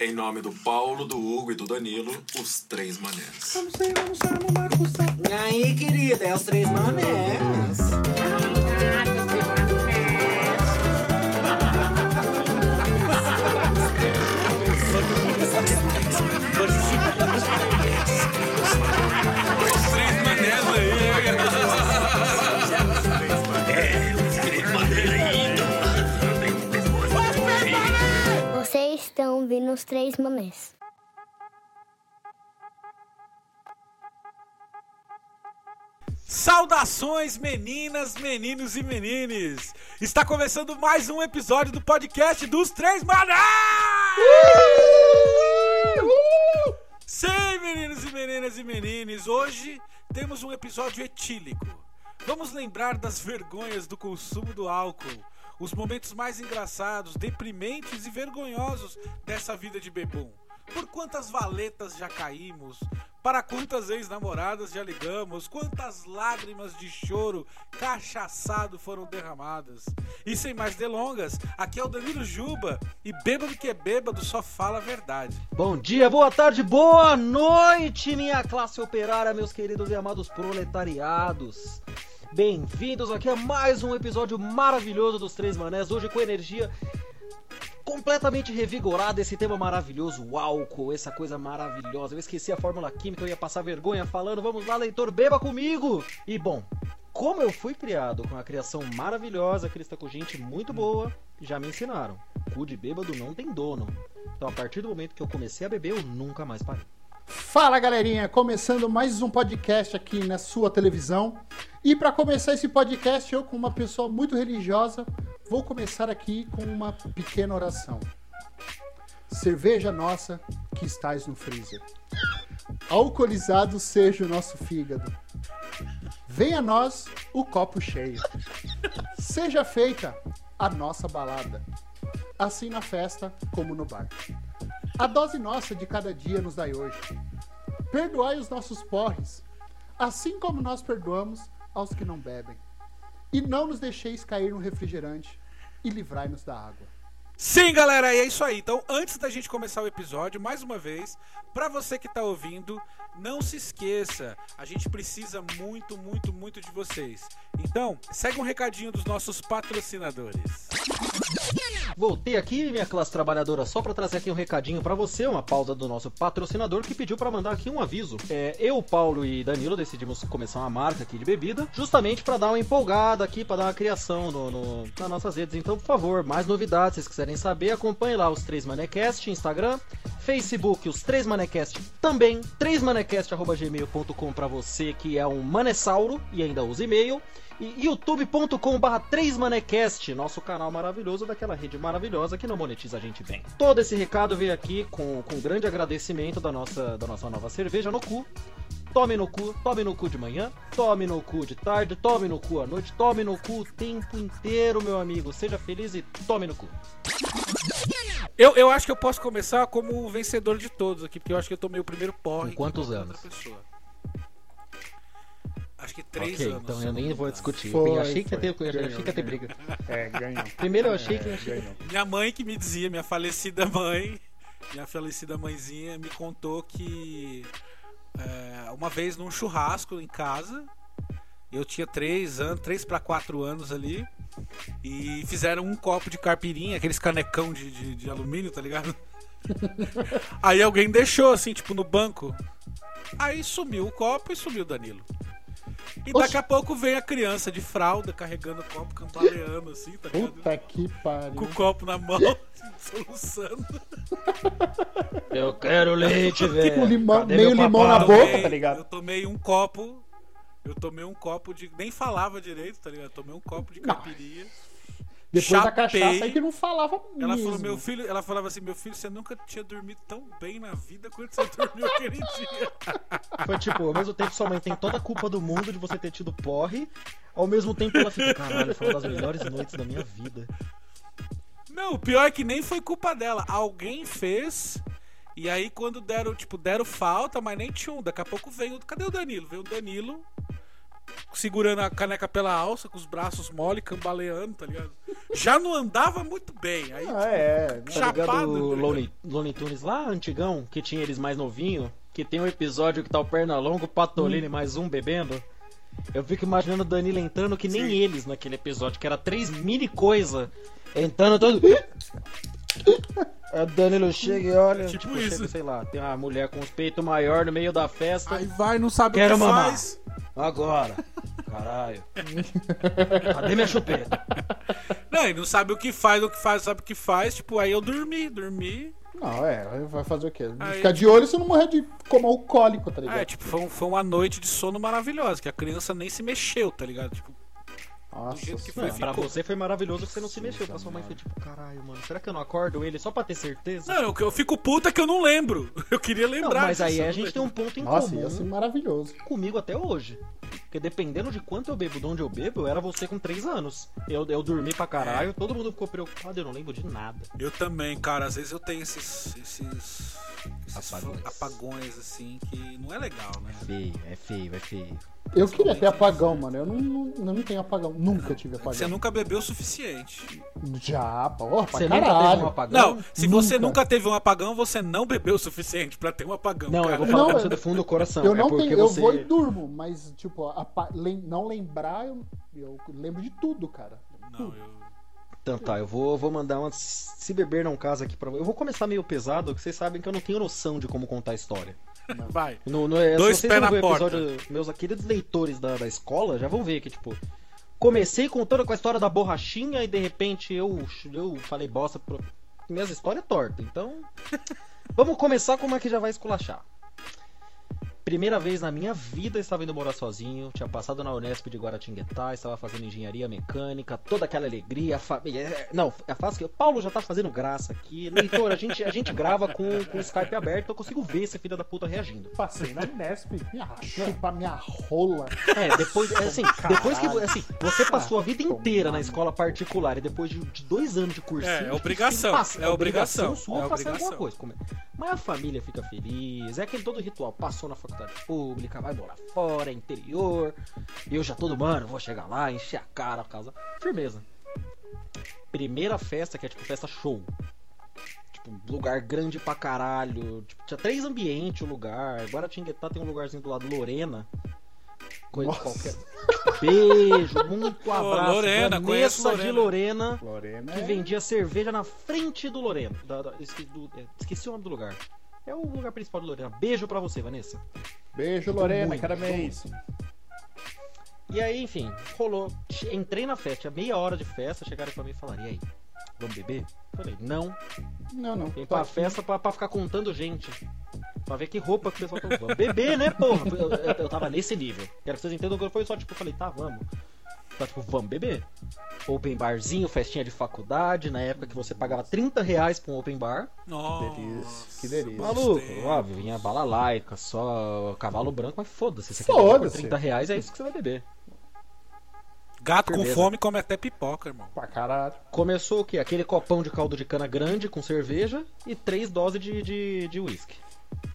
Em nome do Paulo, do Hugo e do Danilo, os três manés. Vamos aí, vamos lá, bagunça. E aí, querida, é os três manés. Os os três manés. Saudações, meninas, meninos e menines! Está começando mais um episódio do podcast dos Três Manés! Sim, meninos e meninas e menines, hoje temos um episódio etílico. Vamos lembrar das vergonhas do consumo do álcool, os momentos mais engraçados, deprimentes e vergonhosos dessa vida de bebum. Por quantas valetas já caímos? Para quantas ex-namoradas já ligamos? Quantas lágrimas de choro cachaçado foram derramadas? E sem mais delongas, aqui é o Danilo Juba e bêbado que é bêbado só fala a verdade. Bom dia, boa tarde, boa noite, minha classe operária, meus queridos e amados proletariados. Bem-vindos aqui a mais um episódio maravilhoso dos Três Manés, hoje com energia completamente revigorada, esse tema maravilhoso, o álcool, essa coisa maravilhosa. Eu esqueci a fórmula química, eu ia passar vergonha falando, vamos lá, leitor, beba comigo! E bom, como eu fui criado com a criação maravilhosa, que está com gente muito boa, já me ensinaram. Cu de bêbado não tem dono. Então a partir do momento que eu comecei a beber, eu nunca mais parei. Fala galerinha, começando mais um podcast aqui na sua televisão. E para começar esse podcast, eu, como uma pessoa muito religiosa, vou começar aqui com uma pequena oração. Cerveja nossa que estás no freezer. Alcoolizado seja o nosso fígado. Venha a nós o copo cheio. Seja feita a nossa balada. Assim na festa como no bar. A dose nossa de cada dia nos dai hoje. Perdoai os nossos porres, assim como nós perdoamos aos que não bebem. E não nos deixeis cair no refrigerante, e livrai-nos da água. Sim, galera, e é isso aí. Então, antes da gente começar o episódio, mais uma vez, pra você que tá ouvindo, não se esqueça, a gente precisa muito, muito, muito de vocês. Então, segue um recadinho dos nossos patrocinadores. Voltei aqui, minha classe trabalhadora, só para trazer aqui um recadinho para você, uma pausa do nosso patrocinador que pediu para mandar aqui um aviso. É, eu, Paulo e Danilo decidimos começar uma marca aqui de bebida, justamente para dar uma empolgada aqui, para dar uma criação no, no, nas nossas redes. Então, por favor, mais novidades, se vocês quiserem saber, acompanhe lá os 3 Manecast, Instagram, Facebook, os 3 Manecast também, 3manecast.gmail.com para você que é um manessauro e ainda usa e-mail e youtube.com/barra 3manecast, nosso canal maravilhoso daquela rede maravilhosa que não monetiza a gente bem. Todo esse recado veio aqui com, com grande agradecimento da nossa, da nossa nova cerveja no cu. Tome no cu, tome no cu de manhã, tome no cu de tarde, tome no cu à noite, tome no cu o tempo inteiro, meu amigo. Seja feliz e tome no cu. Eu, eu acho que eu posso começar como o vencedor de todos aqui, porque eu acho que eu tomei o primeiro porre. Com quantos anos? pessoa. Acho que três ok, anos. então eu nem vou discutir. Foi, eu achei que ia ter, eu achei Ganhou, que ia ter ganhou. briga. É, ganhou. Primeiro eu achei que É, ia chegar. ganhou. Minha mãe que me dizia, minha falecida mãe, minha falecida mãezinha me contou que é, uma vez num churrasco em casa, eu tinha três anos, três para quatro anos ali, e fizeram um copo de caipirinha, aqueles canecão de, de, de alumínio, tá ligado? Aí alguém deixou assim, tipo, no banco. Aí sumiu o copo e sumiu o Danilo. E daqui a pouco vem a criança de fralda carregando o copo, cambaleando assim, tá ligado? Puta que pariu. com o copo na mão, soluçando. Eu quero leite, velho. Com limão, Cadê meio meu limão na boca, Tomei- tá ligado? Eu tomei um copo. Eu tomei um copo de. Nem falava direito, tá ligado? Eu tomei um copo de caipirinha. Depois da Chapei. cachaça aí que não falava Ela mesmo. falou, meu filho, ela falava assim, meu filho, você nunca tinha dormido tão bem na vida quanto você dormiu aquele dia. Foi tipo, ao mesmo tempo sua mãe tem toda a culpa do mundo de você ter tido porre, ao mesmo tempo ela fica, caralho, foi uma das melhores noites da minha vida. Não, o pior é que nem foi culpa dela. Alguém fez. E aí quando deram, tipo, deram falta, mas nem tinha um. Daqui a pouco veio. Cadê o Danilo? Veio o Danilo. Segurando a caneca pela alça, com os braços mole, cambaleando, tá ligado? Já não andava muito bem. Aí, Ah, é. Tá Chapado, o? Looney, Looney Tunes lá, antigão, que tinha eles mais novinho, que tem um episódio que tá o Pernalongo, o Patolini Hum. mais um bebendo. Eu fico imaginando o Danilo entrando que nem eles naquele episódio, que era três mini coisa, entrando todo... Aí o Danilo chega e olha, Tipo tipo, isso. chega, sei lá, tem uma mulher com os peitos maior no meio da festa. aí vai, não sabe Quero o que mamar. faz. Agora. Caralho. Cadê minha chupeta? Não, e não sabe o que faz, o que faz, sabe o que faz. Tipo, aí eu dormi, dormi. Não, é. Vai fazer o quê? Aí- Ficar de olho se não morrer de como alcoólico, tá ligado? É, tipo, foi, um- foi uma noite de sono maravilhosa, que a criança nem se mexeu, tá ligado? Tipo, Nossa jeito que Não, foi, pra você foi maravilhoso que você não se mexeu. Pra sua mãe foi tipo, caralho, mano, será que eu não acordo ele só pra ter certeza? não, eu, eu fico puta que eu não lembro. Eu queria Não, lembrar. mas aí a eu gente não tem um ponto em Nossa, comum ia ser maravilhoso. comigo até hoje. Porque dependendo de quanto eu bebo, de onde eu bebo, eu era você com 3 anos. Eu, eu dormi pra caralho, todo mundo ficou preocupado, eu não lembro de nada. Eu também, cara. Às vezes eu tenho esses. esses. esses Apagões. apagões, assim, que não é legal, né? Feio, é feio, é feio. Eu queria ter apagão, mano. Eu não, não, eu não tenho apagão. Nunca tive apagão. Você nunca bebeu o suficiente. Já, porra, pra Você nunca caralho. teve um apagão? Não, se você nunca. nunca teve um apagão, você não bebeu o suficiente pra ter um apagão. Não, cara. eu vou falar Não, pra eu- você do fundo do coração. Eu é não porque tenho, eu você... vou e durmo, mas, tipo, apa- lem- não lembrar, eu, eu lembro de tudo, cara. Não, eu. Então tá, eu vou, vou mandar uma. Se beber não casa aqui pra Eu vou começar meio pesado, que vocês sabem que eu não tenho noção de como contar a história. Vai. No, no, é, Dois pés na porta. episódio, meus queridos leitores da, da escola já vão ver que, tipo, comecei contando com a história da borrachinha e de repente eu, eu falei bosta pro... Minhas histórias tortas, então. Vamos começar com uma que já vai esculachar. Primeira vez na minha vida estava indo morar sozinho, tinha passado na Unesp de Guaratinguetá, estava fazendo engenharia mecânica, toda aquela alegria, a família. é, Não, é fácil que o Paulo já tá fazendo graça aqui. Leitor, a gente, a gente grava com, com o Skype aberto, eu consigo ver esse filho da puta reagindo. Passei na Unesp, minha chupa minha rola. É, depois, é assim, depois que assim, você passou a vida inteira na escola particular e depois de, de dois anos de cursinho. É, é obrigação, passa- é obrigação, sua é obrigação. alguma coisa. Mas a família fica feliz, é aquele todo ritual. Passou na faculdade pública, vai morar fora, é interior. Eu já todo, mano, vou chegar lá, encher a cara, casa. Firmeza. Primeira festa, que é tipo festa show. Tipo, lugar grande pra caralho. Tipo, tinha três ambientes o lugar. Guaratinguetá tem um lugarzinho do lado, Lorena. Coisa Nossa. qualquer. Beijo, muito abraço. Lorena, conheço Vanessa de Lorena. Lorena, Lorena que é- vendia cerveja na frente do Lorena. Da- da- esque- do- é, esqueci o nome do lugar. É o lugar principal do Lorena. Beijo pra você, Vanessa. Beijo, Lorena, muito, parabéns. E aí, enfim, rolou. Entrei na festa, tinha meia hora de festa, chegaram pra mim e falaram: e aí, vamos beber? Falei: não, Não, não. vem pra festa pra, pra ficar contando gente. Pra ver que roupa que o pessoal tá usando. Beber, né, porra? Eu, eu- eu tava nesse nível. Quero que vocês entendam que foi só, tipo, eu falei: tá, vamos. Tipo, vamos beber. Open barzinho, festinha de faculdade, na época que você pagava 30 reais pra um open bar. Nossa. Delícia, que delícia. Maluco, óbvio, vinha bala laica, só cavalo branco, mas foda-se. Você quer beber por Foda-se. 30 reais, é isso que você vai beber. Gato com fome come até pipoca, irmão. Pra caralho. Começou o quê? Aquele copão de caldo de cana grande com cerveja e três doses de, de, de whisky.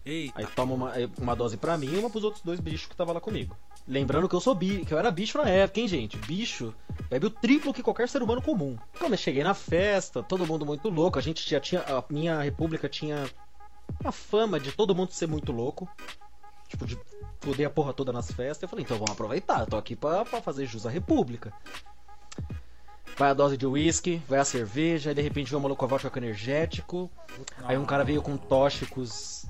Eita. Aí toma uma, uma dose pra mim e uma pros outros dois bichos que tava lá comigo. Lembrando que eu sou bi, que eu era bicho na época, hein, gente? Bicho bebe o triplo que qualquer ser humano comum. Quando eu cheguei na festa, todo mundo muito louco, a gente já tinha. A minha república tinha a fama de todo mundo ser muito louco. Tipo, de foder a porra toda nas festas. Eu falei, então vamos aproveitar, eu tô aqui pra, pra fazer jus à república. Vai a dose de uísque, vai a cerveja, aí de repente vem um maluco com energético. Aí um cara veio com tóxicos.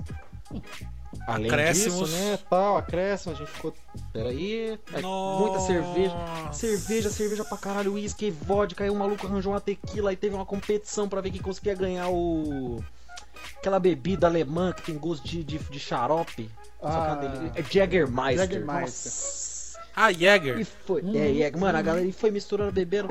Além Acréscimos. disso, né, tal, acréscimo, a gente ficou... Peraí, aí, muita cerveja. Cerveja, cerveja pra caralho, uísque, vodka, aí um maluco arranjou uma tequila, aí teve uma competição pra ver quem conseguia ganhar o... Aquela bebida alemã que tem gosto de, de, de xarope. É Ah. é Jägermeister. Jägermeister. Nossa. Ah, Jäger. E foi, é, Jäger. Mano, a galera foi misturando, bebendo.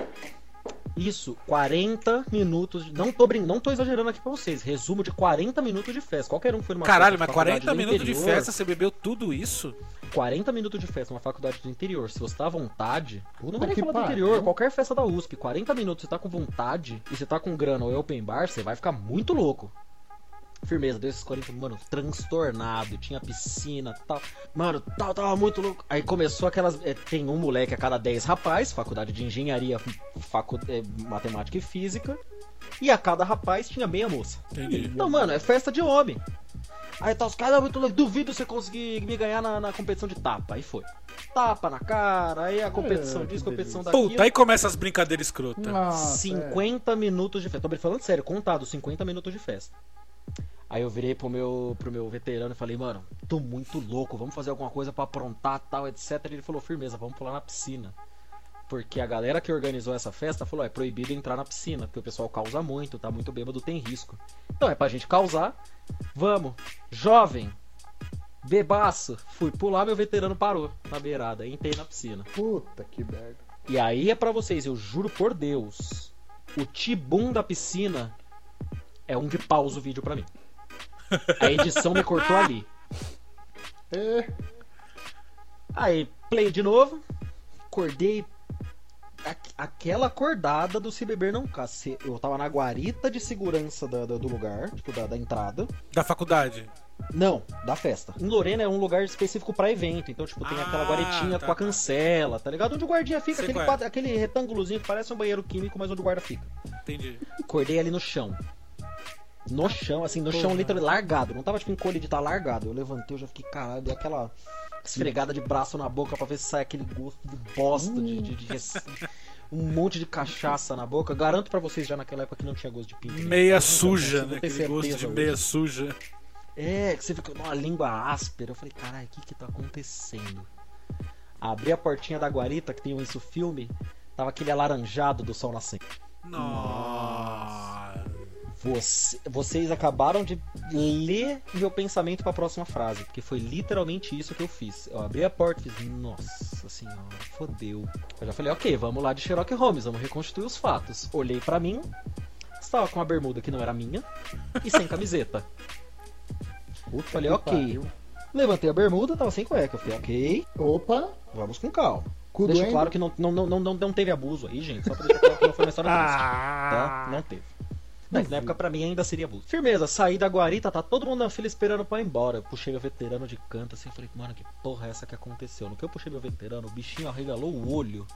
Isso, 40 minutos. de- Não tô, brin... não tô exagerando aqui pra vocês. Resumo de 40 minutos de festa. Qualquer um foi numa Caralho, festa mas de faculdade 40 do minutos de interior, festa, você bebeu tudo isso? 40 minutos de festa numa faculdade do interior. Se você tá à vontade. Não Puta vou nem falar do pariu. interior, qualquer festa da USP. 40 minutos você tá com vontade e você tá com grana ou é open bar, você vai ficar muito louco. Firmeza, deu esses 40, mano, transtornado, tinha piscina tal. Mano, tal, tava muito louco. Aí começou aquelas. é, tem um moleque a cada 10 rapaz, faculdade de engenharia, facu, é, matemática e física. E a cada rapaz tinha meia moça. Entendi. Então, mano, é festa de homem. Aí tá os caras, "Ah, muito louco, duvido você conseguir me ganhar na, na competição de tapa. Aí foi. Tapa na cara, aí a competição É, disso, competição daquilo. Puta, aí começa as brincadeiras escrotas. Nossa, 50 minutos de festa. Tô falando sério, contado, 50 minutos de festa. Aí eu virei pro meu, pro meu veterano e falei, mano, tô muito louco, vamos fazer alguma coisa pra aprontar, tal, etc. Ele falou, firmeza, vamos pular na piscina. Porque a galera que organizou essa festa falou, é proibido entrar na piscina, porque o pessoal causa muito, tá muito bêbado, tem risco. Então é pra gente causar, vamos. Jovem, bebaço, fui pular, meu veterano parou na beirada, entrei na piscina. Puta que merda. E aí é pra vocês, eu juro por Deus, o tibum da piscina é um de pausa o vídeo pra mim. A edição me cortou ali. É, Aí, play de novo, acordei. Aqu- Aquela acordada do Se Beber Não Case. Eu tava na guarita de segurança da- da- do lugar, tipo, da, da entrada. Da faculdade. Não, da festa. Em Lorena é um lugar específico pra evento, então, tipo, tem aquela Ah, guaretinha tá, com a tá. cancela, tá ligado? Onde o guardinha fica, aquele, é. quadro- aquele retângulozinho que parece um banheiro químico, mas onde o guarda fica. Entendi. Acordei ali no chão. No chão, assim, no chão literalmente largado. Não tava tipo encolhido de tá largado. Eu levantei, eu já fiquei, caralho, dei aquela esfregada de braço na boca pra ver se sai aquele gosto de bosta, de, de- de res- um monte de cachaça na boca. Garanto pra vocês já naquela época que não tinha gosto de pinto. né? Meia Eu suja, consigo né? Aquele gosto de meia hoje. suja. É, que você fica com uma língua áspera. Eu falei, caralho, o que que tá acontecendo? Abri a portinha da guarita, que tem isso filme, tava aquele alaranjado do sol nascendo. Nossa. Você- vocês acabaram de ler meu pensamento pra próxima frase, porque foi literalmente isso que eu fiz. Eu abri a porta e fiz, nossa senhora, fodeu. Eu já falei, ok, vamos lá de Sherlock Holmes, vamos reconstituir os fatos. Olhei pra mim, estava com uma bermuda que não era minha e sem camiseta. puta Falei, ok. pariu. Levantei a bermuda, tava sem cueca. Eu falei, ok, Opa, vamos com calma. cu Deixa claro que não, não, não, não, não teve abuso aí, gente. Só pra deixar claro que não foi uma história triste. Ah. Tá? Não teve. Mas na época pra mim ainda seria abuso. Firmeza, saí da guarita, tá todo mundo na fila esperando pra ir embora. Eu puxei meu veterano de canto assim, eu falei, mano, que porra é essa que aconteceu? No que eu puxei meu veterano, o bichinho arregalou o olho.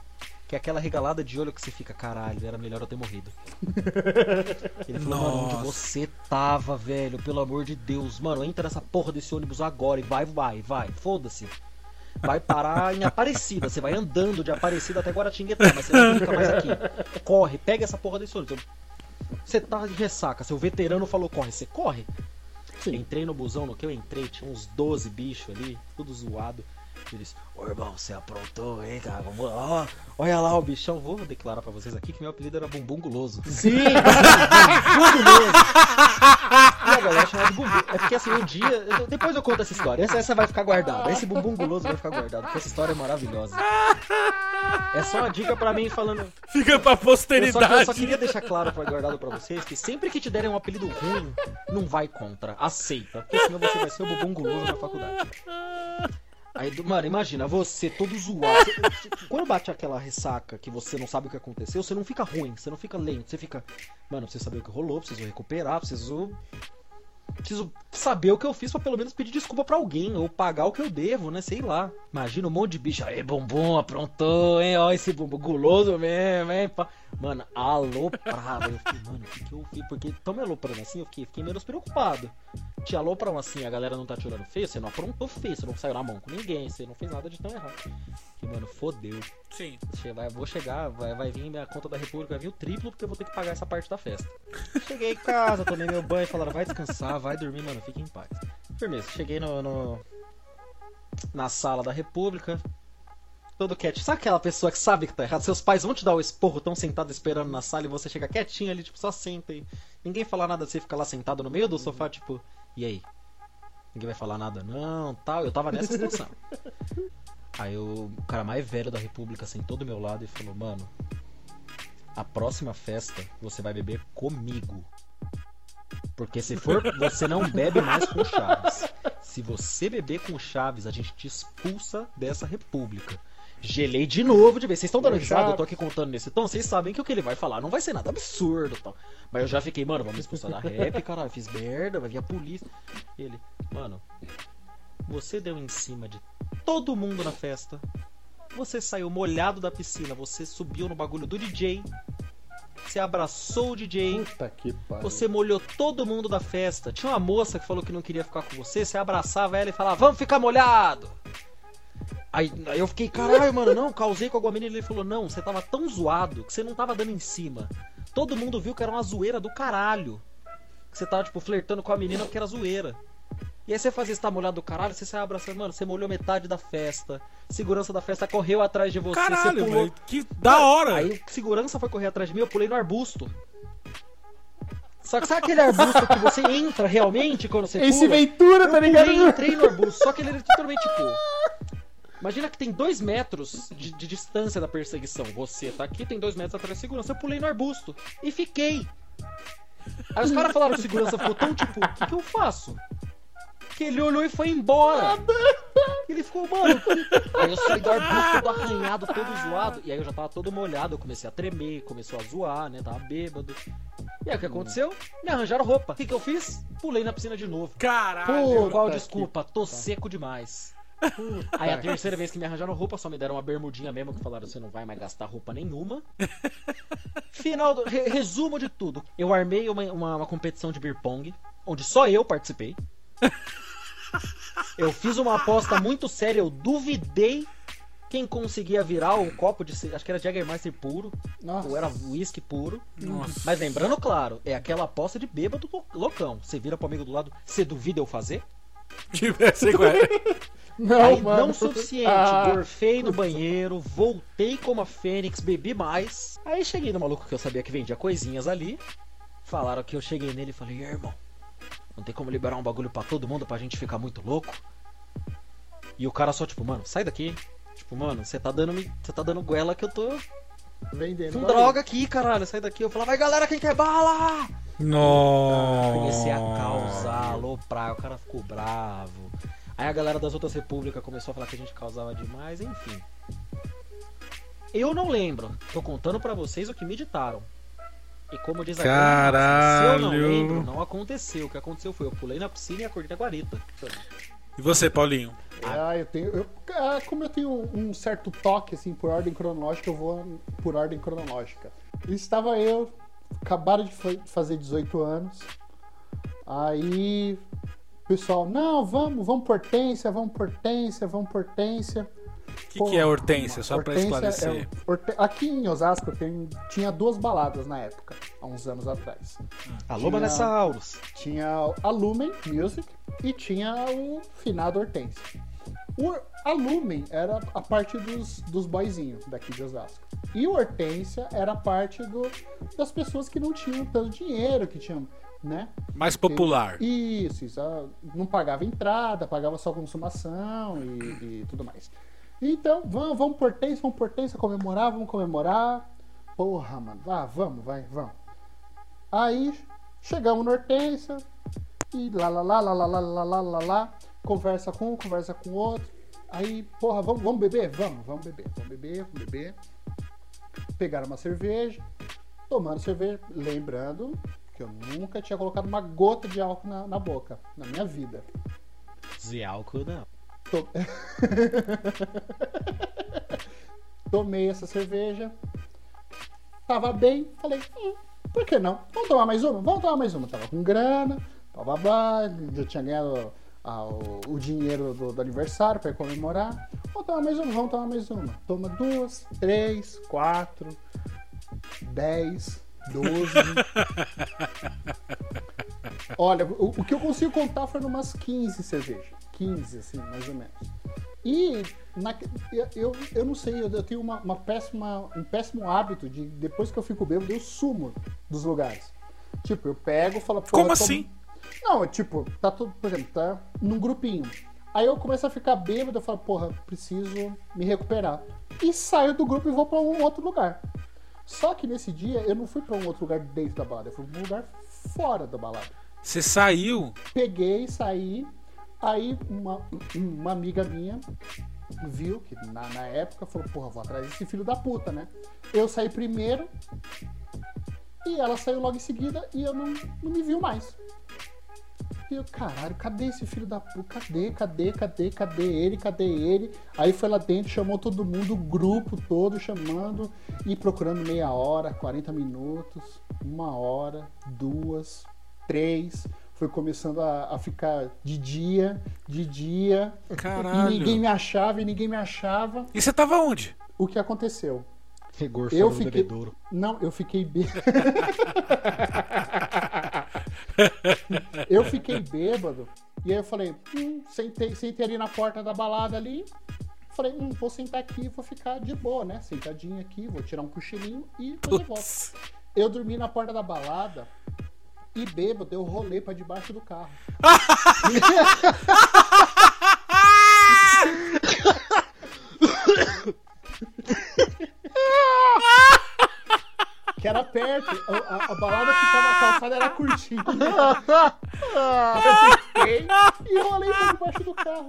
Que é aquela regalada de olho que você fica, caralho, era melhor eu ter morrido. Ele falou, mano, onde Nossa. você tava, velho? Pelo amor de Deus, mano, entra nessa porra desse ônibus agora e vai, vai, vai, foda-se. Vai parar em Aparecida, você vai andando de Aparecida até Guaratinguetá, mas você não fica mais aqui. Corre, pega essa porra desse ônibus. Você tá de ressaca, seu veterano falou corre, você corre. Sim. Entrei no busão, no que eu entrei, tinha uns 12 bichos ali, tudo zoado. Ele disse, ô irmão, você aprontou, hein, cara? Vamos lá, ó, olha lá o bichão. Vou declarar pra vocês aqui que meu apelido era Bumbum Guloso. Sim, Bumbum Guloso. E a galera chamava de Bumbum. É porque assim, um dia. eu- Depois eu conto essa história. Essa, essa vai ficar guardada. Esse Bumbum Guloso vai ficar guardado, porque essa história é maravilhosa. É só uma dica pra mim falando. Fica pra Eu só, posteridade. eu só queria deixar claro pra guardado pra vocês que sempre que te derem um apelido ruim, não vai contra, aceita. Porque senão você vai ser o bumbum guloso na faculdade. Aí, mano, imagina, você todo zoado. Você- Quando bate aquela ressaca que você não sabe o que aconteceu, você não fica ruim, você não fica lento, você fica. Mano, preciso saber o que rolou, preciso recuperar, preciso. Preciso saber o que eu fiz pra pelo menos pedir desculpa pra alguém, ou pagar o que eu devo, né? Sei lá. Imagina um monte de bicho. Aí, bumbum, aprontou, hein? Ó, esse bumbum guloso mesmo, hein? Mano, aloprava. Eu fiquei, mano, o que, que eu fiz? Porque tão me aloprando assim, eu fiquei, fiquei menos preocupado. Te alopram assim, a galera não tá tirando feio, você não aprontou feio, você não saiu na mão com ninguém, você não fez nada de tão errado. Que, mano, fodeu. Sim. Vai, vou chegar, vai, vai vir minha conta da República, vai vir o triplo, porque eu vou ter que pagar essa parte da festa. Cheguei em casa, tomei meu banho, falaram, vai descansar, vai dormir, mano, fique em paz. Firmeza, cheguei no, no- na sala da República, todo quietinho. Sabe aquela pessoa que sabe que tá errado? Seus pais vão te dar o esporro, tão sentado esperando na sala e você chega quietinho ali, tipo, só senta e ninguém fala nada, você fica lá sentado no meio do sofá, tipo, e aí? Ninguém vai falar nada não, tal. Eu tava nessa situação. Aí o cara mais velho da República sentou do meu lado e falou: Mano, a próxima festa você vai beber comigo. Porque se for, você não bebe mais com Chaves. Se você beber com Chaves, a gente te expulsa dessa república. Gelei de novo de vez. Vocês estão dando risada, eu tô aqui contando nesse tom, vocês sabem que o que ele vai falar não vai ser nada absurdo tal. Mas eu já fiquei, mano, vamos expulsar da rap, caralho, fiz merda, vai vir a polícia. Ele, mano, você deu em cima de todo mundo na festa. Você saiu molhado da piscina, você subiu no bagulho do DJ. Você abraçou o DJ. Puta que pariu. Você molhou todo mundo da festa. Tinha uma moça que falou que não queria ficar com você. Você abraçava ela e falava, vamos ficar molhado. Aí, aí eu fiquei, caralho, mano, não, causei com alguma menina. Ele falou, não, você tava tão zoado que você não tava dando em cima. Todo mundo viu que era uma zoeira do caralho. Que você tava, tipo, flertando com a menina porque era zoeira. E aí você fazia esse tá molhado do caralho, você saiu abraçando, mano, você molhou metade da festa. Segurança da festa correu atrás de você, você Caralho, pulou. velho. Que da hora. Aí o segurança foi correr atrás de mim, eu pulei no arbusto. Só que sabe aquele arbusto que você entra realmente quando você Esse pula? Ventura, Eu tá ligado? pulei e entrei no arbusto, só que ele era totalmente tipo... Imagina que tem dois metros de, de distância da perseguição. Você tá aqui, tem dois metros atrás da segurança. Eu pulei no arbusto e fiquei. Aí os caras falaram, o segurança ficou tão tipo, o que, que eu faço? Que ele olhou e foi embora. Ele ficou, mano. Aí eu saí do arbusto todo arranhado, todo zoado. E aí eu já tava todo molhado. Eu comecei a tremer, começou a zoar, né? Tava bêbado. E aí o que aconteceu? Me arranjaram roupa. O que, que eu fiz? Pulei na piscina de novo. Caralho. Puta Qual desculpa? Tô seco demais. Aí a terceira vez que me arranjaram roupa, só me deram uma bermudinha mesmo, que falaram, você não vai mais gastar roupa nenhuma. Final do. re- resumo de tudo. Eu armei uma, uma, uma competição de beer pong, onde só eu participei. Eu fiz uma aposta muito séria, eu duvidei quem conseguia virar um copo de. Acho que era Jägermeister puro, Nossa. ou era whisky puro. Nossa. Mas lembrando, claro, é aquela aposta de bêbado lou- loucão. Você vira pro amigo do lado, você duvida eu fazer? Tivesse igual. Não, Aí mano. não suficiente, Ah. gorfei no banheiro, voltei como a Fênix, bebi mais. Aí cheguei no maluco que eu sabia que vendia coisinhas ali. Falaram que eu cheguei nele e falei, "E aí, irmão, não tem como liberar um bagulho pra todo mundo pra gente ficar muito louco? E o cara só, tipo, mano, sai daqui. Tipo, mano, você tá dando você tá dando goela que eu tô Vendendo. com droga aqui, caralho, sai daqui. Eu falava, vai galera, quem quer bala? Nossa. Comecei a causar, aloprar, o cara ficou bravo. Aí a galera das outras repúblicas começou a falar que a gente causava demais, enfim. Eu não lembro, tô contando pra vocês o que me ditaram. E como diz a máxima, se eu não Caralho. lembro, não aconteceu. O que aconteceu foi eu pulei na piscina e acordei na guarita. E você, Paulinho? Ah, eu tenho. eu- ah, como eu tenho um certo toque, assim, por ordem cronológica, eu vou por ordem cronológica. E estava eu, acabaram de fa- fazer 18 anos. Aí, o pessoal, não, vamos, vamos por Hortência, vamos por Hortência, vamos por Hortência. O que, que é hortência? Só pra Hortência esclarecer. é- Aqui em Osasco tem, tinha duas baladas na época, há uns anos atrás. Alô, Tinha- Manessauros. Tinha a Lumen Music e tinha o finado Hortência. O, a Lumen era a parte dos, dos boyzinhos daqui de Osasco. E o Hortência era a parte do, das pessoas que não tinham tanto dinheiro, que tinham, né? Mais popular. Isso, isso. ah, Não pagava entrada, pagava só consumação e, e tudo mais. Então, vamos, vamos por vamos por comemorar, vamos comemorar. Porra, mano, vá, vamos, vai, vamos. Aí, chegamos no Hortência e lá, lá, lá, lá, lá, lá, lá, lá, lá, lá, conversa com um, conversa com outro. Aí, porra, vamos, vamos beber? Vamos, vamos beber, vamos beber, vamos beber. Pegaram uma cerveja, tomando cerveja, lembrando que eu nunca tinha colocado uma gota de álcool na, na boca, na minha vida. Zé álcool não. To- Tomei essa cerveja. Tava bem, falei, hum, por que não? Vamos tomar mais uma? Vamos tomar mais uma. Tava com grana, blá, já tinha ganhado ah, o, o dinheiro do, do aniversário para comemorar. Vamos tomar mais uma, vamos tomar mais uma. Toma duas, três, quatro, dez, doze. Olha, o, o que eu consigo contar foram umas 15 cervejas. 15, assim, mais ou menos. E na- eu, eu, não sei, eu, tenho uma, uma péssima, um péssimo hábito de depois que eu fico bêbado, eu sumo dos lugares. Tipo, eu pego e falo, "Porra, Como tô- assim? Não, é tipo, tá tudo, por exemplo, tá num grupinho. Aí eu começo a ficar bêbado, eu falo, porra, preciso me recuperar. E saio do grupo e vou pra um outro lugar. Só que nesse dia eu não fui pra um outro lugar dentro da balada, eu fui pra um lugar fora da balada Você saiu? peguei, saí. Aí uma, uma amiga minha viu que na, na época falou, porra, vou atrás desse filho da puta, né? Eu saí primeiro e ela saiu logo em seguida e eu não, não me viu mais. E eu, caralho, cadê esse filho da puta? Cadê, cadê, cadê, cadê ele, cadê ele? Aí foi lá dentro, chamou todo mundo, o grupo todo chamando e procurando meia hora, 40 minutos, uma hora, duas, três. Foi começando a, a ficar de dia, de dia. Caralho. E ninguém me achava, e ninguém me achava. E você tava onde? O que aconteceu? Rigor Eu fiquei. bebedouro. Não, eu fiquei bêbado. eu fiquei bêbado. E aí eu falei, hum, sentei, sentei ali na porta da balada ali. Falei, hum, vou sentar aqui vou ficar de boa, né? Sentadinho aqui, vou tirar um cochilinho e depois eu volto. Eu dormi na porta da balada e bêbado, eu rolei pra debaixo do carro. Que era perto, a, a- a balada ficava, a calçada era curtinha. Eu fiquei e rolei pra debaixo do carro.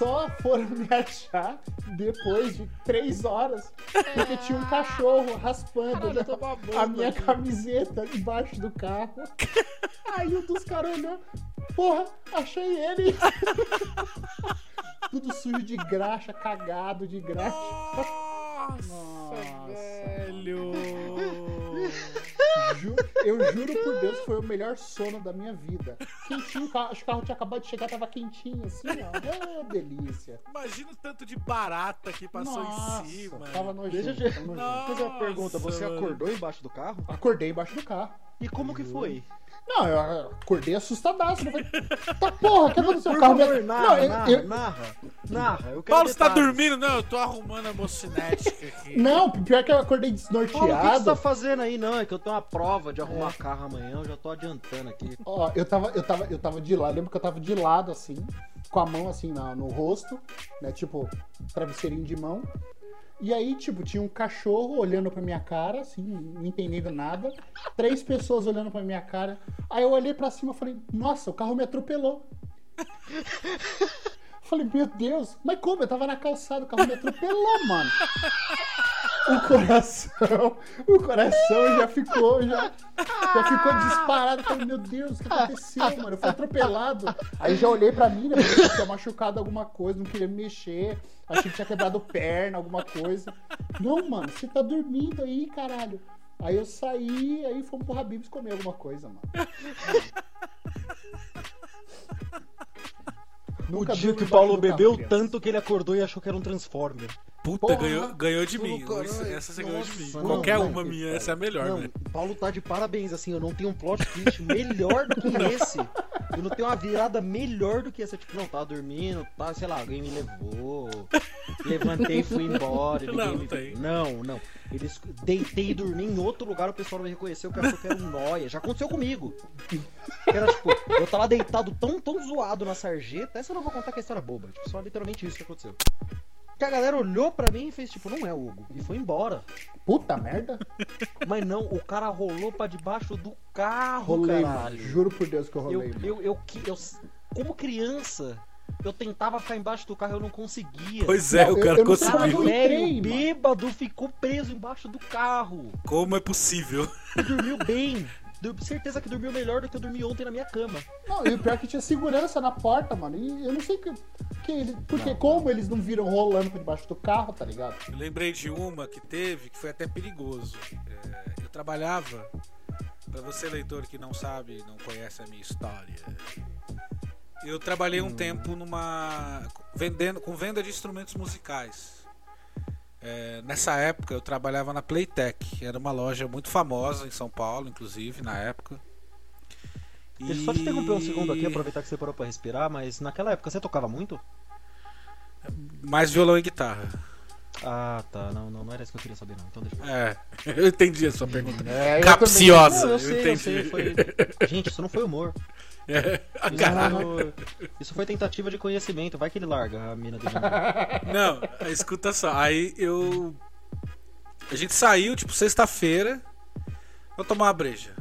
Só foram me achar depois de três horas, porque tinha um cachorro raspando né, a minha camiseta embaixo do carro. Aí um dos caras olhou, porra, achei ele. Tudo sujo de graxa, cagado de graxa. Nossa, velho. Ju- eu juro por Deus que foi o melhor sono da minha vida. Quentinho, o carro, acho que o carro tinha acabado de chegar, tava quentinho assim, ó. Ah, delícia. Imagina o tanto de barata que passou Nossa, em cima. tava nojento. Deixa eu te- tava nojento. Não. Fazer uma pergunta, você acordou embaixo do carro? Acordei embaixo do carro. E como que foi? Não, eu acordei assustadaço. Não foi... Tá porra, o que aconteceu? Por O carro me- favor, narra, Não, eu- narra, eu- narra, narra. Eu quero Paulo, você tá dormindo? Não, eu tô arrumando a mocinética aqui. Não, pior que eu acordei Paulo, o que você desnorteado. tá fazendo aí? Não, é que eu tenho uma prova de arrumar carro amanhã, eu já tô adiantando aqui. Ó, eu tava, eu tava, eu tava de lado, lembro que eu tava de lado, assim, com a mão assim na- no rosto, né? Tipo, travesseirinho de mão. E aí, tipo, tinha um cachorro olhando pra minha cara, assim, não entendendo nada. Três pessoas olhando pra minha cara. Aí eu olhei pra cima e falei, nossa, o carro me atropelou. Falei, meu Deus, mas como? Eu tava na calçada, o carro me atropelou, mano. O coração, o coração já ficou, já, já ficou disparado. Falei, meu Deus, o que aconteceu, mano? Eu fui atropelado. Aí já olhei pra mim, né? Que tinha machucado alguma coisa, não queria me mexer. Achei que tinha quebrado perna, alguma coisa. Não, mano, você tá dormindo aí, caralho. Aí eu saí, aí fomos pro Habib's comer alguma coisa, mano. O dia que o Paulo bebeu criança. tanto que ele acordou e achou que era um Transformer. Puta, Porra. ganhou, ganhou de mim. Caralho, Essa- Essa você ganhou de mim. nossa, Qualquer não, uma não, minha, não. essa é a melhor, Não, né? o Paulo tá de parabéns, assim, eu não tenho um plot twist melhor do que esse. Eu não tenho uma virada melhor do que essa. Tipo, não, tava dormindo, tá, sei lá, alguém me levou. Levantei e fui embora. Não, me... tem. não, não. Eles deitei e dormi em outro lugar, o pessoal não me reconheceu, que achou que era um nóia. Já aconteceu comigo. Era tipo, eu tava deitado tão, tão zoado na sarjeta, essa eu não vou contar que é história boba. Tipo, só literalmente isso que aconteceu. Que a galera olhou pra mim e fez tipo, não é o Hugo. E foi embora. Puta merda. Mas não, o cara rolou pra debaixo do carro, Rolei, caralho. mano. Juro por Deus que eu Eu, rolei, eu, eu, que- eu- como criança, eu tentava ficar embaixo do carro, eu não conseguia. Pois é, Não, o eu- cara eu é que conseguiu. eu velho bêbado ficou preso embaixo do carro. Como é possível? E dormiu bem. Certeza que dormiu melhor do que eu dormi ontem na minha cama. Não, e o pior é que tinha segurança na porta, mano. E eu não sei que. que ele, porque como eles não viram rolando por debaixo do carro, tá ligado? Eu lembrei de uma que teve que foi até perigoso. É, eu trabalhava, pra você leitor que não sabe, não conhece a minha história. Eu trabalhei um tempo numa vendendo com venda de instrumentos musicais. É, nessa época eu trabalhava na Playtech, era uma loja muito famosa em São Paulo, inclusive na época. Deixa eu só te interromper um segundo aqui, aproveitar que você parou pra respirar, mas naquela época você tocava muito? Mais violão e guitarra. Ah, tá. Não, não, não era isso que eu queria saber, não. Então deixa eu. É, eu entendi a sua pergunta. É, eu Capciosa, Não, eu eu, sei, eu entendi. sei. Foi... Gente, isso não foi humor. É, Isso, foi... isso foi tentativa de conhecimento. Vai que ele larga a mina dele. Não, escuta só. Aí eu. A gente saiu, tipo, sexta-feira. Vou tomar uma breja.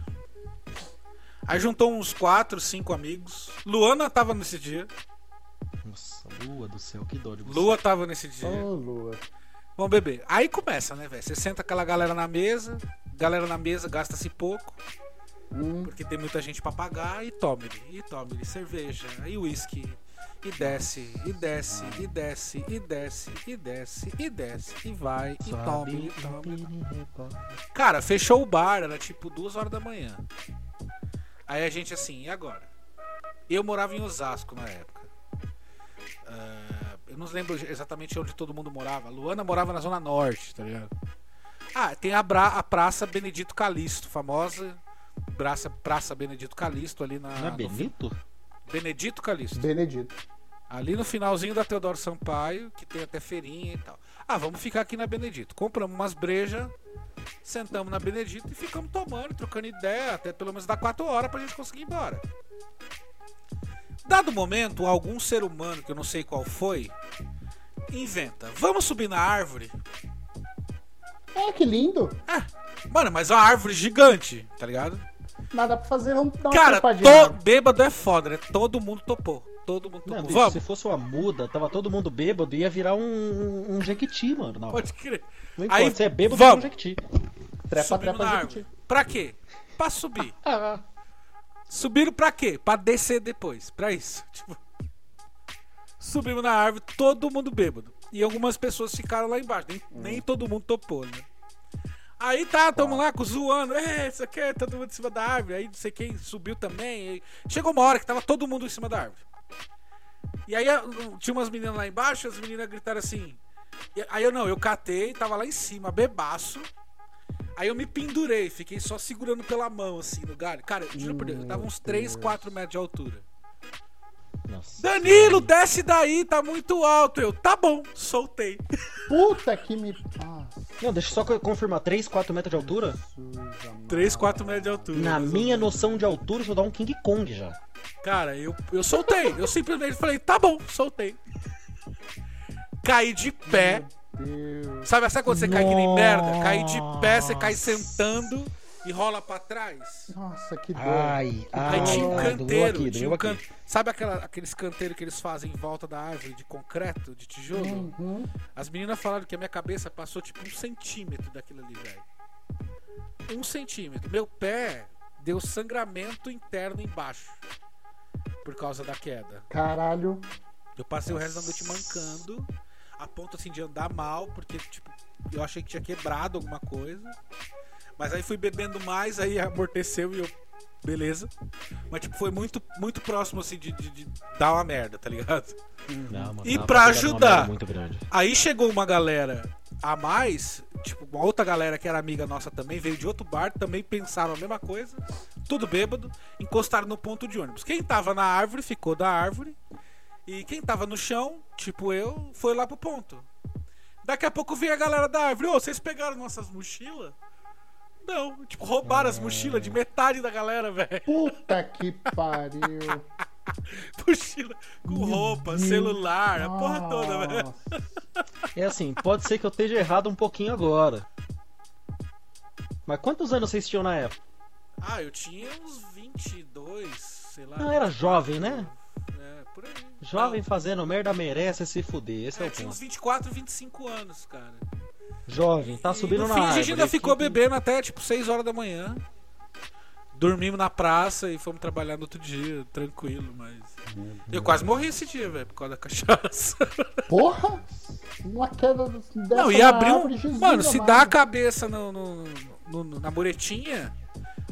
Aí juntou uns quatro, cinco amigos. Luana tava nesse dia. Nossa, lua do céu, que dó de você. Lua tava nesse dia. Ô, Lua. Vamos beber. Aí começa, né, velho? Você senta aquela galera na mesa, galera na mesa gasta-se pouco, Hum, porque tem muita gente pra pagar, e tome-lhe, e tome-lhe cerveja, e uísque, e desce, e desce, e desce, e desce, e desce, e desce, e vai, e tome, e tome. Cara, fechou o bar, era tipo duas horas da manhã. Aí a gente assim, e agora? Eu morava em Osasco na época. Ah, eu não lembro exatamente onde todo mundo morava. A Luana morava na Zona Norte, tá ligado? Ah, tem a, bra- a Praça Benedito Calixto, famosa Praça, Praça Benedito Calixto ali na. Não é no Benito? Benedito Calixto. Benedito. Ali no finalzinho da Teodoro Sampaio, que tem até feirinha e tal. Ah, vamos ficar aqui na Benedito. Compramos umas brejas, sentamos na Benedito e ficamos tomando, trocando ideia, até pelo menos dar quatro horas pra gente conseguir ir embora. Dado momento, algum ser humano, que eu não sei qual foi, inventa. Vamos subir na árvore? É, que lindo. Mano, mas é uma árvore gigante, tá ligado? Nada pra fazer, vamos dar uma Cara, to... bêbado é foda, né? Todo mundo topou. Todo mundo Não, topou. bicho, Vamos. se fosse uma muda, tava todo mundo bêbado, ia virar um, um, um jequiti, mano. Não, Pode crer. não importa, Aí, você é bêbado, vamos. é um jequiti. Trepa, Subimos trepa, árvore. Pra quê? Pra subir. Ah, Subiram pra quê? Pra descer depois. Pra isso. Tipo, subimos na árvore, todo mundo bêbado. E algumas pessoas ficaram lá embaixo. Nem, nem todo mundo topou, né? Aí tá, tamo lá zoando. É, isso aqui é todo mundo em cima da árvore. Aí não sei quem subiu também. Chegou uma hora que tava todo mundo em cima da árvore. E aí tinha umas meninas lá embaixo, as meninas gritaram assim. Aí eu não, eu catei, tava lá em cima, bebaço. Aí eu me pendurei, fiquei só segurando pela mão, assim, no galho. Cara, eu juro por Deus, eu tava uns 3, 4 metros de altura. Nossa. Danilo, desce daí, tá muito alto. Eu, tá bom, soltei. Puta que me. Ah, Não, deixa eu só co- confirmar, 3, 4 metros de altura? suja, mano. 3, 4 metros de altura. Na minha noção de altura, isso dá um King Kong já. Cara, eu, eu soltei. Eu simplesmente falei, tá bom, soltei. Caí de pé. Deus. Sabe, sabe quando você cai que nem merda? Cair de pé, você cai Nossa. sentando e rola pra trás. Nossa, que dor. Ai, ai, Aí tinha um canteiro. aqui, tinha um can... Sabe aquela- aqueles canteiros que eles fazem em volta da árvore de concreto, de tijolo? Uhum. As meninas falaram que a minha cabeça passou tipo um centímetro daquilo ali, velho. Um centímetro. Meu pé deu sangramento interno embaixo. Por causa da queda. Caralho. Eu passei o resto da noite mancando. A ponto assim de andar mal, porque tipo, eu achei que tinha quebrado alguma coisa. Mas aí fui bebendo mais, aí amorteceu e eu. Beleza. Mas tipo, foi muito, muito próximo assim de, de- de dar uma merda, tá ligado? Não, mano, E pra ajudar? Aí chegou uma galera a mais, tipo, uma outra galera que era amiga nossa também, veio de outro bar, também pensaram a mesma coisa, tudo bêbado, encostaram no ponto de ônibus. Quem tava na árvore ficou da árvore, e quem tava no chão, tipo eu, foi lá pro ponto. Daqui a pouco veio a galera da árvore, ô, vocês pegaram nossas mochilas? Não, tipo, roubaram as mochilas de metade da galera, velho. Puta que pariu. Mochila com roupa, Deus. celular, a porra toda, velho. Nossa. É assim, pode ser que eu esteja errado um pouquinho agora. Mas quantos anos vocês tinham na época? Ah, eu tinha uns 22, sei lá. Não, era jovem, né? É, por aí. Jovem fazendo merda merece se fuder, esse Não, é, é, o tinha uns ponto. 24, 25 anos, cara. Jovem, tá subindo no na fim, a árvore. gente ainda ficou que- bebendo até tipo 6 horas da manhã. Dormimos na praça e fomos trabalhar no outro dia, tranquilo, mas. Eu quase morri esse dia, velho, por causa da cachaça. Porra! Uma queda dessa Não, e abriu. árvore, Jesus Mano, se dá a cabeça no, no- no- na muretinha,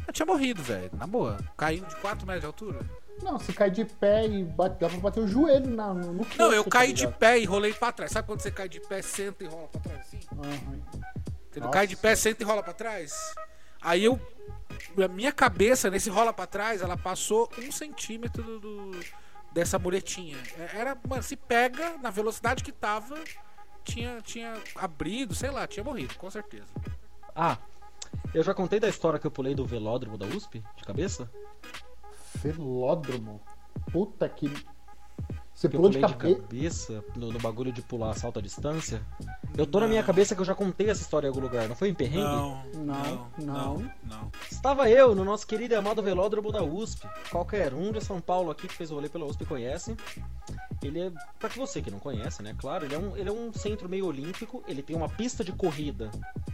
eu tinha morrido, velho. Na boa. Caindo de 4 metros de altura. Não, se cai de pé e bate, dá pra bater o joelho na, no, no queixo, Não, eu tá caí de ligado? pé e rolei pra trás. Sabe quando você cai de pé, senta e rola pra trás assim? Aham. Você não cai de pé, senta e rola pra trás. Aí eu. A minha cabeça, nesse rola pra trás, ela passou um centímetro do, do- dessa muretinha. É- Era, mano, se pega na velocidade que tava, tinha, tinha abrido, sei lá, tinha morrido, com certeza. Ah, eu já contei da história que eu pulei do velódromo da USP, de cabeça? Velódromo. Puta que. Você pulou de pulei cabeça. cabeça no, no bagulho de pular salto à distância. Eu tô na minha cabeça que eu já contei essa história em algum lugar, não foi em perrengue? Não, Não, não, não. não, não. Estava eu no nosso querido e amado velódromo da USP. Qualquer um de São Paulo aqui que fez o rolê pela USP conhece. Ele é, pra que você que não conhece, né? Claro, ele é, um, ele é um centro meio olímpico. Ele tem uma pista de corrida,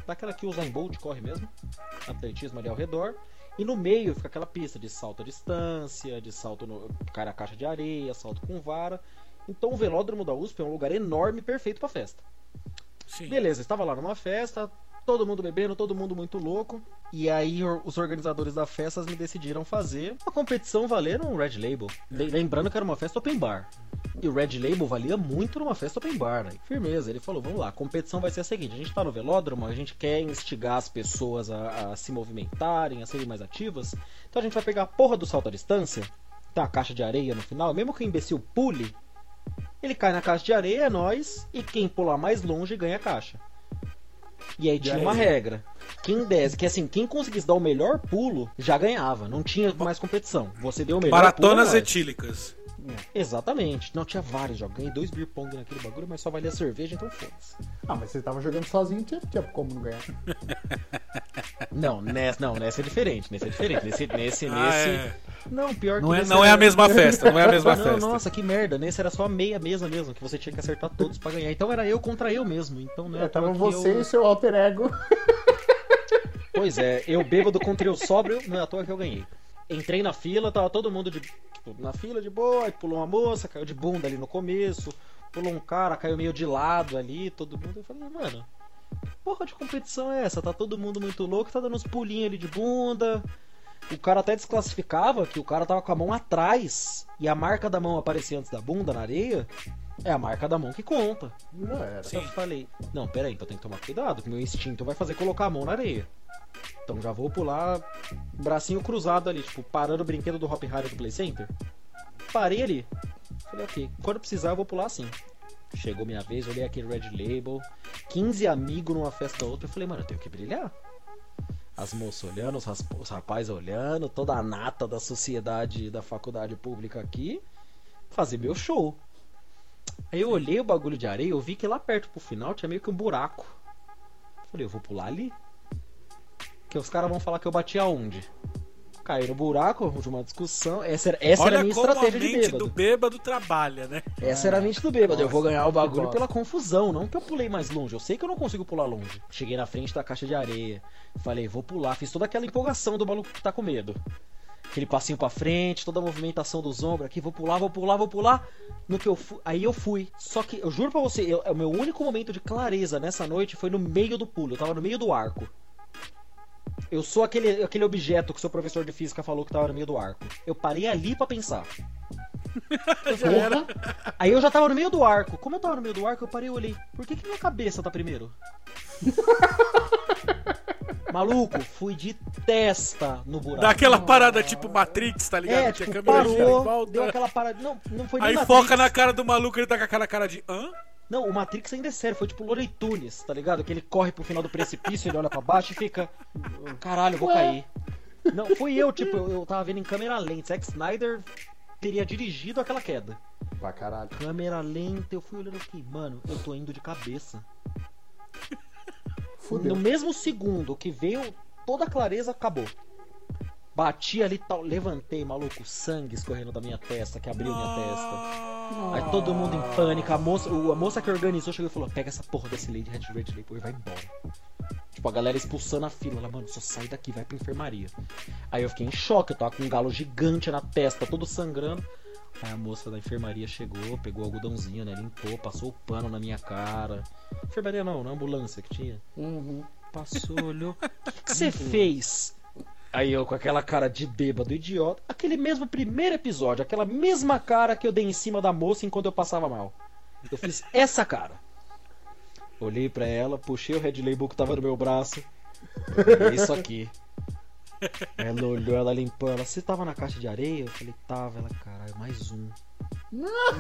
daquela que o Usain Bolt corre mesmo. Atletismo ali ao redor. E no meio fica aquela pista de salto à distância, de salto no cara a caixa de areia, salto com vara. Então o velódromo da USP é um lugar enorme, perfeito pra festa. Sim. Beleza, estava lá numa festa, todo mundo bebendo, todo mundo muito louco. E aí os organizadores da festa me decidiram fazer uma competição valendo um Red Label. Le- Lembrando que era uma festa open bar. E o Red Label valia muito numa festa open bar. Né? Firmeza, ele falou, vamos lá, a competição vai ser a seguinte, a gente tá no velódromo, a gente quer instigar as pessoas a, a se movimentarem, a serem mais ativas. Então a gente vai pegar a porra do salto à distância, tem uma caixa de areia no final, mesmo que o imbecil pule, ele cai na caixa de areia, é nós, e quem pular mais longe ganha a caixa. E aí tinha uma regra. Quem desse, que assim, quem conseguisse dar o melhor pulo já ganhava. Não tinha mais competição. Você deu o melhor Maratonas pulo. é nóis. Etílicas. Exatamente. Não tinha vários jogos. Ganhei dois beer pong naquele bagulho, mas só valia cerveja, então foda-se. Ah, mas você tava jogando sozinho, tinha, tinha como não ganhar. Não, nessa, não, nessa é diferente. Nesse é diferente. Nesse, nesse, Ah, nesse. é. Não, pior que Não, é, nesse não é era- a mesma festa, não é a mesma Não, festa. nossa, que merda. Nesse era só a meia mesa mesmo, que você tinha que acertar todos pra ganhar. Então era eu contra eu mesmo. Então não é É, tava que você eu... e seu alter ego. Pois é, eu bêbado contra eu sóbrio, não é à toa que eu ganhei. Entrei na fila, tava todo mundo de, tipo, na fila de boa, pulou uma moça, caiu de bunda ali no começo, pulou um cara, caiu meio de lado ali, todo mundo. Eu falei, mano, porra de competição é essa? Tá todo mundo muito louco, tá dando uns pulinhos ali de bunda. O cara até desclassificava que o cara tava com a mão atrás e a marca da mão aparecia antes da bunda na areia. É a marca da mão que conta. Não era. Sim. Eu falei, não, peraí, então eu tenho que tomar cuidado, que meu instinto vai fazer colocar a mão na areia. Então já vou pular bracinho cruzado ali, tipo, parando o brinquedo do Hop Harry do Play Center. Parei ali. Falei, ok, quando precisar eu vou pular assim. Chegou minha vez, olhei aquele Red Label, 15 amigos numa festa outra, eu falei, mano, eu tenho que brilhar. As moças olhando, os, os rapazes olhando, toda a nata da sociedade da faculdade pública aqui, fazer meu show. Aí eu olhei o bagulho de areia, eu vi que lá perto pro final tinha meio que um buraco. Falei, eu vou pular ali. Que os caras vão falar que eu bati aonde? Caí no buraco de uma discussão. Essa era, essa era Olha a minha como a estratégia de mente bêbado. do bêbado trabalha, né? Essa era a mente do bêbado. eu vou Nossa, ganhar o bagulho pela confusão, não que eu pulei mais longe. Eu sei que eu não consigo pular longe. Cheguei na frente da caixa de areia. Falei, vou pular. Fiz toda aquela empolgação do maluco que tá com medo. Aquele passinho pra frente, toda a movimentação dos ombros aqui, vou pular, vou pular, vou pular. No que eu fui, aí eu fui. Só que eu juro pra você, eu- o meu único momento de clareza nessa noite foi no meio do pulo. Eu tava no meio do arco. Eu sou aquele, aquele objeto que o seu professor de física falou que tava no meio do arco. Eu parei ali pra pensar. Porra. Aí eu já tava no meio do arco. Como eu tava no meio do arco, eu parei e olhei. Por que, que minha cabeça tá primeiro? Maluco, fui de testa no buraco. Dá aquela parada tipo Matrix, tá ligado? É, Tinha tipo, câmera parou, deu da- aquela parada. Não, não foi nem Aí Matrix. foca na cara do maluco, ele tá com aquela cara de hã? Não, o Matrix ainda é sério, foi tipo Looney Tunes, tá ligado? Que ele corre pro final do precipício, ele olha pra baixo e fica. Caralho, eu vou cair. Não, fui eu, tipo, eu, eu tava vendo em câmera lenta. Zack Snyder teria dirigido aquela queda. Pra caralho. Câmera lenta, eu fui olhando aqui, mano, eu tô indo de cabeça. Fudeu. No mesmo segundo que veio toda a clareza, acabou. Bati ali, tal, levantei, maluco, sangue escorrendo da minha testa, que abriu minha testa. Aí todo mundo em pânico, a moça, o- a moça que organizou chegou e falou: pega essa porra desse Lady Red Red Label e vai embora. Tipo, a galera expulsando a fila. Ela, mano, só sai daqui, vai pra enfermaria. Aí eu fiquei em choque, eu tava com um galo gigante na testa, todo sangrando. Aí a moça da enfermaria chegou, pegou o algodãozinho, né? Limpou, passou o pano na minha cara. Enfermaria não, na ambulância que tinha. Uhum. Passou, olhou. O que que você fez? Aí eu com aquela cara de bêbado idiota, aquele mesmo primeiro episódio, aquela mesma cara que eu dei em cima da moça enquanto eu passava mal. Eu fiz essa cara. Olhei pra ela, puxei o Red Label que tava no meu braço. É isso aqui. Ela olhou, ela limpou, ela, você tava na caixa de areia? Eu falei, tava, ela, caralho, mais um.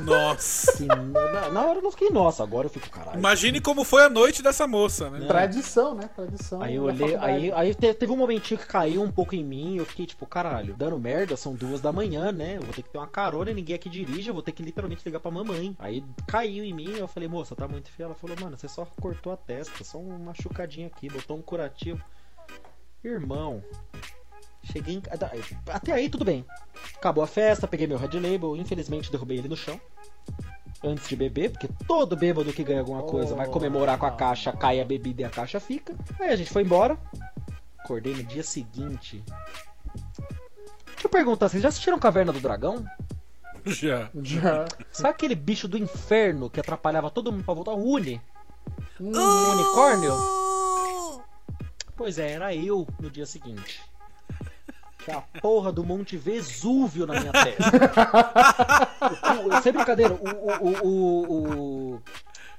Nossa. Que na, na hora eu não fiquei, nossa, agora eu fico, caralho. Imagine como foi a noite dessa moça, né? Tradição, né? Tradição. Aí eu olhei, aí, aí te- teve um momentinho que caiu um pouco em mim, eu fiquei tipo, caralho, dando merda, são duas da manhã, né? Eu vou ter que ter uma carona e ninguém aqui dirige, eu vou ter que literalmente ligar pra mamãe. Aí caiu em mim, eu falei, moça, tá muito feio. Ela falou, mano, você só cortou a testa, só uma machucadinha aqui, botou um curativo. Irmão, cheguei em. ca- Até aí tudo bem. Acabou a festa, peguei meu Red Label, infelizmente derrubei ele no chão. Antes de beber, porque todo bêbado que ganha alguma coisa vai comemorar com a caixa, cai a bebida e a caixa fica. Aí a gente foi embora. Acordei no dia seguinte. Deixa eu perguntar, vocês já assistiram Caverna do Dragão? Já. Já. Sabe aquele bicho do inferno que atrapalhava todo mundo pra voltar? O Uni? Um unicórnio? Pois é, era eu no dia seguinte. Tinha a porra do Monte Vesúvio na minha testa. O- o- sem brincadeira, o, o, o, o- o-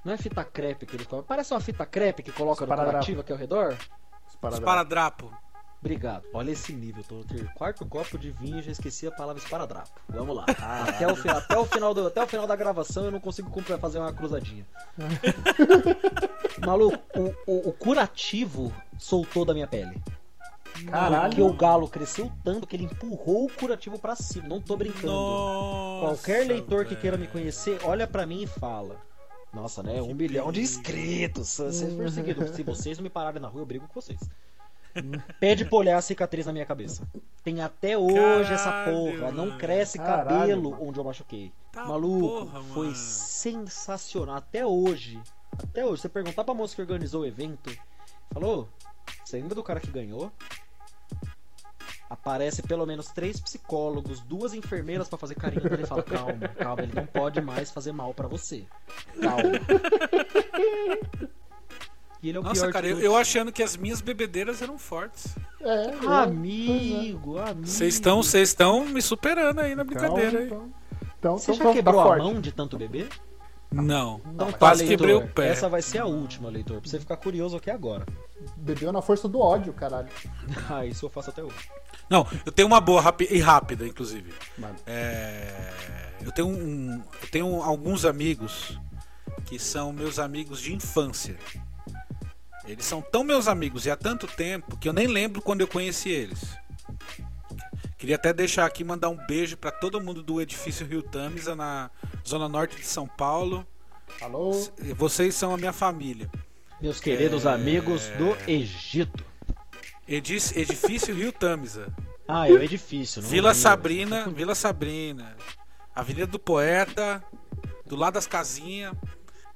Não é fita crepe que eles colocam. Parece uma fita crepe que coloca no Esparadrapo. curativo aqui ao redor. Esparadrapo. Obrigado. Olha esse nível. Tô ter- quarto copo de vinho e já esqueci a palavra esparadrapo. Vamos lá. Até o, até, o final do, até o final da gravação eu não consigo cumprir- fazer uma cruzadinha. Maluco, o, o- o curativo soltou da minha pele. Caralho. Porque o galo cresceu tanto que ele empurrou o curativo pra cima. Não tô brincando. Nossa, Qualquer leitor que queira me conhecer, olha pra mim e fala. Nossa, né? Um bilhão de inscritos. Se for seguido, se vocês não me pararem na rua, eu brigo com vocês. Pede pra olhar a cicatriz na minha cabeça. Tem até hoje essa Caralho, porra. Não mano. cresce Caralho, cabelo mano. onde eu machuquei. Tá Maluco, porra, foi sensacional. Até hoje. Até hoje. Você perguntar pra moça que organizou o evento, falou: Você lembra do cara que ganhou? Aparece pelo menos três psicólogos, duas enfermeiras pra fazer carinho nele e fala: Calma, calma, ele não pode mais fazer mal pra você. Calma. E ele é o Nossa, pior cara, eu, eu achando que as minhas bebedeiras eram fortes. É, é, Amigo, amigo. Vocês estão vocês estão me superando aí na Então, brincadeira aí. então, então, Você então já quebrou tá a forte. mão de tanto beber? Não. Então tá, Quase leitor. quebrei o pé. Essa vai ser a última, leitor, pra você ficar curioso aqui agora. Bebeu na força do ódio, caralho. Ah, isso eu faço até hoje. Não, eu tenho uma boa e rápida, inclusive. Mano. É, eu tenho um, eu tenho alguns amigos que são meus amigos de infância. Eles são tão meus amigos e há tanto tempo que eu nem lembro quando eu conheci eles. Queria até deixar aqui mandar um beijo pra todo mundo do edifício Rio Tamisa na zona norte de São Paulo. Alô? Vocês são a minha família. Meus queridos amigos do Egito. Edis- edifício Rio Tamisa. Ah, é o edifício, Vila é Sabrina, Vila Sabrina, Avenida do Poeta, do lado das casinhas.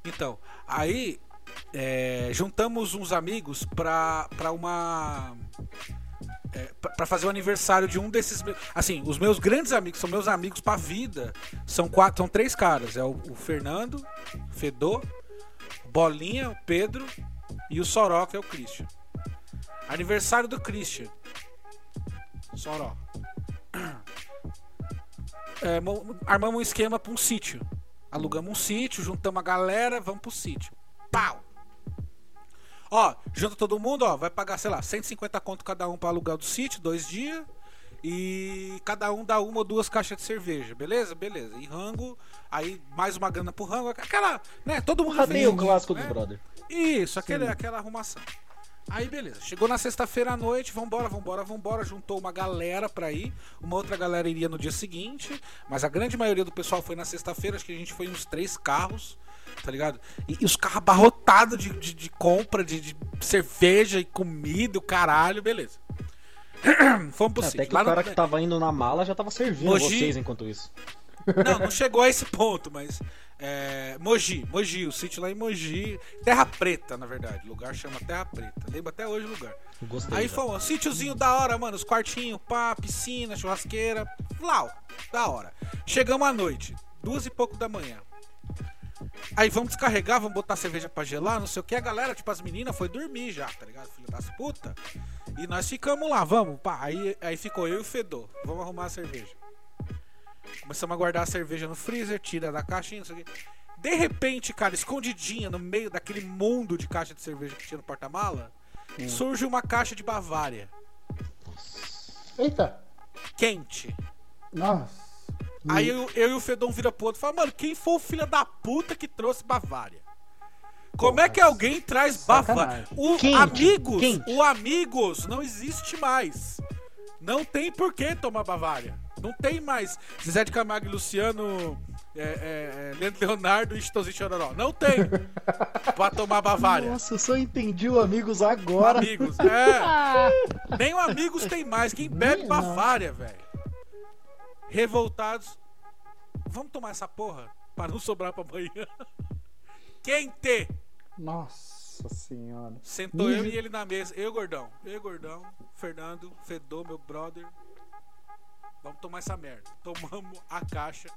Então, aí é, juntamos uns amigos pra, pra uma. É, pra fazer o aniversário de um desses. Assim, os meus grandes amigos são meus amigos pra vida. São quatro, são três caras: é o, o Fernando, Fedor, Bolinha, o Pedro e o Soró, que é o Christian. Aniversário do Christian. Soró. É, mo- armamos um esquema pra um sítio. Alugamos um sítio, juntamos a galera, vamos pro sítio. Pau! Ó, junta todo mundo, ó, vai pagar, sei lá, 150 conto cada um pra alugar do sítio, dois dias. E cada um dá uma ou duas caixas de cerveja, beleza? Beleza. E rango, aí mais uma grana pro rango, aquela, né? Todo mundo Rateio feliz, clássico né? dos brother. Isso, aquele, aquela arrumação. Aí beleza, chegou na sexta-feira à noite, vambora, vambora, vambora, juntou uma galera pra ir, uma outra galera iria no dia seguinte, mas a grande maioria do pessoal foi na sexta-feira, acho que a gente foi uns três carros, tá ligado? E, e os carros abarrotados de, de, de compra, de, de cerveja e comida, o caralho, beleza. Fomos pro Até sítio. que Lá o no- cara que tava indo na mala já tava servindo Mogi- vocês enquanto isso. Não, não chegou a esse ponto, mas. É, Mogi, Mogi, o sítio lá em Mogi. Terra Preta, na verdade. O lugar chama Terra Preta. Lembro até hoje o lugar. Gostei. Aí já. fomos, sítiozinho da hora, mano. Os quartinhos, pá, piscina, churrasqueira. Lau, da hora. Chegamos à noite, duas e pouco da manhã. Aí vamos descarregar, vamos botar cerveja pra gelar, não sei o que. A galera, tipo, as meninas foi dormir já, tá ligado? Filho das puta. E nós ficamos lá, vamos, pá. Aí, aí ficou eu e o Fedor. Vamos arrumar a cerveja. Começamos a guardar a cerveja no freezer, tira da caixinha, não sei o que. De repente, cara, escondidinha no meio daquele mundo de caixa de cerveja que tinha no porta-mala, surge uma caixa de Bavária. Eita. Quente. Nossa. Aí eu, eu e o Fedon vira pro outro e fala, mano, quem foi o filho da puta que trouxe Bavária? Como é que alguém traz Bavária? O Quente, Amigos, quente. o Amigos não existe mais. Não tem por que tomar Bavária. Não tem mais Zezé de Camargo e Luciano, é, é, é, Leandro Leonardo e Chitãozinho Chororó. Não tem pra tomar Bavária. Nossa, eu só entendi o Amigos agora. Amigos, é. Nem o Amigos tem mais. Quem bebe Nem- Bavária, velho. Revoltados. Vamos tomar essa porra? Pra não sobrar pra amanhã. Quente! Nossa senhora. Sentou eu e ele na mesa. Eu, gordão. Eu, gordão. Fernando, Fedor, meu brother. Vamos tomar essa merda. Tomamos a caixa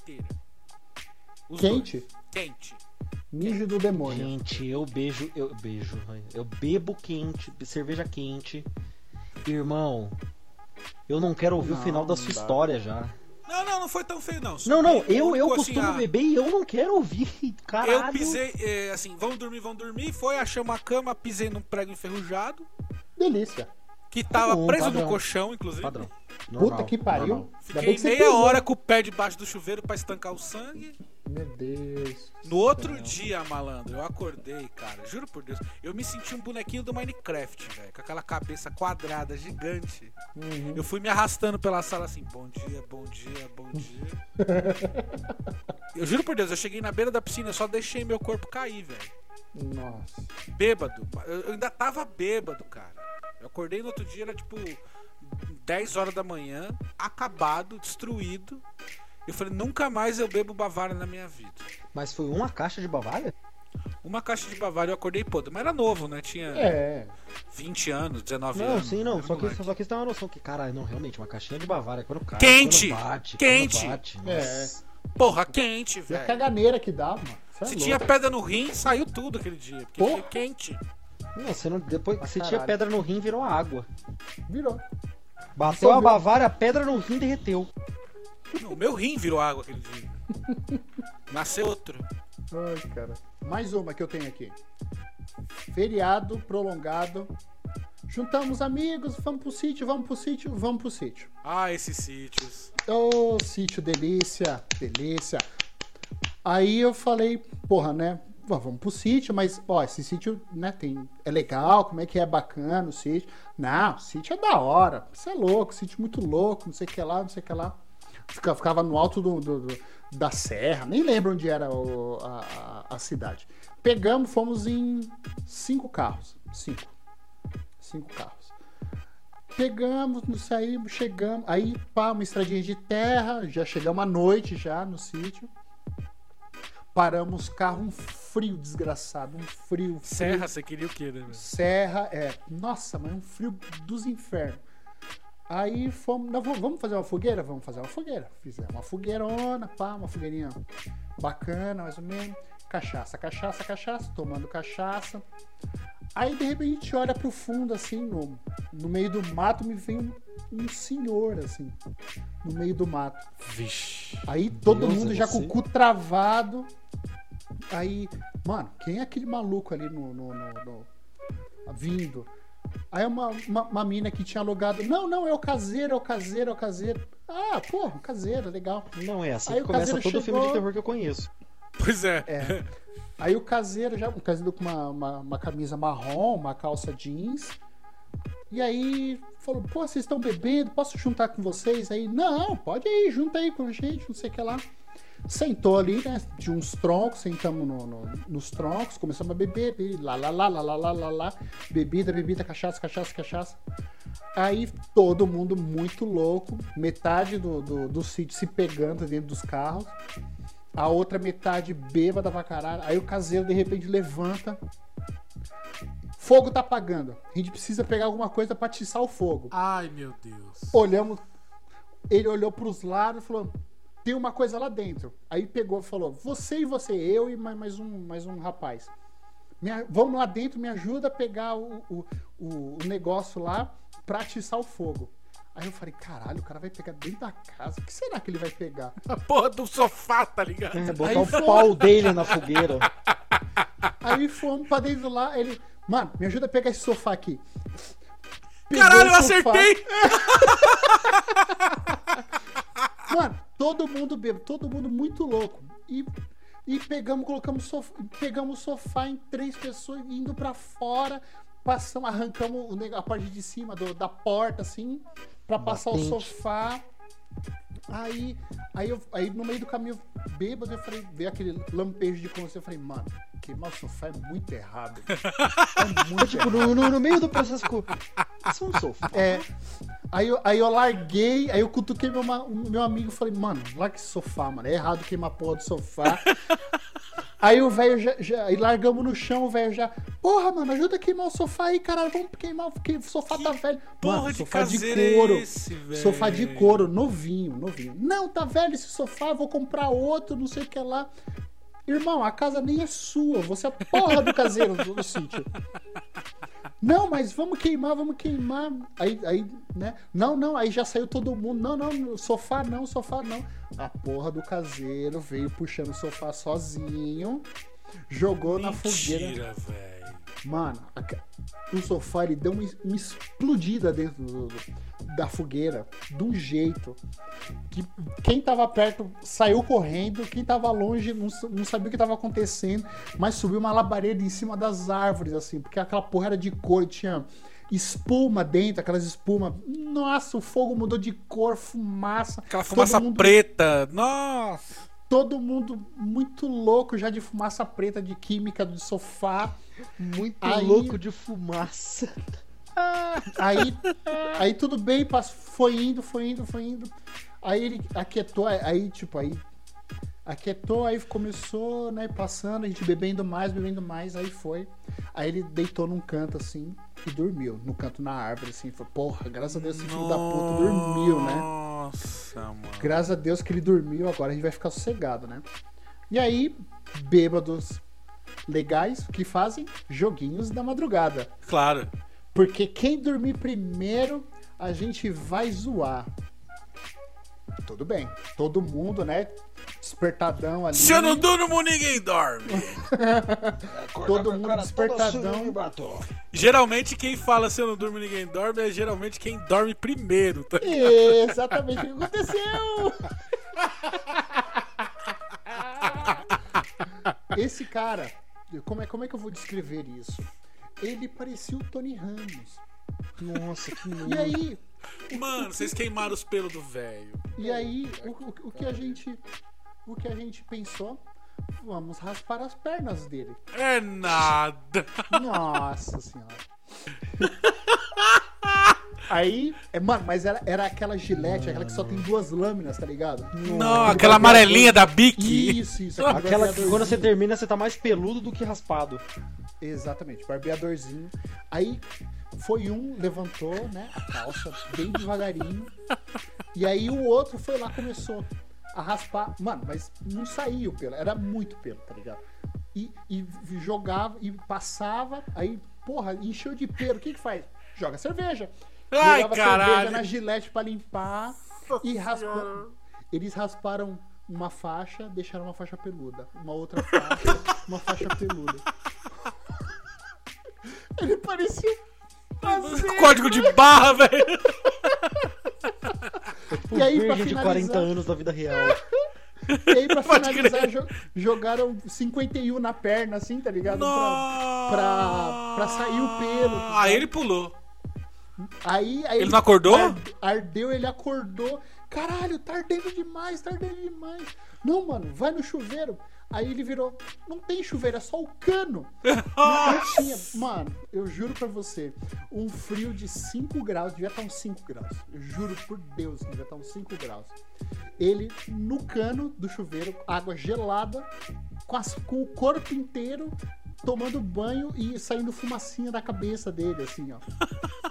inteira. Os Quente? dois. Quente. Mijo do demônio. Gente, eu beijo, eu beijo, eu bebo quente, cerveja quente. Irmão, eu não quero ouvir Não, o final da sua dá. história já. Não, não, não foi tão feio, não. Não, não, eu, eu assim, costumo a- beber e eu não quero ouvir. Caralho. Eu pisei, é, assim, vamos dormir, vamos dormir. Foi, achamos a cama, pisei num prego enferrujado, Delícia. que tava bom, preso padrão. no colchão, inclusive. Padrão. Puta Normal, que pariu. normal. Fiquei meia pisou. hora com o pé debaixo do chuveiro pra estancar o sangue. Meu Deus. No outro dia, malandro, eu acordei, cara. Juro por Deus. Eu me senti um bonequinho do Minecraft, velho. Com aquela cabeça quadrada, gigante. Uhum. Eu fui me arrastando pela sala assim: bom dia, bom dia, bom dia. eu juro por Deus, eu cheguei na beira da piscina, eu só deixei meu corpo cair, velho. Nossa. Bêbado. Eu eu ainda tava bêbado, cara. Eu acordei no outro dia, era tipo 10 horas da manhã, acabado, destruído. Eu falei, nunca mais eu bebo Bavária na minha vida. Mas foi uma caixa de Bavária? Uma caixa de Bavária eu acordei podre, mas era novo, né? Tinha É. 20 anos, 19 Não, anos. sim, não. Era Só que, só que você tem uma noção que, caralho, não, realmente, uma caixinha de Bavária quando cai. Quente! Quando bate, Quente! Quando bate, É. Porra, quente, E a velho. caganeira que dá, mano. Você é Se louco. tinha pedra no rim, saiu tudo aquele dia. Porque Porra. foi quente. Não, você não, depois, se tinha pedra no rim, virou água. Virou. Bateu a. Bavária, a pedra no rim derreteu. Não, meu rim virou água aquele dia. Nasceu outro. Ai, cara. Mais uma que eu tenho aqui. Feriado prolongado. Juntamos amigos, vamos pro sítio, vamos pro sítio, vamos pro sítio. Ah, esses sítios. Ô, sítio, delícia, delícia. Aí eu falei, porra, né? "Vá, Vamos pro sítio, mas, ó, esse sítio, né, tem. É legal, como é que é bacana o sítio. Não, o sítio é da hora. Você é louco, sítio muito louco, não sei o que lá, não sei o que lá. Fica- Ficava no alto do, do- do- da serra, nem lembro onde era o- a, a- cidade. Pegamos, fomos em cinco carros. Cinco. Cinco carros. Pegamos, nos saímos, chegamos. Aí, pá, uma estradinha de terra. Já chegamos à noite já no sítio. Paramos carro, um frio desgraçado. Um frio. frio. Serra, você queria o quê, né? Serra, é. Nossa, mas um frio dos infernos. Aí fomos. Não, vamos- fazer uma fogueira? Vamos fazer uma fogueira. Fizemos uma fogueirona, pá, uma fogueirinha bacana, mais ou menos. Cachaça, cachaça, cachaça, tomando cachaça. Aí de repente olha pro fundo, assim, no, no meio do mato, me vem um, um senhor, assim, no meio do mato. Vixe. Aí todo Deus, mundo é já você? com o cu travado. Aí, mano, quem é aquele maluco ali no. no- no- no- vindo? Aí uma, uma, uma mina que tinha alugado. Não, não, é o caseiro, é o caseiro, é o caseiro. Ah, porra, caseiro, legal. Não é assim Aí que o começa todo filme de chegou- terror que eu conheço. Pois é. É. Aí o caseiro já, um caseiro com uma, uma, uma camisa marrom, uma calça jeans. E aí falou, pô, vocês estão bebendo, posso juntar com vocês aí? Não, pode ir, junta aí com a gente, não sei o que lá. Sentou ali, né? De uns troncos, sentamos no- no- nos troncos, começamos a beber, beber, lá, lá, lá, lá, lá, lá, lá, lá, bebida, bebida, cachaça, cachaça, cachaça. Aí todo mundo muito louco, metade do, do, do sítio se pegando dentro dos carros a outra metade bêbada pra caralho. Aí o caseiro de repente levanta. Fogo tá apagando. A gente precisa pegar alguma coisa pra atiçar o fogo. Ai, meu Deus. Olhamos. Ele olhou pros lados e falou: tem uma coisa lá dentro. Aí pegou e falou: você e você, eu e mais, um, mais um rapaz. Me vamos lá dentro, me ajuda a pegar o, o, o, negócio lá pra atiçar o fogo. Aí eu falei, caralho, o cara vai pegar dentro da casa. O que será que ele vai pegar? A porra do sofá, tá ligado? É, botar Aí o foi- pau dele na fogueira. Aí fomos pra dentro lá, ele. Mano, me ajuda a pegar esse sofá aqui. Pegou Caralho, eu acertei! Mano, Todo mundo bêbado, todo mundo muito louco. E, e pegamos, colocamos sofá, pegamos o sofá em três pessoas indo pra fora. Passamos, arrancamos a parte de cima do- da porta, assim, pra passar o sofá. Aí, aí, eu, aí no meio do caminho bêbado, eu falei, veio aquele lampejo de consciência. Eu falei, mano, queimar o sofá é muito errado. É muito Tipo, no, no- no meio do processo. Isso é um sofá. é. Aí eu, aí eu larguei, aí eu cutuquei meu, meu amigo e falei, mano, larga esse sofá, mano. É errado queimar a porra do sofá. aí o velho já, já. Aí largamos no chão, o velho já. Porra, mano, ajuda a queimar o sofá aí, caralho. Vamos queimar o que- o sofá tá velho. Porra mano, de sofá de é couro. esse, velho? sofá de couro, novinho, novinho. Não, tá velho esse sofá, vou comprar outro, não sei o que lá. Irmão, a casa nem é sua, você é a porra do caseiro do sítio. Não, mas vamos queimar, vamos queimar. Aí, aí, né? Não, não, aí já saiu todo mundo. Não, não, sofá não, sofá não. A porra do caseiro veio puxando o sofá sozinho, jogou na fogueira. Mentira, velho. Mano, o sofá ele deu uma, uma explodida dentro do- da fogueira, de um jeito que quem tava perto saiu correndo, quem tava longe não, não sabia o que tava acontecendo, mas subiu uma labareda em cima das árvores, assim, porque aquela porra era de cor, tinha espuma dentro, aquelas espumas. Nossa, o fogo mudou de cor, fumaça. Aquela fumaça mundo- preta. Nossa. Todo mundo muito louco já de fumaça preta, de química do sofá. Muito Aí- louco de fumaça. Aí, aí tudo bem, foi indo, foi indo, foi indo. Aí ele aquietou, aí tipo, aí aquietou, aí começou, né, passando, a gente bebendo mais, bebendo mais, aí foi. Aí ele deitou num canto assim e dormiu, no canto na árvore, assim. Foi, porra, graças a Deus esse filho da puta dormiu, né? Nossa, mano. Graças a Deus que ele dormiu, agora a gente vai ficar sossegado, né? E aí, bêbados legais, que fazem? Joguinhos da madrugada. Claro. Porque quem dormir primeiro, a gente vai zoar. Tudo bem. Todo mundo, né? Despertadão ali. Se eu não durmo, ninguém dorme. Todo mundo despertadão. Geralmente quem fala se eu não durmo, ninguém dorme é geralmente quem dorme primeiro. Tá? Exatamente o que aconteceu. Esse cara, como é, como é que eu vou descrever isso? Ele parecia o Tony Ramos. Nossa, que E aí, Mano, vocês queimaram os pelos do velho. E aí, o, o- o que a gente. O que a gente pensou? Vamos raspar as pernas dele. É nada. Nossa senhora. Aí, é, mano, mas era, era aquela gilete, aquela que só tem duas lâminas, tá ligado? Não, aquela amarelinha da Bic. Isso, isso. aquele Aquela que quando você termina, você tá mais peludo do que raspado. Exatamente, barbeadorzinho. Aí foi um, levantou, né, a calça bem devagarinho. E aí o outro foi lá, começou a raspar. Mano, mas não saía o pelo, era muito pelo, tá ligado? E, e jogava, e passava, aí, porra, encheu de pelo. O que que faz? Joga cerveja. Ai, caralho. na gilete pra limpar e raspou. Eles rasparam uma faixa, deixaram uma faixa peluda. Uma outra faixa, uma faixa peluda. Ele parecia Código de barra, velho. E aí, pra Virgem de finalizar- 40 anos da vida real. E aí, pra Pode finalizar, jo- jogaram 51 na perna, assim, tá ligado? Pra, pra, pra sair o pelo. Aí ele pulou. Aí, aí Ele não acordou? ard- Ardeu, ele acordou. Caralho, tá ardendo demais, tá ardendo demais. Não, mano, vai no chuveiro. Aí ele virou. Não tem chuveiro, é só o cano. Não tinha. Mano, eu juro pra você, um frio de 5 graus, devia estar uns 5 graus. Eu juro por Deus devia estar uns 5 graus. Ele no cano do chuveiro, água gelada, com, as- com o corpo inteiro, tomando banho e saindo fumacinha da cabeça dele, assim, ó.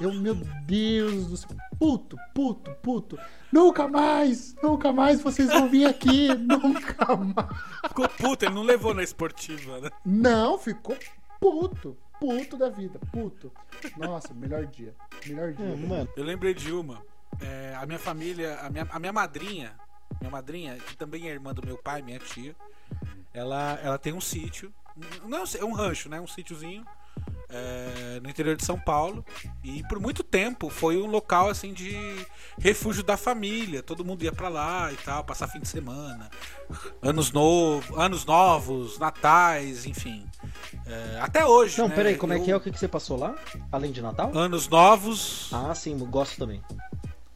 Eu, meu Deus do céu. Puto, puto, puto. Nunca mais, nunca mais vocês vão vir aqui. nunca mais. Ficou puto, ele não levou na esportiva, né? Não, ficou puto. Puto da vida, puto. Nossa, melhor dia. Melhor dia. Hum, mano, Eu lembrei de uma. É, a minha família, a minha, a minha madrinha, minha madrinha, que também é irmã do meu pai, minha tia, ela, ela tem um sítio. Não, é um rancho, né? Um sítiozinho é, no interior de São Paulo. E por muito tempo foi um local assim de refúgio da família. Todo mundo ia pra lá e tal, passar fim de semana, anos, novo, anos novos, natais, enfim. É, até hoje. Não, né, peraí, como é eu- que é? O que, que você passou lá? Além de Natal? Anos novos, Ah, sim, gosto também.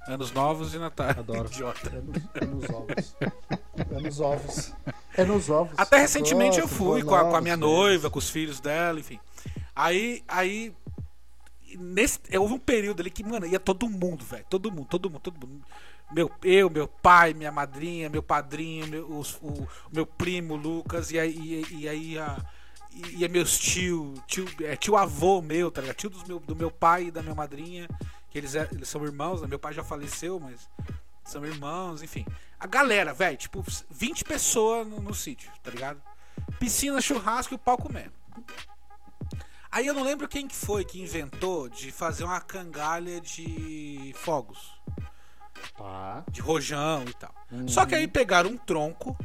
anos novos e Natal. Adoro. Idiota. É, no- é nos ovos. É nos ovos. É nos ovos. Até recentemente eu fui com a, com a minha né? noiva, com os filhos dela, enfim. Aí, aí nesse, houve um período ali que, mano, ia todo mundo, velho, todo mundo, todo mundo, todo mundo. Meu, eu, meu pai, minha madrinha, meu padrinho, meu, os- o, meu primo Lucas, e aí, e, e aí a, e, e meus tio, tio, é, tio avô meu, tá ligado? Tio dos meu, do meu pai e da minha madrinha, que eles, é- eles são irmãos, né? Meu pai já faleceu, mas são irmãos, enfim. A galera, velho, tipo, 20 pessoas no, no sítio, tá ligado? Piscina, churrasco e o pau comendo. Aí eu não lembro quem que foi que inventou de fazer uma cangalha de fogos, Tá. de rojão e tal. Só que aí pegaram um tronco,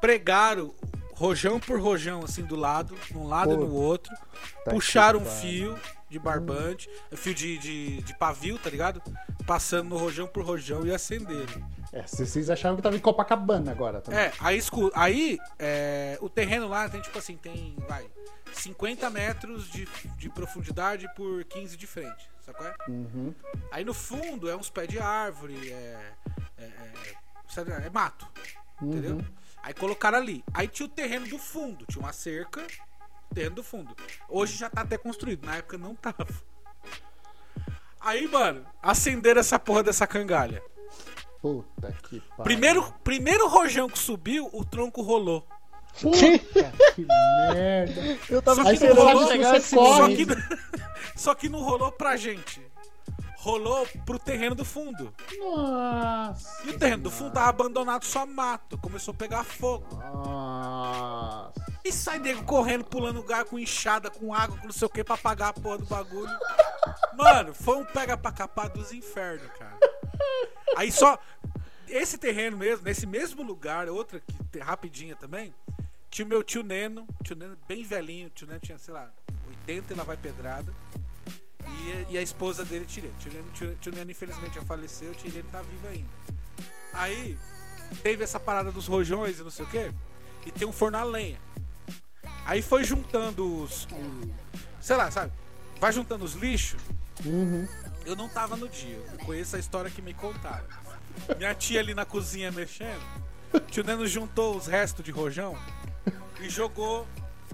pregaram rojão por rojão assim do lado, num lado e no outro, Tá puxaram um fio de barbante, fio de, de, de pavio, tá ligado? Passando no rojão por rojão e acenderam. É, vocês achavam que tava em Copacabana agora também. É, aí, aí é, o terreno lá tem tipo assim, tem, vai, 50 metros de, de profundidade por 15 de frente, sacou? É? Uhum. Aí no fundo é uns pés de árvore, é, é, é, é mato, entendeu? Uhum. Aí colocaram ali. Aí tinha o terreno do fundo, tinha uma cerca, terreno do fundo. Hoje já tá até construído, na época não tava. Aí, mano, acenderam essa porra dessa cangalha. Puta que pariu. Primeiro, primeiro rojão que subiu, o tronco rolou. Puta que merda. Eu tava Aí você esperando se chegar. Só que, só que não rolou pra gente. Rolou pro terreno do fundo. Nossa. E o terreno do fundo tava abandonado só mato. Começou a pegar fogo. Nossa. E sai nego correndo, pulando lugar com enxada, com água, com não sei o que pra apagar a porra do bagulho. Mano, foi um pega pra capar dos infernos, cara. Aí só. Esse terreno mesmo, nesse mesmo lugar, outra que rapidinha também, tinha o meu tio Neno, tio Neno bem velhinho, tio Neno tinha, sei lá, 80 e lá vai pedrada. E, e a esposa dele, Tirene. Tio Neno infelizmente já faleceu, Tirene tá vivo ainda. Aí, teve essa parada dos rojões e não sei o que, e tem um forno a lenha. Aí foi juntando os. o- sei lá, sabe? Vai juntando os lixos. Uhum. Eu não tava no dia, eu conheço a história que me contaram. Minha tia ali na cozinha mexendo, tio Neno juntou os restos de rojão e jogou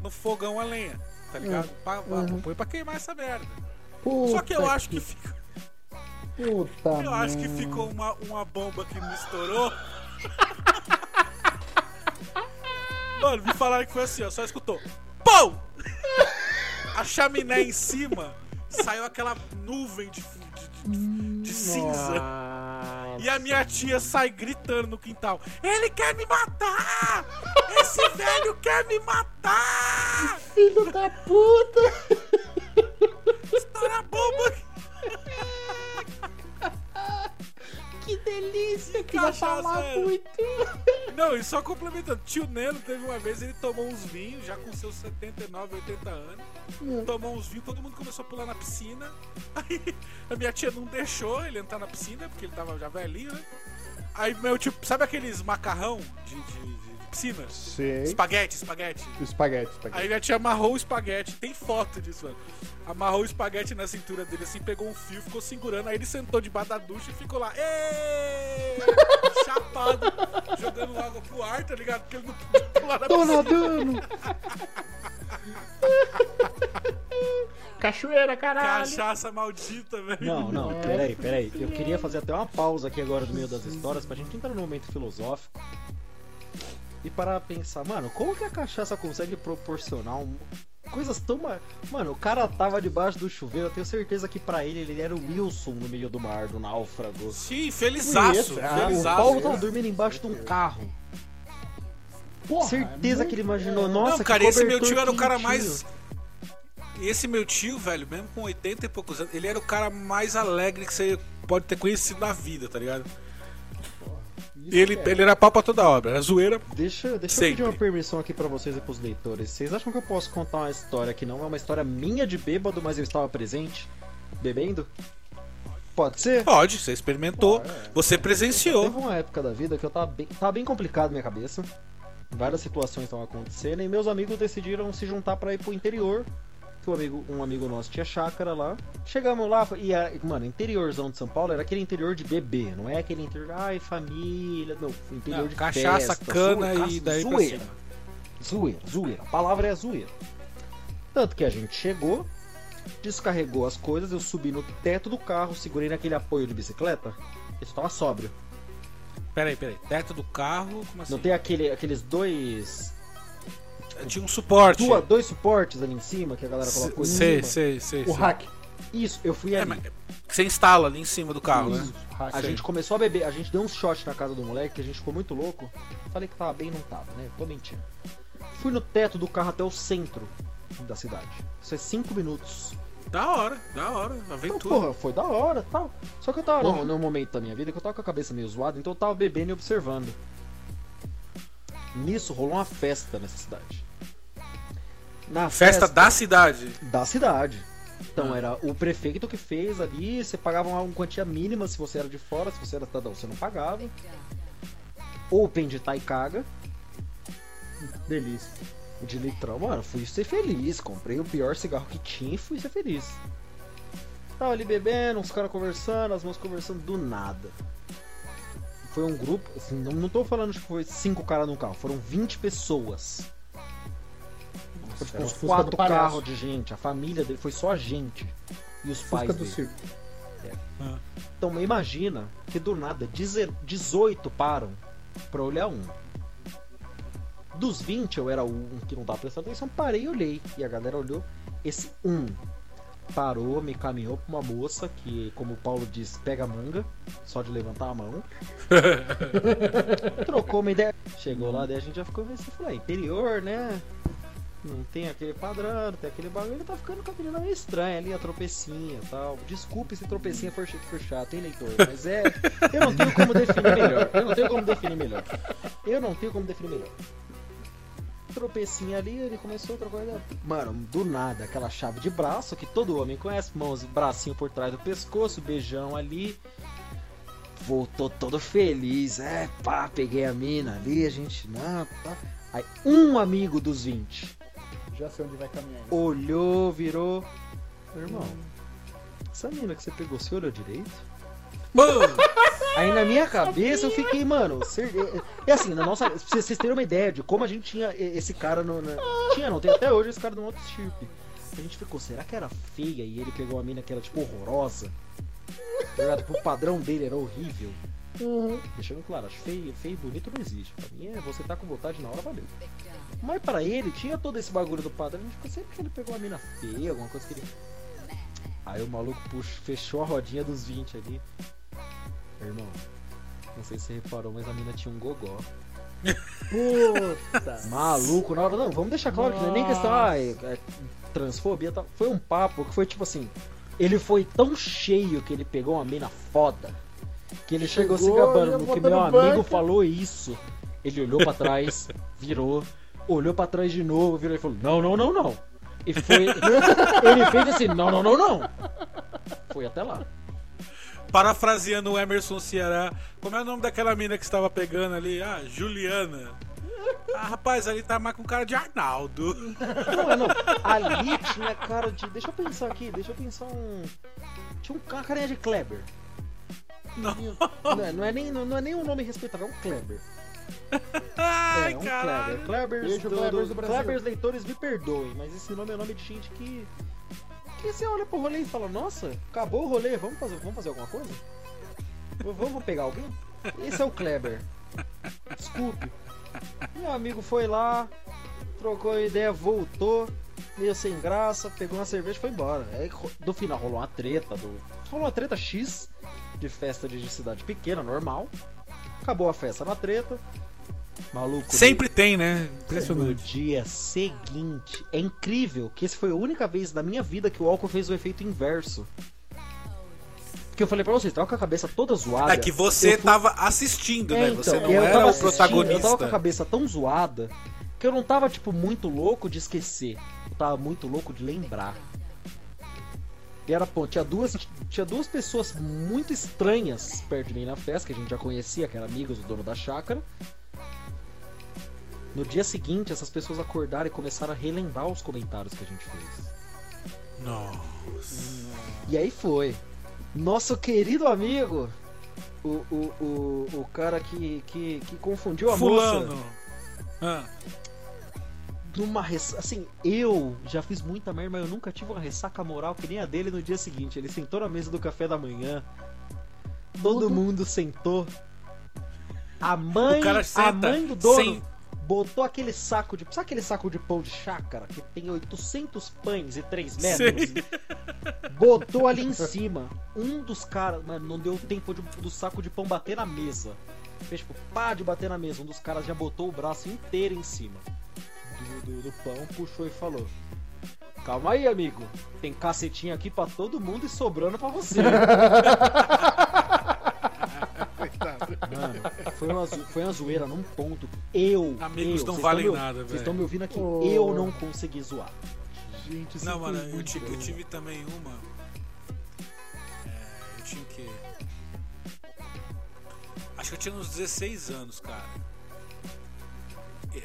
no fogão a lenha, tá ligado? Pra, pra, Põe pra queimar essa merda. Só que eu Puta acho que fica- Puta eu acho que ficou uma, uma bomba que não estourou. Mano, me falaram que foi assim, ó, só escutou. Pum! A chaminé em cima saiu aquela nuvem de, de- de- de cinza. E a minha tia sai gritando no quintal: Ele quer me matar! Esse velho quer me matar! Filho da puta. Estoura a bomba! Que delícia. Queria cachaça falar era? muito. Não, e só complementando, tio Neno teve uma vez, ele tomou uns vinhos, já com seus 79, 80 anos. Tomou uns vinhos, todo mundo começou a pular na piscina. Aí a minha tia não deixou ele entrar na piscina, porque ele tava já velhinho, né? Aí meu tio, sabe aqueles macarrão de, de- de piscina? Sei. Espaguete, espaguete. Espaguete, espaguete. Aí minha tia amarrou o espaguete, tem foto disso, mano. Amarrou o espaguete na cintura dele assim, pegou um fio, ficou segurando, aí ele sentou debaixo da ducha e ficou lá, chapado, jogando água pro ar, tá ligado? Porque ele não podia pular na Tô piscina. nadando. Cachoeira, caralho. Cachaça maldita, velho. Não, não, peraí, peraí. Eu queria fazer até uma pausa aqui agora no meio das histórias pra gente entrar num momento filosófico e parar pra pensar, mano, como que a cachaça consegue proporcionar um- coisas tão. ma- Mano, o cara tava debaixo do chuveiro, eu tenho certeza que pra ele ele era o Wilson no meio do mar, do náufrago. Sim, felizaço, Conheço, ah, O felizaço. Paulo tava dormindo embaixo de um carro. Porra, certeza é que ele imaginou, nossa, Não, que cara, esse meu tio era o cara mais. Esse meu tio, velho, mesmo com 80 e poucos anos, ele era o cara mais alegre que você pode ter conhecido na vida, tá ligado? Ele, que é. ele era pau pra toda obra. Era zoeira. Deixa, deixa eu pedir uma permissão aqui pra vocês e pros leitores. Vocês acham que eu posso contar uma história que não é uma história minha de bêbado, mas eu estava presente? Bebendo? Pode ser? Pode, você experimentou. Você presenciou. Teve uma época da vida que eu tava bem, tava bem complicado na minha cabeça. Várias situações estavam acontecendo e meus amigos decidiram se juntar pra ir pro interior. Que um amigo, um amigo nosso tinha chácara lá. Chegamos lá e, a- mano, interiorzão de São Paulo era aquele interior de bebê, não é aquele interior, ai, família, não, interior Não, de cachaça, festa, cana zoe- e daí zoeira. cima. Zoeira, zoeira. A palavra é zoeira. Tanto que a gente chegou, descarregou as coisas, eu subi no teto do carro, segurei naquele apoio de bicicleta. Isso tava sóbrio. Peraí, peraí. Teto do carro, como assim? Não tem aquele, aqueles dois. Tinha um suporte. Duas, dois suportes ali em cima que a galera colocou em Sei, cima. sei, sei. O sei. hack. Isso, eu fui É, ali. mas você instala ali em cima do carro, né? Isso, hack. A gente começou a beber, a gente deu uns shots na casa do moleque, que a gente ficou muito louco. Falei que tava bem, não tava, né? Tô mentindo. Fui no teto do carro até o centro da cidade. Isso é cinco minutos. Da hora, da hora. Então, Aventura. porra, foi da hora tal. Só que eu tava num, num momento da minha vida que eu tava com a cabeça meio zoada, então eu tava bebendo e observando. Nisso rolou uma festa nessa cidade. Na Festa da cidade. da cidade. Então Ah. era o prefeito que fez ali, você pagava uma quantia mínima se você era de fora, se você era cidadão, você não pagava. Open de Taicaga, Delícia. de litrão, mano, fui ser feliz, comprei o pior cigarro que tinha e fui ser feliz. Tava ali bebendo, uns caras conversando, as mãos conversando do nada. Foi um grupo, assim, não, não tô falando que foi cinco caras no carro, foram 20 pessoas. Foi, tipo, uns quatro carros de gente, a família dele foi só a gente. E os pais Fusca do dele. circo. Então imagina que do nada deze- 18 param pra olhar um. Dos 20 eu era o um que não tava prestando atenção, parei e olhei. E a galera olhou. Esse um parou, me caminhou pra uma moça que, como o Paulo diz, pega manga, só de levantar a mão. Trocou uma ideia. Chegou lá, daí a gente já ficou assim, falou, "É, interior, né? Não tem aquele padrão, tem aquele bagulho, ele tá ficando com a menina meio estranha ali, a tropecinha e tal. Desculpe se tropecinha for, for chato, hein, leitor? Mas é. Eu não tenho como definir melhor. Eu não tenho como definir melhor. Eu não tenho como definir melhor. Tropecinha ali, ele começou a trocar ideia. Mano, do nada, aquela chave de braço que todo homem conhece, mãos, bracinho por trás do pescoço, beijão ali. Voltou todo feliz, é, pá, peguei a mina ali, a gente, não, tá. Aí, um amigo dos 20 Já sei onde vai caminhar. isso. olhou, virou. Meu irmão, essa mina que você pegou, você olhou direito? Mano, Aí na minha cabeça eu fiquei, mano, cer- é é assim, na nossa. Pra vocês terem uma ideia de como a gente tinha esse cara no. na- Tinha, não, tem até hoje esse cara no outro chip. A gente ficou, será que era feia e ele pegou uma mina que era tipo horrorosa? Tá ligado? Tipo, o padrão dele era horrível. Deixando claro, acho feio, feio e bonito não existe. Pra mim é você tá com vontade na hora, valeu. Mas pra ele tinha todo esse bagulho do padrão. A gente ficou sempre que ele pegou uma mina feia, alguma coisa que ele. Aí o maluco puxa, fechou a rodinha dos 20 ali. Irmão, não sei se você reparou, mas a mina tinha um gogó. Puta. Maluco, na hora não, vamos deixar claro que não é nem questão, ah, é, é transfobia tal. Foi um papo que foi tipo assim. Ele foi tão cheio que ele pegou uma mina foda. Que ele chegou, se Chegou, gabando ia no que meu amigo banco. falou isso. Ele olhou pra trás, virou, olhou pra trás de novo, virou e falou: Não, não, não, não. E foi. ele fez assim: Não, não, não, não. Foi até lá. parafraseando o Emerson Ceará, como é o nome daquela mina que estava pegando ali? Ah, Juliana. Ah, rapaz, ali tá mais com cara de Arnaldo. Não, é não. Ali tinha cara de. Deixa eu pensar aqui, deixa eu pensar um. Tinha um, uma carinha de Kleber. Não. Não é, não é nem, não é nem um nome respeitável, é um Kleber. Ai, é, um caralho. Kleber. Klebers, Beijo, do, Klebers do- Brasil. Klebers leitores me perdoem, mas esse nome é nome de gente que. Que você olha pro rolê e fala, nossa, acabou o rolê, vamos fazer, vamos fazer alguma coisa? Vamos pegar alguém? Esse é o Kleber. Desculpe. Meu amigo foi lá, trocou a ideia, voltou, meio sem graça, pegou uma cerveja e foi embora. Aí no final rolou uma treta, do... rolou uma treta X de festa de cidade pequena, normal. Acabou a festa na treta. Maluco. Sempre tem, né? No Impressionante. dia seguinte, é incrível que esse foi a única vez na minha vida que o álcool fez o efeito inverso. Que eu falei pra vocês, tava com a cabeça toda zoada. É que você fui- tava assistindo, É, né? então, Você não era o protagonista. Eu tava com a cabeça tão zoada que eu não tava, tipo, muito louco de esquecer. Tava muito louco de lembrar. E era, pô, tinha duas, tinha duas pessoas muito estranhas perto de mim na festa, que a gente já conhecia, que eram amigos do dono da chácara. No dia seguinte, essas pessoas acordaram e começaram a relembrar os comentários que a gente fez. Nossa. E aí foi. Nosso querido amigo, o, o, o, o cara que, que, que confundiu a moça. Fulano. Ah, numa res... assim, eu já fiz muita merda, mas eu nunca tive uma ressaca moral que nem a dele no dia seguinte. Ele sentou na mesa do café da manhã. Todo mundo sentou. A mãe, o cara a mãe do dono sem... botou aquele saco de, sabe aquele saco de pão de chácara que tem 800 pães e 3 metros? Sei. Botou ali em cima. Um dos caras, mano, não deu tempo de- do saco de pão bater na mesa. Fez tipo, pá de bater na mesa. Um dos caras já botou o braço inteiro em cima do, do, do pão, puxou e falou: Calma aí, amigo. Tem cacetinho aqui pra todo mundo e sobrando pra você. Mano, foi uma, foi uma zoeira num ponto. Eu. Amigos eu, não vocês valem nada, Vocês velho. estão me ouvindo aqui. Oh. Eu não consegui zoar. Gente, isso Não, mano, eu muito tive, bom. eu tive também uma. É, eu tinha o quê? Acho que eu tinha uns 16 anos, cara.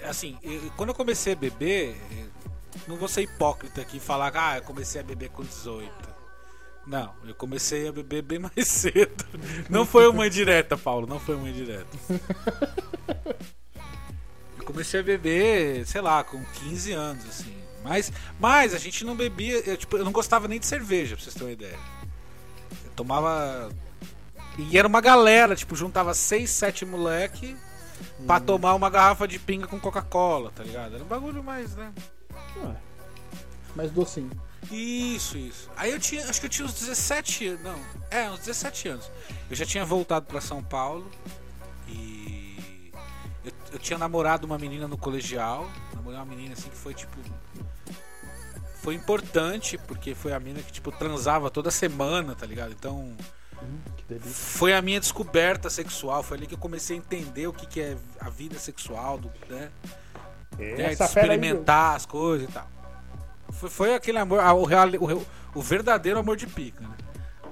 Assim, quando eu comecei a beber, não vou ser hipócrita aqui e falar que ah, eu comecei a beber com 18. Não, eu comecei a beber bem mais cedo. Não foi uma indireta, Paulo, não foi uma indireta. Eu comecei a beber, sei lá, com 15 anos, assim. Mas, mas a gente não bebia, eu, tipo, eu não gostava nem de cerveja, pra vocês terem uma ideia. Eu tomava. E era uma galera, tipo, juntava seis, sete moleque pra tomar uma garrafa de pinga com Coca-Cola, tá ligado? Era um bagulho mais, né? Ué, Mas docinho. Isso, isso. Aí eu tinha, acho que eu tinha uns 17 anos, não, é, uns 17 anos. Eu já tinha voltado pra São Paulo e eu, eu tinha namorado uma menina no colegial, namorei uma menina assim que foi tipo foi importante porque foi a menina que tipo transava toda semana, tá ligado? Então. Foi a minha descoberta sexual, foi ali que eu comecei a entender o que, que é a vida sexual, do, né? né, de Essa fera aí, experimentar as coisas e tal. Foi, foi aquele amor, o, real, o, o verdadeiro amor de pica, né?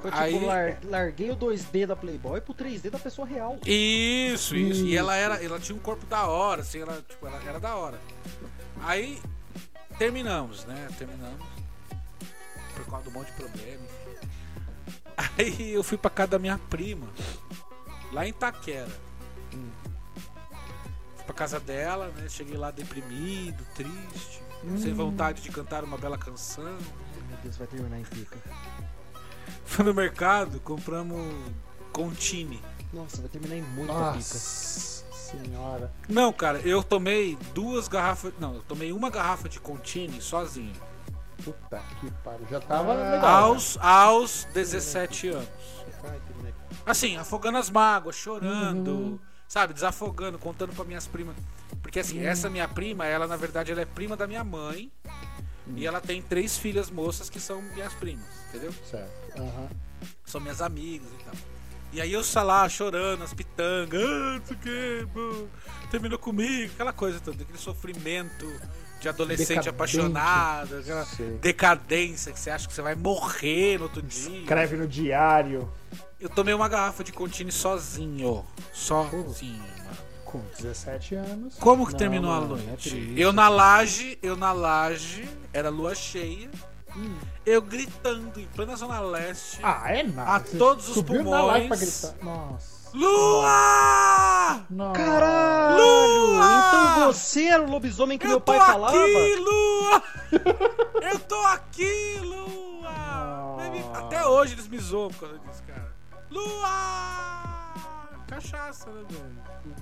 Foi tipo, Aí- lar- larguei o 2D da Playboy pro 3D da pessoa real. Isso, isso. E ela era, ela tinha um corpo da hora, assim, ela, tipo, ela era da hora. Aí terminamos, né? Terminamos. Por causa do monte de problema. enfim. Aí eu fui pra casa da minha prima, lá em Itaquera. Fui pra casa dela, né? Cheguei lá deprimido, triste, sem vontade de cantar uma bela canção. Ai, Meu Deus, vai terminar em pica. Fui no mercado, compramos Contini. Nossa, vai terminar em muita Nossa senhora. Não, cara, eu tomei duas garrafas. Não, eu tomei uma garrafa de Contini sozinho. Puta que pariu. Já tava Ah. legal. Aos, aos 17 anos. Assim, afogando as mágoas, chorando, sabe, desafogando, contando pra minhas primas. Porque assim, essa minha prima, ela na verdade ela é prima da minha mãe. E ela tem três filhas moças que são minhas primas, entendeu? Certo. Aham. São minhas amigas e tal. E aí eu sei lá, chorando, as pitangas, ah, não sei o que, pô, terminou comigo, aquela coisa toda, aquele sofrimento de adolescente Decadente. apaixonado, aquela Sei. decadência que você acha que você vai morrer no outro dia. Escreve no diário. Eu tomei uma garrafa de Contini sozinho. Sozinho. Com 17 anos. Como que Não, terminou a mano, é noite? triste, eu na laje, eu na laje, era lua cheia. Eu gritando em plena zona leste. Ah, é nada. A todos os subiu na live pra pulmões. gritar. Nossa. Lua! Nossa. Caralho! Lua! Então você era o lobisomem que Eu meu pai falava? aqui, Lua! Eu tô aqui, Lua! Ah. Até hoje eles me zoam por causa disso, cara. Lua! Cachaça, né, velho?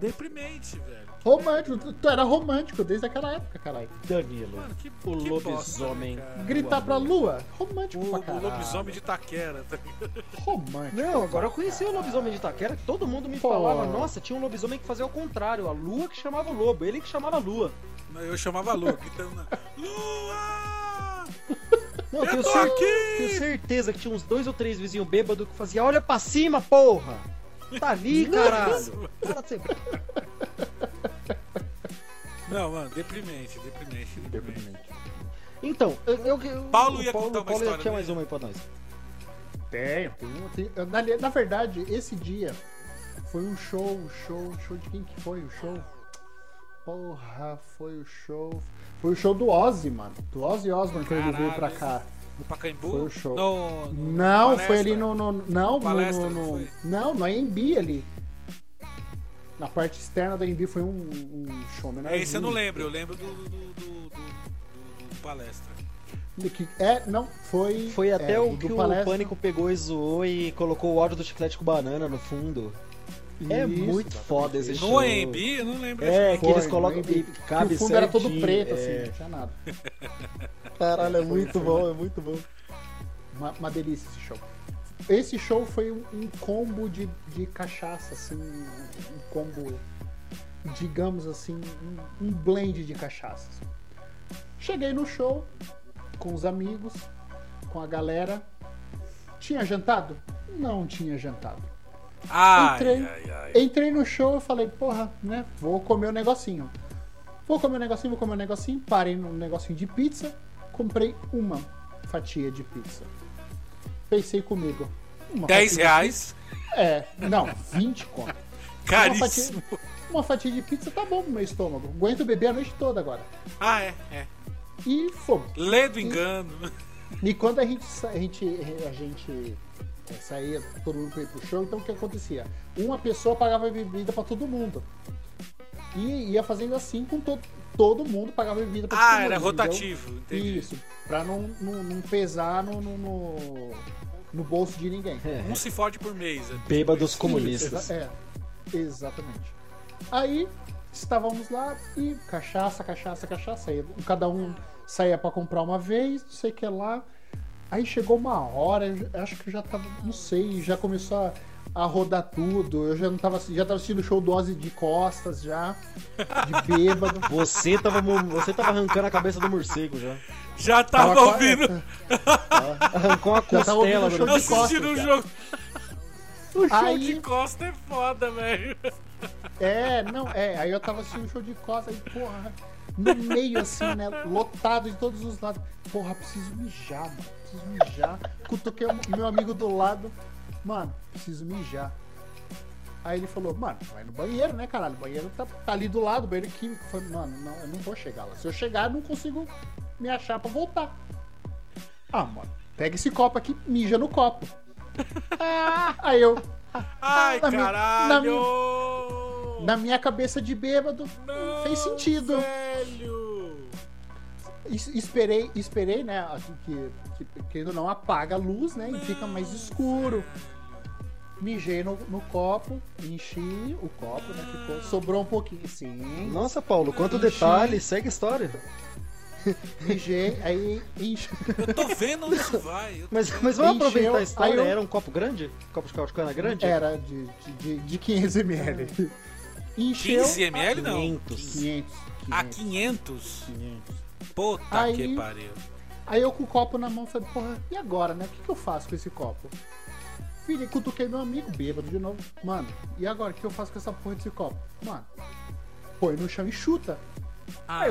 Deprimente, velho. Romântico. Tu- Tu era romântico desde aquela época, caralho. Danilo. Mano, que, O que lobisomem. bosta, né, cara? Gritar pra lua. Romântico O, pra o caralho. lobisomem de Taquera, tá? Romântico. Não, agora eu conheci o lobisomem de Itaquera, que todo mundo me Pô. falava, nossa, tinha um lobisomem que fazia o contrário, a lua que chamava o lobo, ele que chamava a lua. Eu chamava Lua, gritando na... Lua! Não, eu tenho, tô cer- aqui! tenho certeza que tinha uns dois ou três vizinhos bêbados que faziam, olha pra cima, porra! Tá ali, caralho! Para de ser- Não, mano, deprimente, deprimente, deprimente. Então, eu, eu, eu- Paulo ia Paulo, contar uma Paulo história tinha dele. mais uma aí pra nós. Tenho, tenho, tenho. Eu, Na, na verdade, esse dia foi um show, um show, um show de quem que foi o show? Porra, foi o show. Foi o show do Ozzy, mano. Do Ozzy Osbourne quando ele veio pra cá. No Pacaembu? Foi o show. No, no- Não, no foi ali no. no- não, no, no, não no- foi? Não, no AMB ali. Na parte externa da AMB foi um, um show menor. É, esse eu não lembro, eu lembro do, do, do, do- do- do palestra. Que, é, não, foi. Foi até é, o do que o. Pânico pegou e zoou e colocou o áudio do chiclete com banana no fundo. É Isso, muito exatamente. foda esse No show. AMB, eu não lembro. É, que eles colocam no e cabe o fundo era todo certinho, preto, é. assim, não tinha nada. Caralho, é muito bom, é muito bom. Uma, uma delícia esse show. Esse show foi um, um combo de, de cachaça, assim, um, um combo, digamos assim, um, um blend de cachaças. Cheguei no show com os amigos, com a galera. Tinha jantado? Não tinha jantado. Ai, Entrei. ai, ai. Entrei no show e falei, porra, né? Vou comer o negocinho. Vou comer o negocinho, vou comer o negocinho. Parei num negocinho de pizza. Comprei uma fatia de pizza. Pensei comigo. Uma 10 fatia reais, É, não, 20 conto. caríssimo. Uma fatia de pizza tá bom pro meu estômago. Aguento beber a noite toda agora. Ah, é, é. E fomos. Lê do engano. E quando a gente, a gente, a gente é, saía, todo mundo ia pro show, então o que acontecia? Uma pessoa pagava bebida pra todo mundo. E ia fazendo assim com todo todo mundo pagava bebida pra todo Ah, mundo. era entendeu? rotativo, entendi. Isso, pra não, não, não pesar no, no, no, no bolso de ninguém. Um se fode por mês. é. Bêbados Isso, comunistas. exa- é, exatamente. Aí estávamos lá e cachaça, cachaça, cachaça. Aí, cada um saía pra comprar uma vez, não sei o que lá. Aí chegou uma hora, acho que já tava, não sei, já começou a, a rodar tudo. Eu já não tava, já tava assistindo o show Dose de costas já, de bêbado. Você tava, você tava arrancando a cabeça do morcego já. Já tava Tava ouvindo, Arrancou a Já tava ouvindo costela o show do de costas. assistindo o jogo. O show Aí- de costa é foda, velho. É, não, é. Aí eu tava assistindo o show de costas e, porra, no meio assim, né? Lotado de todos os lados. Porra, preciso mijar, mano. Preciso mijar. Cutuquei o meu amigo do lado. Mano, preciso mijar. Aí ele falou, mano, vai no banheiro, né, caralho? O banheiro tá, tá ali do lado, o banheiro químico. Eu falei, mano, não, eu não vou chegar lá. Se eu chegar, eu não consigo me achar pra voltar. Ah, mano, pega esse copo aqui, mija no copo. Ah, aí eu, Ai, Na minha- na caralho. na minha cabeça de bêbado, Não, fez sentido. Velho. Es- Esperei, esperei, né? assim, Que, que, querendo ou não, apaga a luz, né? E fica mais escuro. Mijei no, no copo, enchi o copo, né? Ficou, sobrou um pouquinho, sim. Nossa, Paulo, quanto Enchi. detalhe, segue a história. Mijei, aí enchi. Eu tô vendo onde isso vai. Mas, mas vamos Encheu, aproveitar a história. eu- Era um copo grande? Copo de calcana grande? Era de, de, de, de 500 ml. Encheu. 15 ml não. 500. 500. A 500. 500? 500. Puta Aí- que pariu. Aí eu com o copo na mão falei, porra, e agora, né? O que, que eu faço com esse copo? Filho, cutuquei meu amigo bêbado de novo. Mano, e agora? O que eu faço com essa porra desse copo? Mano, põe no chão e chuta. Ai,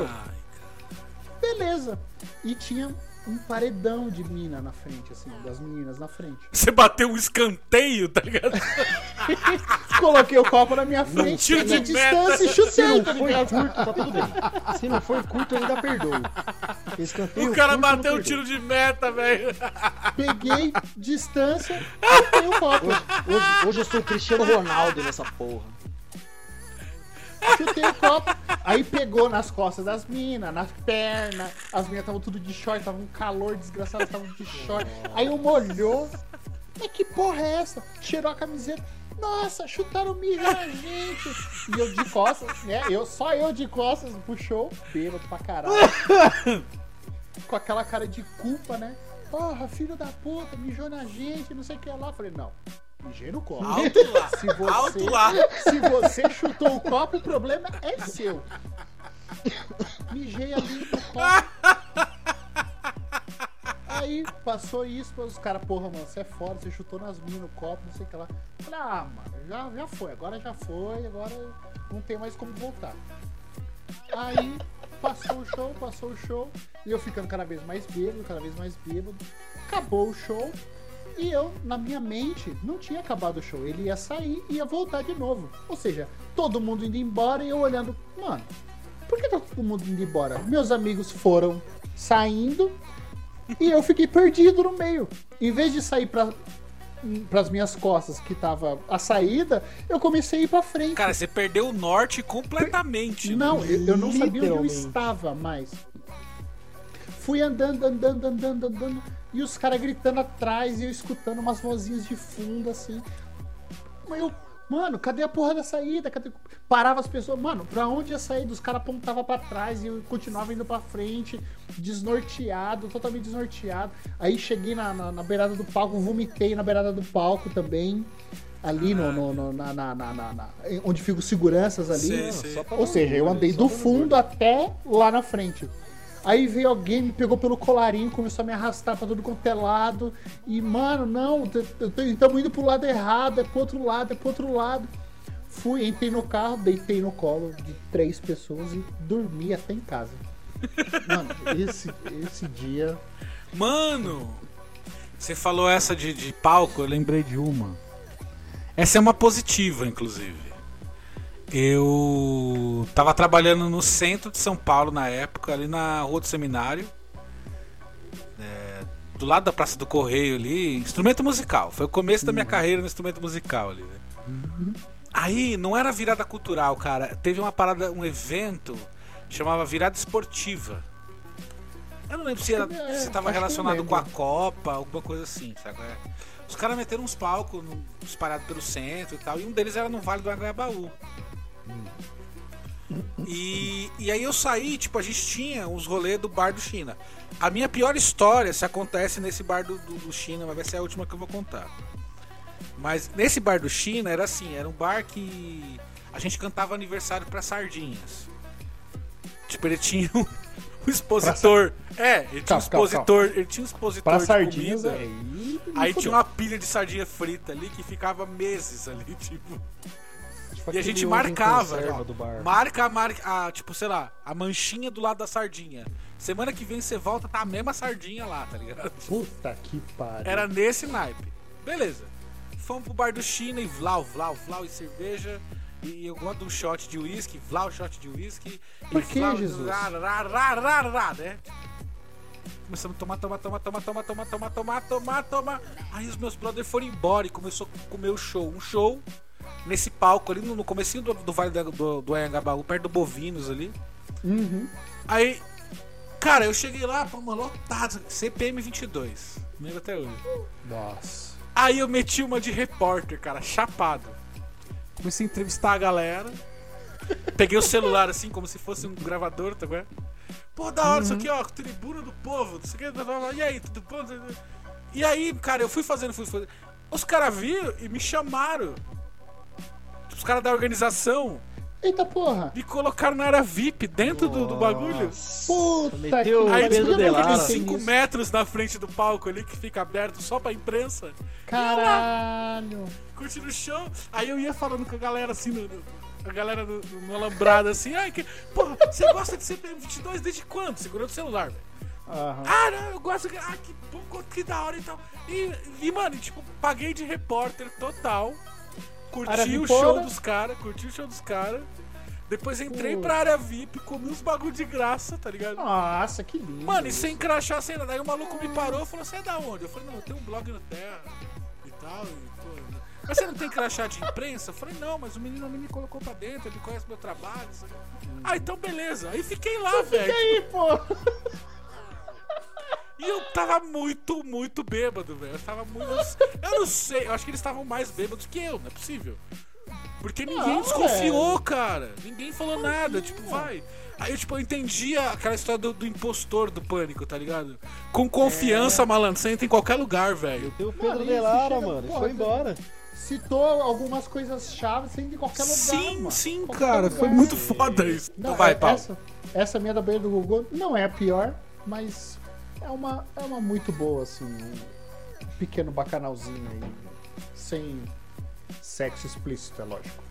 Beleza. E tinha um paredão de mina na frente, assim, das meninas na frente. Você bateu um escanteio, tá ligado? Coloquei o copo na minha frente, tiro de distância e Se chutei, não tá foi curto, tá tudo bem. Se não foi curto, eu ainda perdoo. Escanteio O cara curto, bateu eu um tiro de meta, velho. Peguei distância, chutei o copo. perdoo. Hoje, hoje eu sou o Cristiano Ronaldo nessa porra. Chutei o copo. Aí pegou nas costas das minas, nas pernas. As minas estavam tudo de short, tava um calor desgraçado, estavam de short. Aí uma olhou. Mas que porra é essa? Cheirou a camiseta. Nossa, chutaram mijo na gente. E eu de costas, né? Eu, só eu de costas puxou. Bêbado pra caralho. Com aquela cara de culpa, né? Porra, filho da puta, mijou na gente, não sei o que lá. Falei, não, mijei no copo. Alto lá. Se você, Alto lá. se você chutou o copo, o problema é seu. Mijei ali no copo. Aí passou isso, os caras, porra, mano, você é foda, você chutou nas minhas no copo, não sei o que lá. Falei, ah, mano, já, já foi, agora já foi, agora não tem mais como voltar. Aí passou o show, passou o show, e eu ficando cada vez mais bêbado, cada vez mais bêbado. Acabou o show, e eu, na minha mente, não tinha acabado o show. Ele ia sair e ia voltar de novo. Ou seja, todo mundo indo embora e eu olhando, mano, por que tá todo mundo indo embora? Meus amigos foram saindo e eu fiquei perdido no meio. Em vez de sair pra, pras minhas costas, que tava a saída, eu comecei a ir pra frente. Cara, você perdeu o norte completamente. né? Não, eu, eu não sabia onde eu estava mais. Fui andando, andando, andando, andando, e os caras gritando atrás, e eu escutando umas vozinhas de fundo, assim. Mas eu, mano, cadê a porra da saída? Cadê... Parava as pessoas, mano, pra onde ia sair? Os caras apontavam pra trás e eu continuava indo pra frente, desnorteado, totalmente desnorteado. Aí cheguei na, na, na beirada do palco, vomitei na beirada do palco também. Ali no, no- no- na, na- na- na- na- onde ficam os seguranças ali. Sim, sim. Ou seja, eu andei do fundo até lá na frente. Aí veio alguém, me pegou pelo colarinho, começou a me arrastar pra tudo quanto é lado. E, mano, não, estamos indo pro lado errado, é pro outro lado, é pro outro lado. Fui, entrei no carro, deitei no colo de três pessoas e dormi até em casa. Mano, esse, esse dia. Mano, você falou essa de, de palco, eu lembrei de uma. Essa é uma positiva, inclusive. Eu tava trabalhando no centro de São Paulo na época, ali na Rua do Seminário. É, do lado da Praça do Correio ali, instrumento musical. Foi o começo da minha carreira no instrumento musical ali, né? Aí, não era virada cultural, cara. Teve uma parada, um evento, chamava virada esportiva. Eu não lembro se, era, É, se tava relacionado com a Copa, alguma coisa assim, sabe? É. Os caras meteram uns palcos espalhados pelo centro e tal, e um deles era no Vale do Anhangabaú. E, e aí eu saí, tipo, a gente tinha uns rolês do bar do China. A minha pior história se acontece nesse bar do, do, do China, mas vai ser a última que eu vou contar. Mas nesse bar do China era assim, era um bar que a gente cantava aniversário pra sardinhas. Tipo, ele tinha um, um expositor. É, ele tinha um Calma, calma, expositor. Ele tinha um expositor Pra de sardinhas comida. aí. me Aí tinha uma pilha de sardinha frita ali que ficava meses ali, tipo. Tipo E a gente marcava. bar. Marca a marca, a, tipo, sei lá, a manchinha do lado da sardinha. Semana que vem você volta, tá a mesma sardinha lá, tá ligado? Puta que pariu. Era nesse naipe. Beleza. Fomos pro bar do China e vlau, vlau, vlau e cerveja. E eu gosto de um shot de uísque, vlau, shot de uísque. Por que, vlau, Jesus? Rá, rá, rá, rá, rá, né? Começamos a tomar, tomar, tomar, tomar, tomar, tomar, tomar, tomar, tomar, tomar. Aí os meus brothers foram embora e começou a comer o show. Um show nesse palco ali, no, no comecinho do, do Vale da- do, do Anhangabaú, perto do Bovinos ali. Uhum. Aí, cara, eu cheguei lá, pô, mano, lotado, CPM 22. Lembro até hoje. Nossa. Aí eu meti uma de repórter, cara, chapado. Comecei a entrevistar a galera. Peguei o celular assim, como se fosse um gravador, tá vendo? Pô, da hora, isso aqui, ó, tribuna do povo, não sei o que, blá, blá, blá. e aí, tudo bom? E aí, cara, eu fui fazendo, fui fazendo. Os caras viram e me chamaram. Os caras da organização Eita porra. me colocaram na área VIP dentro do, do bagulho. Puta Meteu que Aí aqueles Lara. 5 metros na frente do palco ali que fica aberto só pra imprensa. Caralho. curtindo o show. Aí eu ia falando com a galera assim, no, no- a galera no, no, no alambrado assim, ai que. Porra, você gosta de CPM 22 desde quando? Segurando o celular, velho. Aham. Ah, não, eu gosto. que- Ah, que bom, que da hora e tal. E, e mano, tipo, paguei de repórter total. Curti o show dos caras, curti o show dos caras. Depois entrei pra área VIP, comi uns bagulho de graça, tá ligado? Nossa, que lindo. Mano, e sem crachá, sem nada. Aí o maluco me parou e falou: Você é da onde? Eu falei: Não, eu tenho um blog no Terra e tal. E, pô, mas você não tem crachá de imprensa? Eu falei: Não, mas o menino me colocou pra dentro, ele conhece meu trabalho. sabe? Ah, então beleza. Aí fiquei lá, Fica velho. aí, pô. E eu tava muito, muito bêbado, velho. Eu tava muito. Eu não sei, eu acho que eles estavam mais bêbados que eu, não é possível. Porque ninguém Não, desconfiou, cara. Ninguém falou nada, tipo, vai. Aí eu, tipo, eu entendia aquela história do, do impostor do pânico, tá ligado? Com confiança, malandro, você entra em qualquer lugar, velho. Tem o Pedro Mano, de isso Lara, chega- mano. porra, Foi embora. Citou algumas coisas chaves sem de qualquer lugar. Sim, mano. sim, Qualquer cara. lugar. Foi muito foda isso. Não, Então vai, é- Paulo. Essa, essa minha da beira do Google não é a pior, mas É uma, é uma muito boa, assim, um pequeno bacanalzinho aí. Sem sexo explícito, é lógico.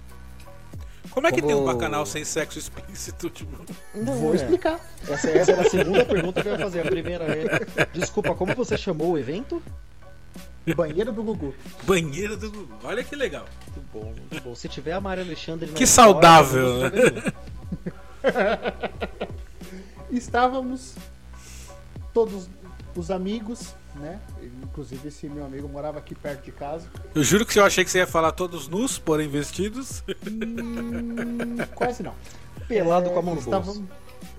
Como é que tem um Como- bacanal sem sexo explícito? Tipo, Não, Vou é. explicar. Essa, essa era a segunda pergunta que eu ia fazer. A primeira é. Desculpa, como você chamou o evento? Banheiro do Gugu. banheiro do Gugu. Olha que legal. Muito bom, muito bom. Se tiver a Maria Alexandre Que saudável, né? Estávamos todos os amigos, né? Inclusive esse meu amigo morava aqui perto de casa. Eu juro que eu achei que você ia falar todos nus, porém vestidos. Hum, quase não. Pelado É, com a mão no bolso. estávamos...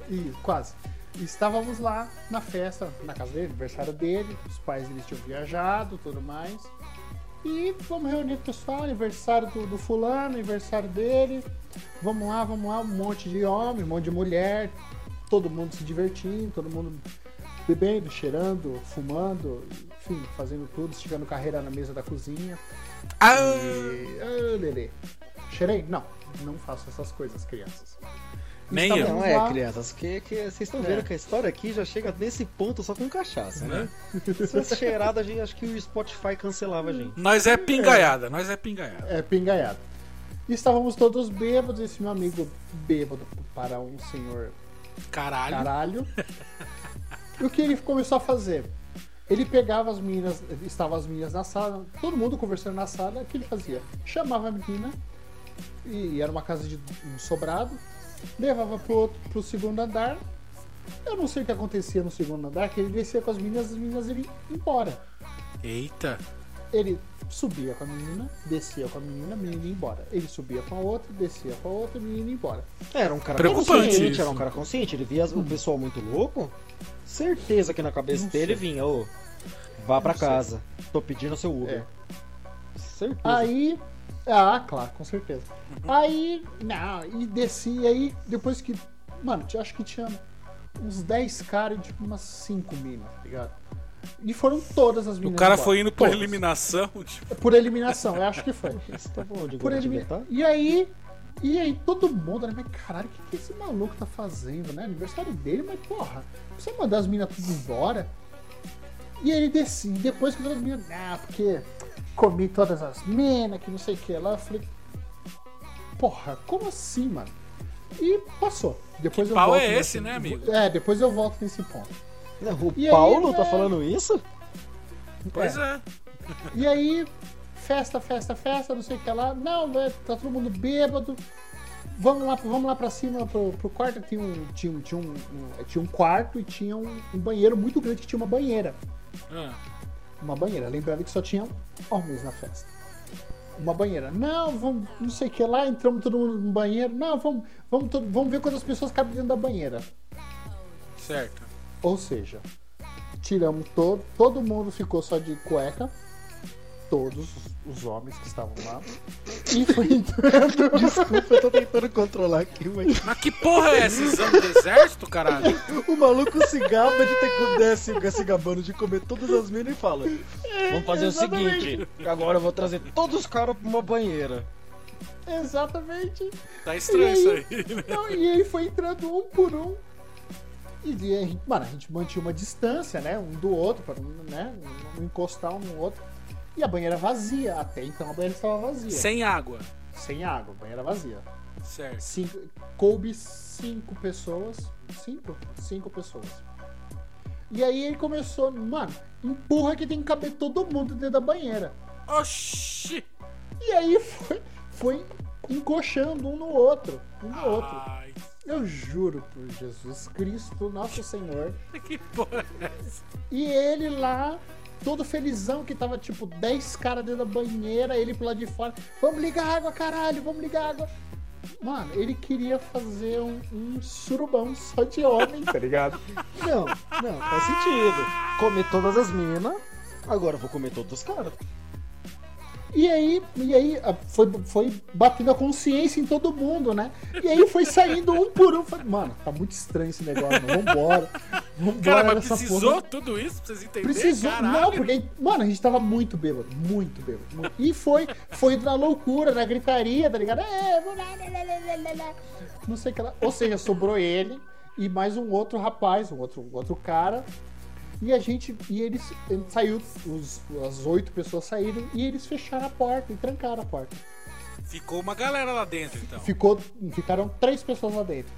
Ih, quase. Estávamos lá na festa, na casa dele, aniversário dele. Os pais deles tinham viajado tudo mais. E vamos reunir o pessoal, aniversário do, do fulano, aniversário dele. Vamos lá, vamos lá, um monte de homem, um monte de mulher. Todo mundo se divertindo, todo mundo bebendo, cheirando, fumando, enfim, fazendo tudo, esticando carreira na mesa da cozinha. Ah, E. Ah, Lelê. Cheirei? Não, não faço essas coisas, crianças. Nem eu. Estávamos Não é, lá- crianças, que, que vocês estão vendo É. que a história aqui já chega nesse ponto só com cachaça, né? Se fosse cheirada, a gente, acho que o Spotify cancelava a gente. nós é pingaiada, nós é pingaiada. É, pingaiado. Estávamos todos bêbados, esse meu amigo bêbado para um senhor Caralho. caralho. e o que ele começou a fazer? Ele pegava as meninas, estavam as meninas na sala, todo mundo conversando na sala, o que ele fazia? Chamava a menina, e era uma casa de um sobrado, levava pro, outro, pro segundo andar. Eu não sei o que acontecia no segundo andar, que ele descia com as meninas, as meninas iam embora. Eita. Ele subia com a menina, descia com a menina, a menina ia embora. Ele subia com a outra, descia com a outra, a menina ia embora. Era um cara Preocupante consciente, isso. era um cara consciente. Ele via o pessoal muito louco. Certeza que na cabeça Não dele sei. vinha, ô, vá pra Não sei. casa. Tô pedindo seu Uber. É. Certeza. Aí. Ah, claro, com certeza. Aí. Não, e desci, aí depois que. Mano, acho que tinha uns 10 caras e tipo umas 5 minas, tá ligado? E foram todas as O minas. cara embora. foi indo por Todas. eliminação. Tipo, Por eliminação, eu acho que foi. Tá bom de Por eliminação. E aí. E aí todo mundo, né? Mas caralho, o que, que esse maluco tá fazendo, né? Aniversário dele, mas porra, você mandar as minas tudo embora. E ele descia, depois que todas as minas. Ah, porque comi todas as minas, que não sei o que lá. Eu falei. Porra, como assim, mano? E passou. Depois eu pau volto é nesse- esse, né, amigo? É, depois eu volto nesse ponto. Não, o E aí, Paulo tá é- falando isso? pois é. E aí, festa, festa, festa, não sei o que lá. Não, velho, tá todo mundo bêbado. Vamos lá, vamos lá pra cima, pro, pro quarto. Tinha um, tinha, um, tinha, um, um- tinha um quarto e tinha um, um banheiro muito grande que tinha uma banheira. Ah, Uma banheira. Lembrando que só tinha homens na festa. Uma banheira. Não, vamos, não sei o que lá. Entramos todo mundo no banheiro. Não, vamos, vamos, vamos ver quantas pessoas cabem dentro da banheira. certo. Ou seja, tiramos todo, todo mundo ficou só de cueca, todos os homens que estavam lá. E foi entrando. Desculpa, eu tô tentando controlar aqui, mas Mas que porra é essa? Exame do exército, caralho? o maluco se gaba de ter que desce se gabando de comer todas as minas e fala: Vamos fazer o seguinte, agora eu vou trazer todos os caras pra uma banheira. Exatamente. Tá estranho isso aí. né? Não, e ele foi entrando um por um. E a gente, mano, a gente mantinha uma distância, né? Um do outro, para não, né, não encostar um no outro. E a banheira vazia. Até então a banheira estava vazia. Sem água. Sem água, banheira vazia. Certo. Cinco, coube cinco pessoas. Cinco? Cinco pessoas. E aí ele começou, mano, empurra que tem que caber todo mundo dentro da banheira. Oxi! E aí foi, foi encoxando um no outro. Um no outro. Eu juro por Jesus Cristo, nosso Senhor. que porra é essa? E ele lá, todo felizão, que tava tipo 10 caras dentro da banheira, ele pro lado de fora. Vamos ligar água, caralho, vamos ligar água. Mano, ele queria fazer um, um surubão só de homem, tá ligado? Não, não, faz sentido. Comer todas as minas, agora eu vou comer todos os caras. E aí, e aí foi, foi batendo a consciência em todo mundo, né? E aí foi saindo um por um. Falei, Mano, tá muito estranho esse negócio, mano. Vambora. Vambora Cara, mas precisou porra. tudo isso pra vocês entenderem? Precisou, Caralho. não, porque, mano, a gente tava muito bêbado, muito bêbado. muito. E foi, foi na loucura, na gritaria, tá ligado? É. Não sei o que lá. Ou seja, sobrou ele e mais um outro rapaz, um outro, um outro cara. E a gente. E eles. ele Saiu, os, as oito pessoas saíram e eles fecharam a porta e trancaram a porta. Ficou uma galera lá dentro, então. Ficou, ficaram três pessoas lá dentro.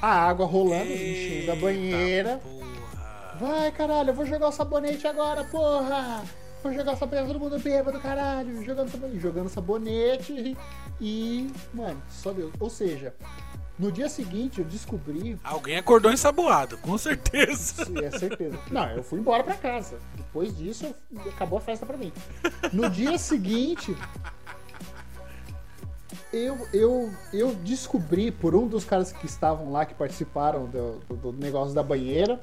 A água rolando, enchendo a Eita banheira. Porra. Vai, caralho, eu vou jogar o sabonete agora, porra! Vou jogar o sabonete, todo mundo bêbado, caralho! Jogando sabonete, jogando sabonete e. Mano, só Deus. Ou seja, no dia seguinte eu descobri. Alguém acordou ensaboado, com certeza. É certeza. Não, eu fui embora pra casa. Depois disso, acabou a festa pra mim. No dia seguinte, eu, eu, eu descobri por um dos caras que estavam lá, que participaram do, do- do negócio da banheira,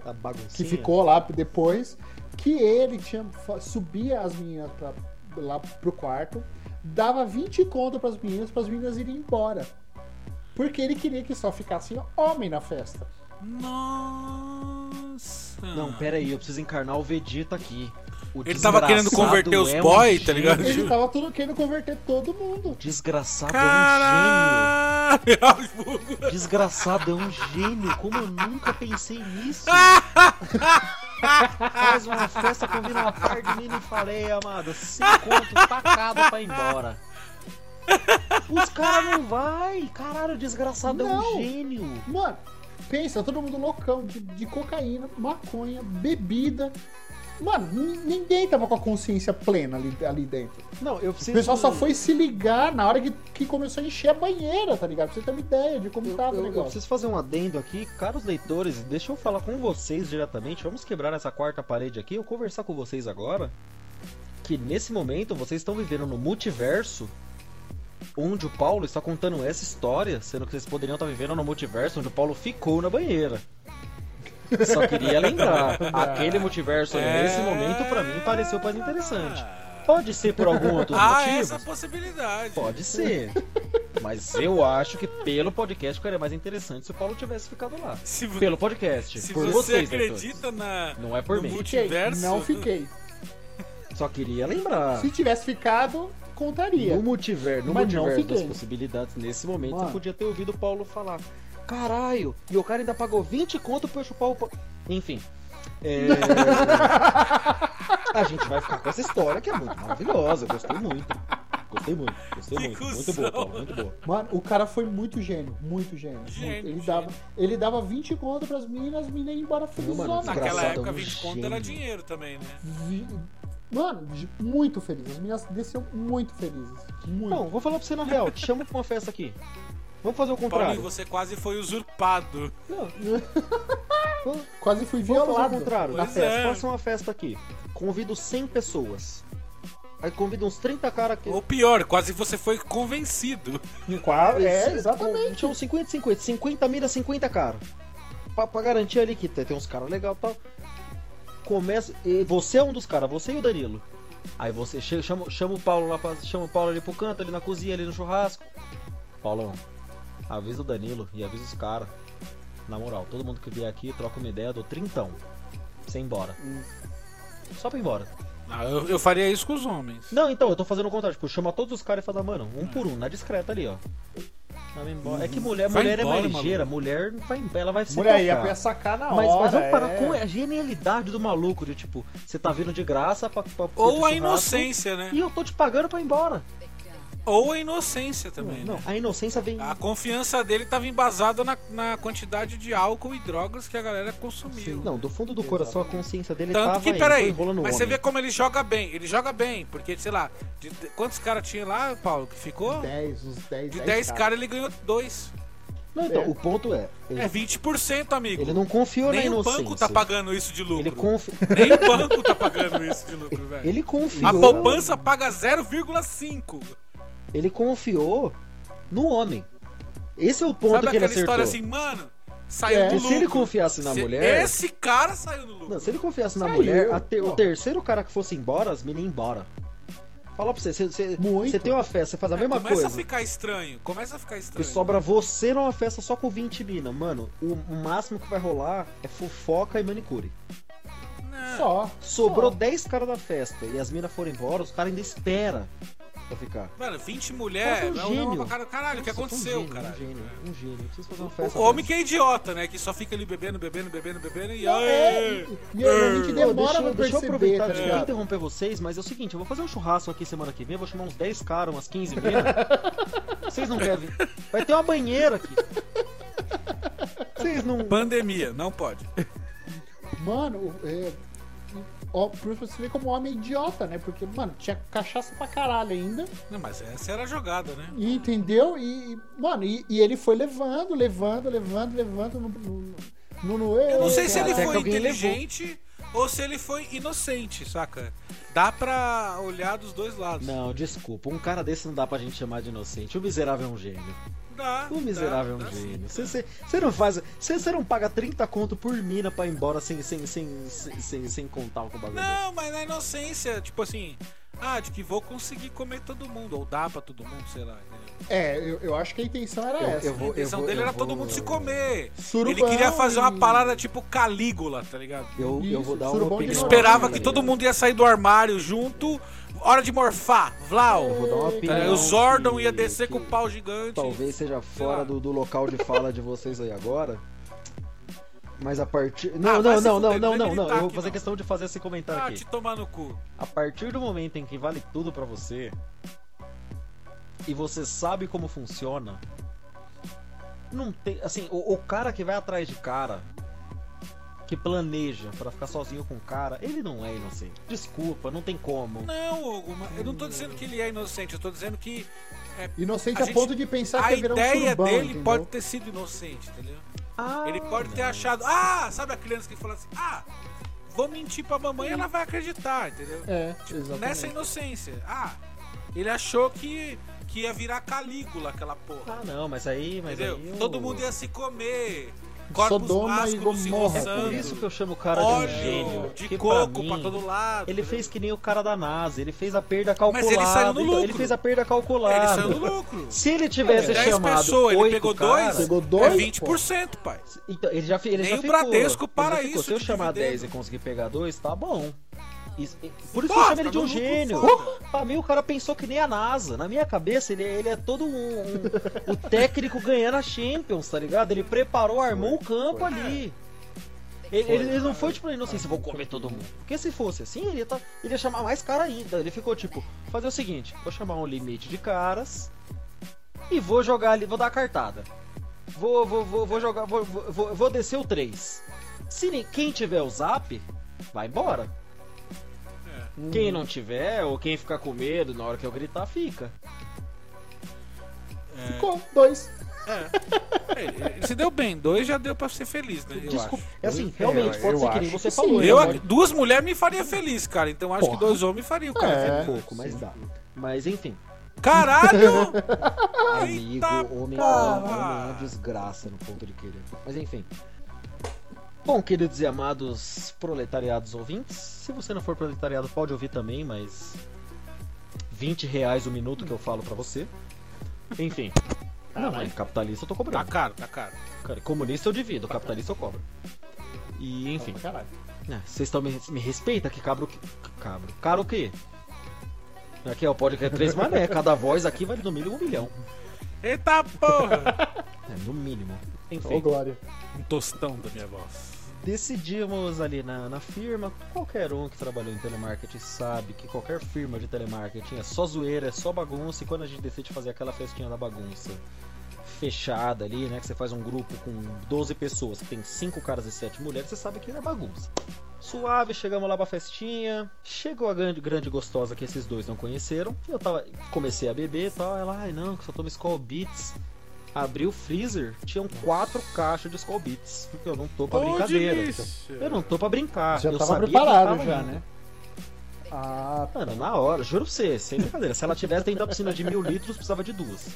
que ficou lá depois, que ele tinha subia as meninas pra, lá pro quarto, dava 20 conto pras meninas, pras meninas irem embora. Porque ele queria que só ficasse homem na festa. Nossa. Não, pera aí, eu preciso encarnar o Vegeta aqui. O Ele tava querendo converter os é um boy, tá ligado? Ele tava tudo querendo converter todo mundo. Desgraçado é Caralho! um gênio. Desgraçado é um gênio. Como eu nunca pensei nisso. Faz uma festa, convida uma par de mini falei, amada. Sem conto, tacado pra ir embora. Os caras não vai. Caralho, o desgraçado é Não. um gênio. Mano, pensa, todo mundo loucão de, de cocaína, maconha, bebida. Mano, nin- ninguém tava com a consciência plena ali, ali dentro. Não, eu O preciso. pessoal só foi se ligar na hora que, que começou a encher a banheira, tá ligado? Pra você ter uma ideia de como Eu, tava eu- o eu negócio. preciso fazer um adendo aqui, caros leitores, deixa eu falar com vocês diretamente. Vamos quebrar essa quarta parede aqui. Eu conversar com vocês agora. Que nesse momento vocês estão vivendo no multiverso. Onde o Paulo está contando essa história, sendo que vocês poderiam estar vivendo no multiverso onde o Paulo ficou na banheira. Só queria lembrar, aquele multiverso ali, É. nesse momento pra mim pareceu mais interessante. Pode ser por algum outro Ah, motivo? essa possibilidade. Pode ser. Mas eu acho que pelo podcast ficaria mais interessante se o Paulo tivesse ficado lá. Se, vo- Pelo podcast. se por você vocês, acredita na. Não é por no mim. Multiverso. não fiquei. Só queria lembrar. Se tivesse ficado, contaria. No multiverso, no Mas multiverso das possibilidades, nesse momento, Mano. você podia ter ouvido o Paulo falar. Caralho, e o cara ainda pagou 20 conto pra eu chupar o pau. Enfim. É... A gente vai ficar com essa história que é muito maravilhosa. Gostei muito. Gostei muito, gostei Que muito. Muito boa, Paulo, muito boa. Mano, o cara foi muito gênio, muito gênio. Gênio, muito. Ele, gênio. dava, ele dava 20 conto pras minas, as minas iam embora felizona. Naquela Engraçado, época, um 20 conto era dinheiro também, né? Vi- Mano, muito feliz. As meninas desceram muito felizes. Muito. Não, vou falar pra você na real. Te chamo pra uma festa aqui. Vamos fazer o contrário. Paulinho, você quase foi usurpado. Não, Quase fui vamos fazer o violado. contrário. Na festa, é. faça uma festa aqui. Convido 100 pessoas. Aí convido uns 30 caras aqui. Ou pior, quase você foi convencido. Quase, é, exatamente. Tinha uns 50, 50. 50 mira, 50 cara. Pra, pra garantir ali que tem tem uns caras legais e tal. Começa. E você é um dos caras, você e o Danilo. Aí você chega, chama, chama o Paulo lá pra, chama o Paulo ali pro canto, ali na cozinha, ali no churrasco. Paulão, avisa o Danilo e avisa os caras. Na moral, todo mundo que vier aqui troca uma ideia do trintão. Sem embora. Só pra ir embora. Ah, eu, eu faria isso com os homens. Não, então, eu tô fazendo o contrário. Tipo, chama todos os caras e fala, mano, um por um, na discreta ali, ó. Vai embora. É que mulher, Vai mulher embora, é mais ligeira, maluco. mulher vai, ela vai se Mulher ia tocar. ia sacar na hora. Mas, mas vamos parar é. com a genialidade do maluco, de tipo, você tá vindo de graça pra, pra Ou a inocência, né? E eu tô te pagando pra ir embora. Ou a inocência também, Não, né? a inocência vem. A confiança dele tava embasada na, na quantidade de álcool e drogas que a galera consumiu. Não, do fundo do coração a consciência dele Tanto tava que, aí, peraí, o mas você homem. vê como ele joga bem. Ele joga bem, porque, sei lá, de, de- quantos caras tinha lá, Paulo, que ficou? 10, uns 10, De 10 caras ele ganhou 2. Não, então, É. o ponto é, ele, É 20%, amigo. ele não confiou Nem na o inocência. banco tá pagando isso de lucro. Ele, confi... Nem o banco tá pagando isso de lucro, velho. ele confiou. A poupança paga 0,5. Ele confiou no homem. Esse é o ponto Sabe que ele aquela história acertou. assim, mano? Saiu É, no E lucro. se ele confiasse na Se- mulher. Esse cara saiu no lucro. Não, se ele confiasse na Saiu, mulher, a ter- pô. o terceiro cara que fosse embora, as meninas iam embora. Fala pra você, você, você, tem uma festa, você faz a É, mesma começa coisa. a ficar estranho. Começa a ficar E estranho. sobra você numa festa só com 20 mina. Mano, o, o máximo que vai rolar é fofoca e manicure. Não. Só. Sobrou Só. 10 caras da festa e as minas foram embora, os caras ainda esperam pra ficar. Mano, 20 Cara, mulheres, foi um gênio. cara, caralho, o que foi um aconteceu, gênio, caralho? Um gênio, um gênio. Eu preciso fazer uma O festa. homem pra que é idiota, né? Que só fica ali bebendo, bebendo, bebendo, bebendo, e. É, e a gente Pô, demora deixa, pra eu- deixa eu aproveitar, tá desculpa ligado? interromper vocês, mas é o seguinte, eu vou fazer um churrasco aqui semana que vem, eu vou chamar uns 10 caras, umas 15 minas. Vocês não querem vir? Vai ter uma banheira aqui. Vocês não... Pandemia, não pode. Mano, é. Ó, pra você ver como o homem idiota, né? Porque, mano, tinha cachaça pra caralho ainda. Não, mas essa era a jogada, né? E, entendeu? E, mano, e, e ele foi levando, levando, levando, levando no. no, no, no Eu não sei se ele foi inteligente ou se ele foi inocente, saca? Dá pra olhar dos dois lados. Não, desculpa, um cara desse não dá pra gente chamar de inocente. O miserável é um gênio. Dá. O miserável dá, é um gênio. Você- não faz. Você não paga 30 conto por mina pra ir embora sem, sem, sem, sem, sem, sem contar com o bagulho. Não, mas na inocência, tipo assim, ah, de que vou conseguir comer todo mundo, ou dá pra todo mundo, sei lá. entendeu? É, eu, eu acho que a intenção era Eu- essa. eu vou- A intenção vou- dele eu era vou- todo mundo se comer. Surubão ele queria fazer uma e- parada tipo Calígula, tá ligado? Eu, eu Isso, vou dar uma opinião. Esperava que todo mundo ia sair do armário junto, hora de morfar, Vlau. Eu vou dar uma opinião. o Zordon que- ia descer que com o pau gigante. Talvez seja fora do, do local de fala de vocês aí agora. Mas a partir. Não, Ah, não, não, não, não, não não, Eu vou fazer não. questão de fazer esse comentário Ah, aqui. te tomar no cu. A partir do momento em que vale tudo pra você e você sabe como funciona, não tem, assim, o, o cara que vai atrás de cara, que planeja pra ficar sozinho com o cara, ele não é inocente. Desculpa, não tem como. Não, Hugo, mas eu não tô dizendo que ele é inocente, eu tô dizendo que é, Inocente A a, gente- ponto de pensar a que um ideia surubão, dele entendeu? pode ter sido inocente, entendeu? Ah, Ele pode ter achado, ah, sabe a criança que fala assim, ah, vou mentir pra mamãe e ela vai acreditar, entendeu? É, exatamente. Nessa inocência. Ah, ele achou que, que ia virar Calígula aquela porra. Ah, não, mas aí, mas entendeu? aí eu- Todo mundo ia se comer. Corpos Sodoma e Gomorra. É por isso que eu chamo o cara de um gênio. de que coco mim, pra todo lado. Ele fez que nem o cara da NASA, ele fez a perda calculada. Mas ele saiu no então, lucro. ele fez a perda calculada. Ele saiu no lucro. Se ele tivesse 10 chamado pessoas, ele pegou caras, dois, Pegou dois, é 20%, pai. Então, ele já, ele Nem já o ficou, Bradesco ele para ficou. isso Se eu de chamar dividendo. 10 e conseguir pegar dois, tá bom. Por isso Pô, que eu chamo ele de um gênio. Pra mim, o cara pensou que nem a NASA. Na minha cabeça, ele, ele é todo um, um- o técnico ganhando a Champions, tá ligado? Ele preparou, armou o campo ali. Ele, ele- ele não foi tipo, não sei se vou comer todo mundo. Porque se fosse assim, ele ia, tá- ele ia chamar mais cara ainda. Ele ficou tipo, fazer o seguinte: vou chamar um limite de caras e vou jogar ali, vou dar a cartada. Vou, vou, vou, vou jogar, vou, vou, vou- descer o 3. Se quem tiver o zap, vai embora. É. Quem não tiver, ou quem ficar com medo na hora que eu gritar, fica. Ficou, dois. É, ele, ele se deu bem, dois já deu pra ser feliz, né? Eu Desculpa. acho. É assim, Eu- realmente, eu pode ser que nem você que falou. Eu, né? pode- duas mulheres me faria feliz, cara. Então acho que Porra. dois homens fariam o cara É. feliz. Um pouco, mas dá. Mas enfim, Caralho! amigo, Eita homem, porra! homem é uma desgraça no ponto de querer. Mas enfim. Bom, queridos e amados proletariados ouvintes, se você não for proletariado, pode ouvir também, mas 20 reais o minuto que eu falo pra você. Enfim. Não, mas capitalista eu tô Tá cobrando. caro, tá caro. Cara, comunista eu divido, capitalista eu cobro. E enfim. Caralho. É, Vocês estão me, me respeita que cabro. que- Cabro. Caro o quê? Aqui é o podcast Três Mané. Cada voz aqui vale no mínimo um milhão. Eita porra! É, no mínimo. Ô, Enfim. Glória. um tostão da minha voz. Decidimos ali na, na firma. Qualquer um que trabalhou em telemarketing sabe que qualquer firma de telemarketing é só zoeira, é só bagunça. E quando a gente decide fazer aquela festinha da bagunça fechada ali, né? Que você faz um grupo com 12 pessoas, que tem 5 caras e 7 mulheres, você sabe que é bagunça. Suave, chegamos lá pra festinha. Chegou a grande, grande gostosa que esses dois não conheceram. Eu tava, comecei a beber e tal. Ela, ai não, só tomo Skull Beats. Abri o freezer, tinham quatro caixas de Skull Beats. Porque eu não tô pra Ô, brincadeira. Eu não tô pra brincar. Já eu tava sabia que preparado tava já, indo. né? Ah, tá. Mano, na hora, juro pra você, sem brincadeira. Se ela tivesse dentro da piscina de mil litros, precisava de duas.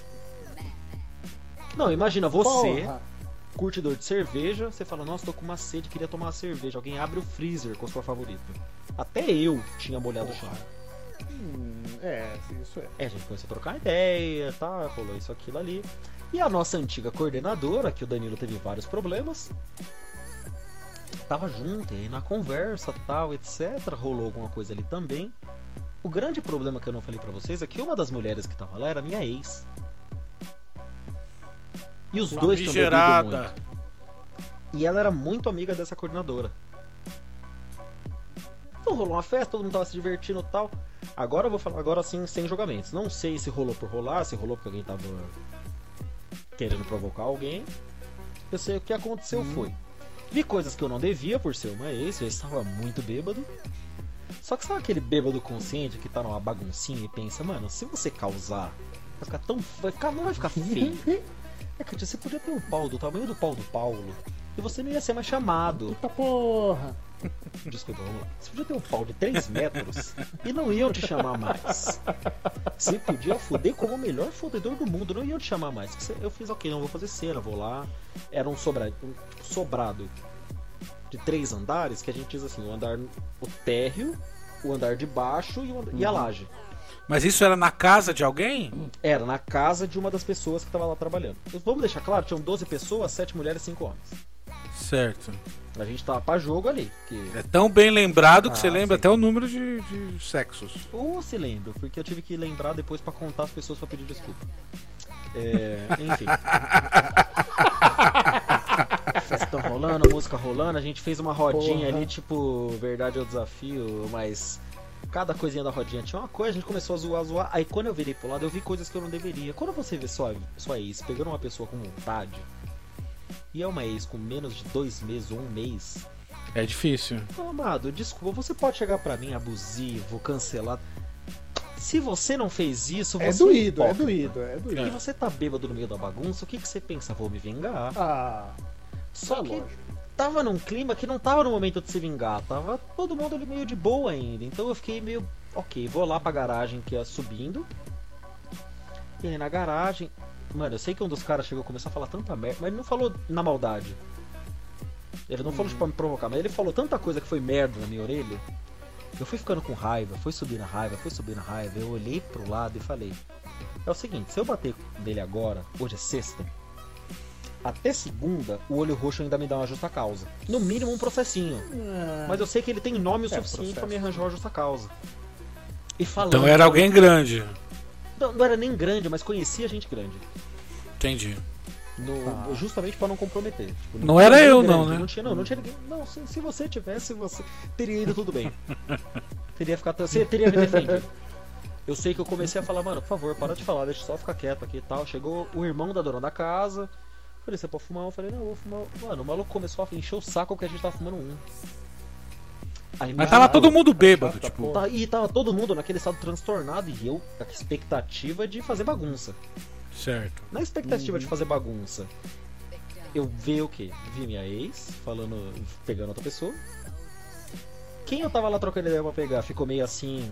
Não, imagina você, Porra. curtidor de cerveja, você fala, nossa, tô com uma sede, queria tomar uma cerveja. Alguém abre o freezer com a sua favorita. Até eu tinha molhado o chão. Hum, é, isso é. É, a gente começou a trocar ideia, tá? Rolou isso, aquilo ali. E a nossa antiga coordenadora, que o Danilo teve vários problemas, tava junto, e aí na conversa, tal, etc. Rolou alguma coisa ali também. O grande problema que eu não falei pra vocês é que uma das mulheres que tava lá era minha ex. E os dois estão bebendo Famigerada. muito. E ela era muito amiga dessa coordenadora. Então rolou uma festa, todo mundo tava se divertindo e tal. Agora eu vou falar agora assim, sem julgamentos. Não sei se rolou por rolar, se rolou porque alguém tava querendo provocar alguém. Eu sei o que aconteceu foi. Vi coisas que eu não devia por ser uma ex, eu estava muito bêbado. Só que sabe aquele bêbado consciente que tá numa baguncinha e pensa, mano, se você causar, vai ficar tão. Vai ficar, não vai ficar feio. É que você podia ter um pau do tamanho do pau do Paulo. E você não ia ser mais chamado. Eita porra. Desculpa, vamos lá. Você podia ter um pau de 3 metros e não iam te chamar mais. Você podia foder como o melhor fodedor do mundo, não iam te chamar mais. Eu fiz, ok, não vou fazer cena, vou lá. Era um, sobra, um sobrado de três andares, que a gente diz assim, o andar, o térreo, o andar de baixo e, o and- e a laje. Mas isso era na casa de alguém? Era na casa de uma das pessoas que estava lá trabalhando. Vamos deixar claro, tinham 12 pessoas, 7 mulheres e 5 homens. Certo. A gente tava pra jogo ali. Que... É tão bem lembrado que Ah, você lembra sim. até o número de, de sexos. Ou se lembro, porque eu tive que lembrar depois pra contar as pessoas pra pedir desculpa. É, enfim. Festa rolando, música rolando, a gente fez uma rodinha Porra. ali, tipo, verdade é o desafio, mas cada coisinha da rodinha tinha uma coisa, a gente começou a zoar, zoar. Aí quando eu virei pro lado, eu vi coisas que eu não deveria. Quando você vê sua, sua ex pegando uma pessoa com vontade, e é uma ex com menos de dois meses ou um mês, É difícil. Ô, Amado, desculpa, você pode chegar pra mim abusivo, cancelado. Se você não fez isso, você É doído, é doído, é E doído. você tá bêbado no meio da bagunça, o que, que você pensa? Vou me vingar. Ah, Só tá que lógico. tava num clima que não tava no momento de se vingar, tava todo mundo ali meio de boa ainda. Então eu fiquei meio, ok, vou lá pra garagem que ia subindo. E aí na garagem, mano, eu sei que um dos caras chegou a começar a falar tanta merda, mas ele não falou na maldade. Ele não falou tipo, pra me provocar, mas ele falou tanta coisa que foi merda na minha orelha. Eu fui ficando com raiva, foi subindo a raiva, foi subindo a raiva. Eu olhei pro lado e falei: É o seguinte, se eu bater nele agora, hoje é sexta, até segunda, o olho roxo ainda me dá uma justa causa. No mínimo um processinho. Mas eu sei que ele tem nome o É, suficiente processo. pra me arranjar uma justa causa. E falando. Então era alguém grande. Não, não era nem grande, mas conhecia gente grande. Entendi. No- Justamente pra não comprometer. Tipo, Não tinha era eu, grande, não, né? Não tinha, não, não tinha ninguém. Não, se, se você tivesse, você teria ido tudo bem. teria ficado. Você teria me defendido. Eu sei que eu comecei a falar, mano, por favor, para de falar, deixa eu só ficar quieto aqui e tal. Chegou o irmão da dona da casa. Falei, você pode fumar? Eu falei, não, eu vou fumar. Mano, o maluco começou a encher o saco que a gente tava fumando um. Aí Mas tava todo mundo bêbado, tipo. Tá- E tava todo mundo naquele estado transtornado e eu com a expectativa de fazer bagunça. Certo. Na expectativa de fazer bagunça, eu vi o quê? Vi minha ex falando, pegando outra pessoa. Quem eu tava lá trocando ideia pra pegar ficou meio assim,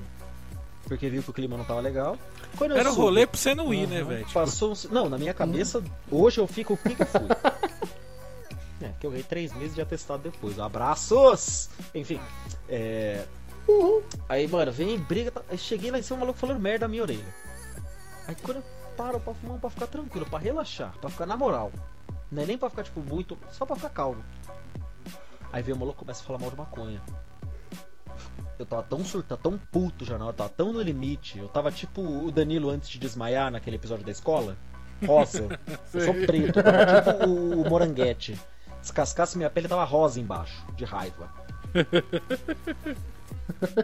porque viu que o clima não tava legal. Quando eu Era o soube- rolê pra você não ir, né, velho? Tipo, Passou uns... Não, na minha cabeça, hoje eu fico o que que eu fui. é, que eu ganhei três meses de atestado depois. Abraços! Enfim, é... Aí, mano, vem briga, tá... cheguei lá em cima, o maluco falando merda na minha orelha. Aí quando eu paro pra fumar, pra ficar tranquilo, pra relaxar, pra ficar na moral. Não é nem pra ficar, tipo, muito... Só pra ficar calmo. Aí vem o maluco e começa a falar mal de maconha. Eu tava tão surtado, tão puto já, não, eu tava tão no limite. Eu tava tipo o Danilo antes de desmaiar naquele episódio da escola. Rosa. eu sou preto, eu tava tipo o, o moranguete. Descascasse minha pele, tava rosa embaixo, de raiva.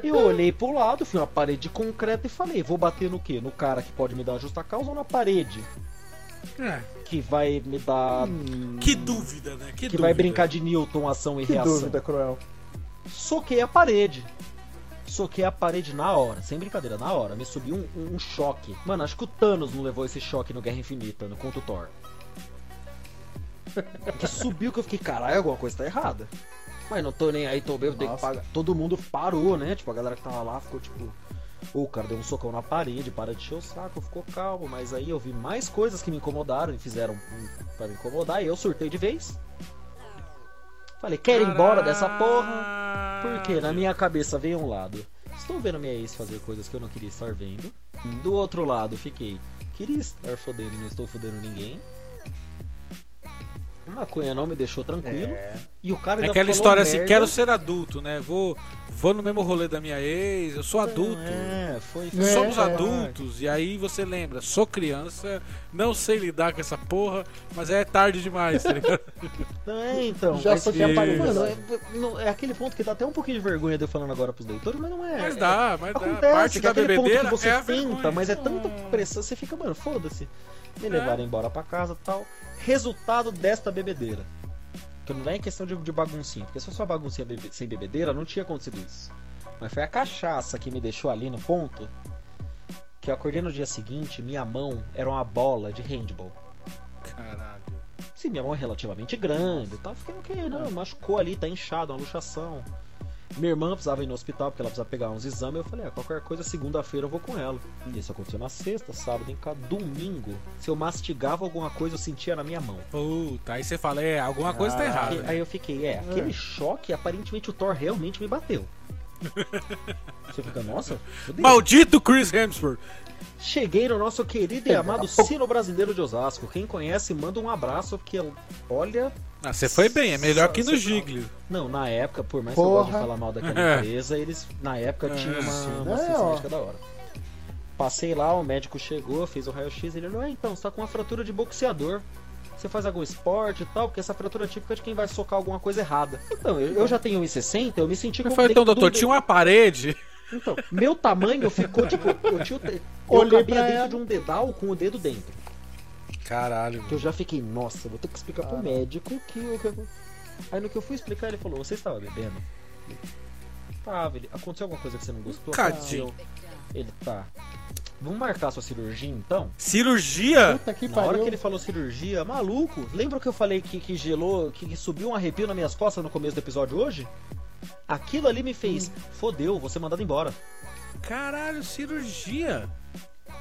Eu olhei pro lado, fui uma parede de concreto e falei: vou bater no quê? No cara que pode me dar justa causa ou na parede? é. Que vai me dar. Que dúvida, né? Que, que dúvida. vai brincar de Newton, ação e Que reação. dúvida cruel. soquei a parede. Soquei a parede na hora, sem brincadeira, na hora. Me subiu um, um- um choque. Mano, acho que o Thanos não levou esse choque no Guerra Infinita, no conto Thor. Que subiu que eu fiquei, caralho, alguma coisa tá errada. Mas não tô nem aí, tô bem, eu tenho que pagar. Todo mundo parou, né? Tipo, a galera que tava lá ficou tipo. O cara deu um socão na parede, para de encher o saco, ficou calmo. Mas aí eu vi mais coisas que me incomodaram e fizeram pra me incomodar. E eu surtei de vez. Falei, quero ir embora dessa porra. Porque na minha cabeça veio um lado, estou vendo minha ex fazer coisas que eu não queria estar vendo. Do outro lado, fiquei, queria estar fodendo e não estou fodendo ninguém. Maconha não me deixou tranquilo. E o cara É ainda aquela história assim, merda. quero ser adulto, né? Vou, vou no mesmo rolê da minha ex, eu sou adulto. É, foi. É, Somos é. adultos, e aí você lembra, sou criança, não sei lidar com essa porra, mas é tarde demais, tá ligado? Não, é, então. Já de aparelho. Mano, é, é aquele ponto que dá até um pouquinho de vergonha de eu falando agora pros leitores, mas não é. Mas é- dá, mas dá. Acontece, Parte que da é aquele ponto bebedeira que você é a tenta, vergonha. mas é tanta pressão, você fica, mano, foda-se. Me É. levaram embora pra casa e tal. Resultado desta bebedeira. Que não é questão de, de baguncinha, porque se fosse uma baguncinha bebe- sem bebedeira, não tinha acontecido isso. Mas foi a cachaça que me deixou ali no ponto. Que eu acordei no dia seguinte, minha mão era uma bola de handball. Caralho. Sim, minha mão é relativamente grande e tal. Fiquei, ok, não, machucou ali, tá inchado, uma luxação. Minha irmã precisava ir no hospital porque ela precisava pegar uns exames. Eu falei, ah, qualquer coisa, segunda-feira eu vou com ela. E isso aconteceu na sexta, sábado, em cada domingo. Se eu mastigava alguma coisa, eu sentia na minha mão. Puta, aí você fala, é, alguma coisa tá errada. Aí, aí eu fiquei, é, aquele choque, aparentemente o Thor realmente me bateu. Você fica, nossa, fudeu. Maldito Chris Hemsworth! Cheguei no nosso querido e amado Sino Brasileiro de Osasco. Quem conhece, manda um abraço, porque olha, Ah, você foi bem, é melhor que no Giglio. Não, na época, por mais que eu goste de Porra. falar mal daquela É. empresa, eles na época É, tinham uma, sim. uma É, médica da hora. Passei lá, o médico chegou, fez o raio-x ele olhou, ah, então, você tá com uma fratura de boxeador. Você faz algum esporte e tal, porque essa fratura é típica de quem vai socar alguma coisa errada. Então, eu, eu já tenho 1,60, eu me senti Eu falei, então, doutor, do- tinha uma parede. Então, meu tamanho ficou tipo, eu tinha eu Olhei cabia pra dentro ela. de um dedal com o dedo dentro. Caralho, Que eu já fiquei, nossa, vou ter que explicar pro médico que o que eu- Aí no que eu fui explicar, ele falou, você estava bebendo? Tava, ele. Aconteceu alguma coisa que você não gostou? Cadinho. Ele tá. Vamos marcar sua cirurgia então? Cirurgia? Puta que Na hora pariu. que ele falou cirurgia, maluco, lembra que eu falei que, que gelou, que, que subiu um arrepio nas minhas costas no começo do episódio hoje? Aquilo ali me fez, fodeu, vou ser mandado embora. Caralho, cirurgia.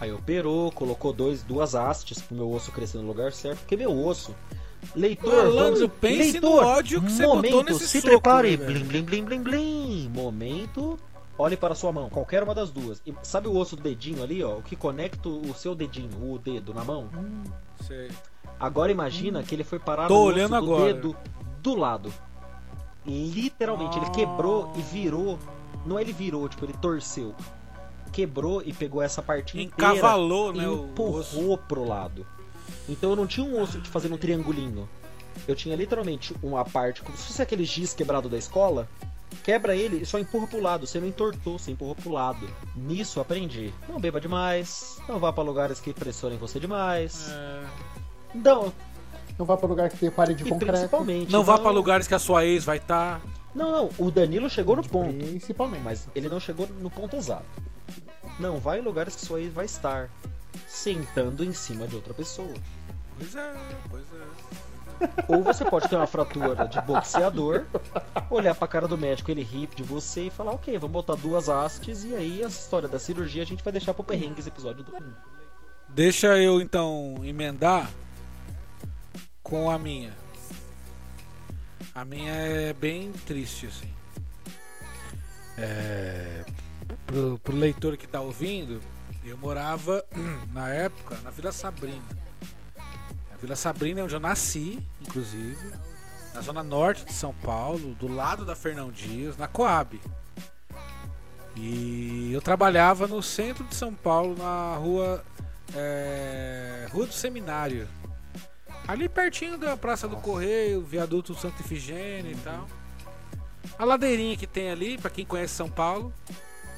Aí operou, colocou dois, duas hastes pro meu osso crescer no lugar certo, porque meu osso. Leitor, Malandro, vamos, pense leitor, no ódio que você momento, botou nesse se soco, prepare, blim, blim, blim, blim, blim. Momento, olhe para sua mão, qualquer uma das duas. E sabe o osso do dedinho ali, ó, o que conecta o seu dedinho, o dedo na mão? Sei. Agora imagina que ele foi parar Tô no olhando osso do agora. dedo do lado. Literalmente, ele quebrou e virou. Não é ele virou, tipo, ele torceu. Quebrou e pegou essa partinha Encavalou, inteira né, e o osso. empurrou pro lado. Então eu não tinha um osso de fazendo um triangulinho. Eu tinha literalmente uma parte, como se fosse aquele giz quebrado da escola. Quebra ele e só empurra pro lado. Você não entortou, você empurrou pro lado. Nisso aprendi. Não beba demais. Não vá pra lugares que pressionem você demais. É, Não, Não vá pra lugar que tem parede de e concreto. principalmente. Não vá pra lugares que a sua ex vai tá. estar. Não, não. O Danilo chegou no ponto. Principalmente. Mas ele não chegou no ponto exato. Não, vai em lugares que sua ex vai estar. Sentando em cima de outra pessoa. Pois é, pois é. Ou você pode ter uma fratura de boxeador, olhar pra cara do médico, ele ri de você e falar, ok, vamos botar duas hastes e aí a história da cirurgia a gente vai deixar pro perrengue esse episódio do. Deixa eu então emendar com a minha. A minha é bem triste, assim. É, pro, pro leitor que tá ouvindo, eu morava na época na Vila Sabrina. A Vila Sabrina é onde eu nasci, inclusive, na zona norte de São Paulo, do lado da Fernão Dias, na Coab. E eu trabalhava no centro de São Paulo, na rua é, Rua do Seminário. Ali pertinho da Praça do Correio, viaduto Santa Ifigênia e tal. A ladeirinha que tem ali, pra quem conhece São Paulo,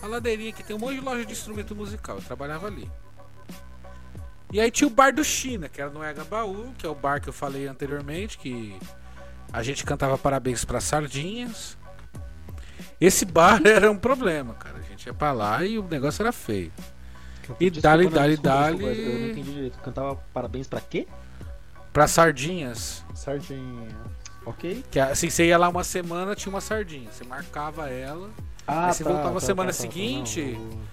a ladeirinha que tem um monte de loja de instrumento musical. Eu trabalhava ali. E aí tinha o bar do China, que era no Egabaú, que é o bar que eu falei anteriormente, que a gente cantava parabéns para sardinhas. Esse bar era um problema, cara. A gente ia pra lá e o negócio era feio. E dali, dali, dali. eu não entendi direito. Cantava parabéns pra quê? Pra sardinhas. Sardinha. Ok. Que assim, você ia lá uma semana, tinha uma sardinha. Você marcava ela, Ah, Aí você voltava semana seguinte, não, o-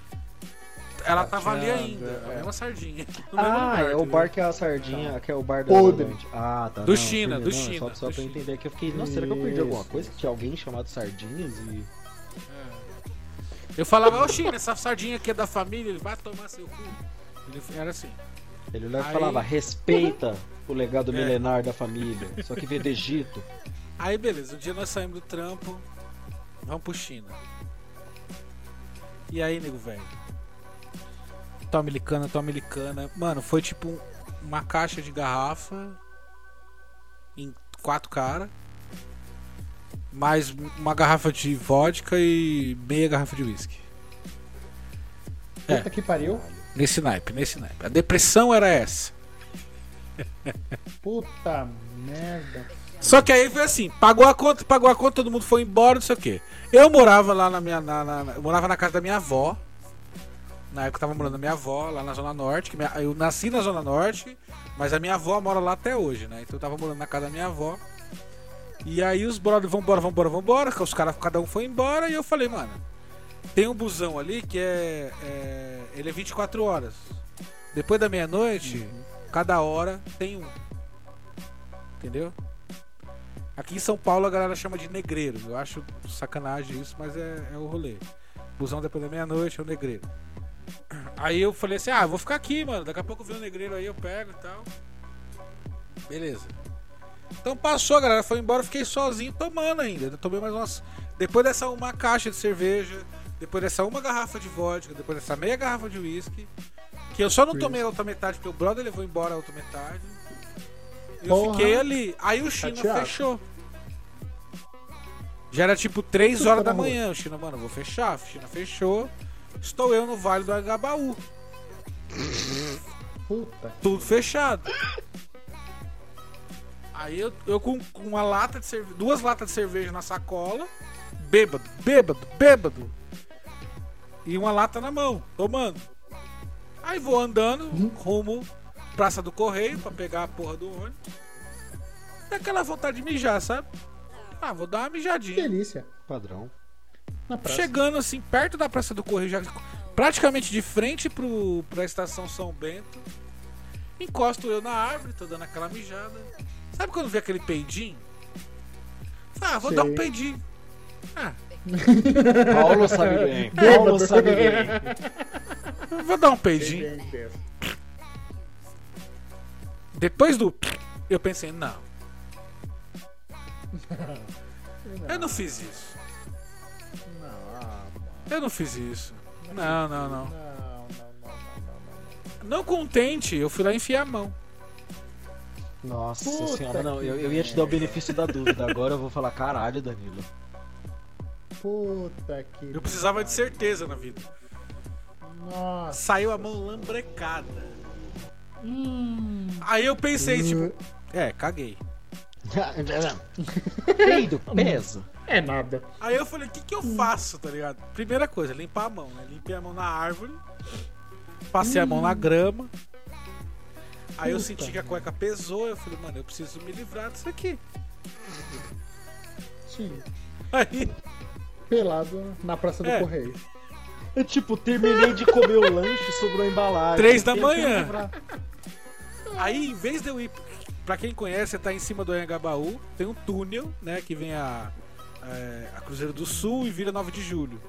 ela tava ali ainda. é. A mesma sardinha. Ah, lugar, é o bar que é a sardinha, que é o bar Podre. Levante. Ah, tá. Do não, China, do não, China, Só, só do pra eu China. entender que eu fiquei, nossa, será que eu perdi alguma coisa? Que tinha alguém chamado Sardinhas e... Eu falava, ô China, essa sardinha aqui é da família, ele vai tomar seu cu. Ele era assim. Ele olhava e Aí- falava, respeita o legado É. milenar da família. Só que veio do Egito. Aí beleza, um dia nós saímos do trampo, vamos pro China. E aí, nego velho? Toma licana, toma licana. Mano, foi tipo um- uma caixa de garrafa em quatro caras. Mais uma garrafa de vodka e meia garrafa de whisky. É. Puta que pariu. Nesse naipe, nesse naipe. A depressão era essa. Puta merda. Só que aí foi assim, pagou a conta, pagou a conta, todo mundo foi embora, não sei o quê. Eu morava lá na minha. Na, na- eu morava na casa da minha avó. Na época eu tava morando na minha avó, lá na Zona Norte. Que minha- eu nasci na Zona Norte, mas a minha avó mora lá até hoje, né? Então eu tava morando na casa da minha avó. E aí os brothers, vambora, vambora, vambora. Os caras, cada um foi embora. E eu falei, mano, tem um busão ali que é. é- ele é 24 horas. Depois da meia-noite, cada hora tem um. Entendeu? Aqui em São Paulo a galera chama de negreiro. Eu acho sacanagem isso, mas é, é o rolê. Busão depois da meia-noite é o negreiro. Aí eu falei assim: ah, eu vou ficar aqui, mano. Daqui a pouco vem o negreiro aí, eu pego e tal. Beleza. Então passou, galera foi embora, fiquei sozinho tomando ainda. Eu tomei mais umas. Depois dessa uma caixa de cerveja, depois dessa uma garrafa de vodka, depois dessa meia garrafa de uísque. Que eu só não tomei a outra metade, porque o brother levou embora a outra metade. Eu Porra. fiquei ali. Aí o China Chateado. fechou. Já era tipo 3 Tudo horas tá da manhã. O China, mano, eu vou fechar. O China fechou. Estou eu no Vale do Agabaú. Puta. Tudo fechado. Aí eu, eu com, com uma lata de cerveja, duas latas de cerveja na sacola, bêbado, bêbado, bêbado. E uma lata na mão, tomando. Aí vou andando rumo Praça do Correio pra pegar a porra do ônibus. Dá aquela vontade de mijar, sabe? Ah, vou dar uma Que mijadinha. delícia. Padrão. Na praça. Chegando assim, perto da Praça do Correio, já praticamente de frente pro, pra estação São Bento. Encosto eu na árvore, tô dando aquela mijada. Sabe quando vê aquele peidinho? Ah, vou Sei. dar um peidinho. Ah, Paulo sabe bem. Paulo sabe bem. vou dar um peidinho. Depois do. Eu pensei, não. Eu não fiz isso. Eu não fiz isso. Não, não, não. Não, não, não, não, não, Não contente, eu fui lá enfiar a mão. Nossa Puta senhora, não, eu, eu ia te dar o benefício da dúvida. Agora eu vou falar, caralho, Danilo. não. Puta que. Eu precisava de certeza na vida. Nossa. Saiu a mão lambrecada. Hum. Aí eu pensei, tipo, é, caguei. Peido, pesa. É nada. Aí eu falei, o que, que eu faço, tá ligado? Primeira coisa, limpar a mão, né? Limpei a mão na árvore, passei a mão na grama. Aí eu Puta senti que a cueca pesou, eu falei, mano, eu preciso me livrar disso aqui. Sim. Aí, Pelado na Praça do É. Correio. Eu, tipo, terminei de comer o lanche, sobrou a embalagem. Três da manhã. Aí, em vez de eu ir. Pra quem conhece, tá em cima do Anhangabaú, tem um túnel, né? Que vem a, é, a Cruzeiro do Sul e vira 9 de julho.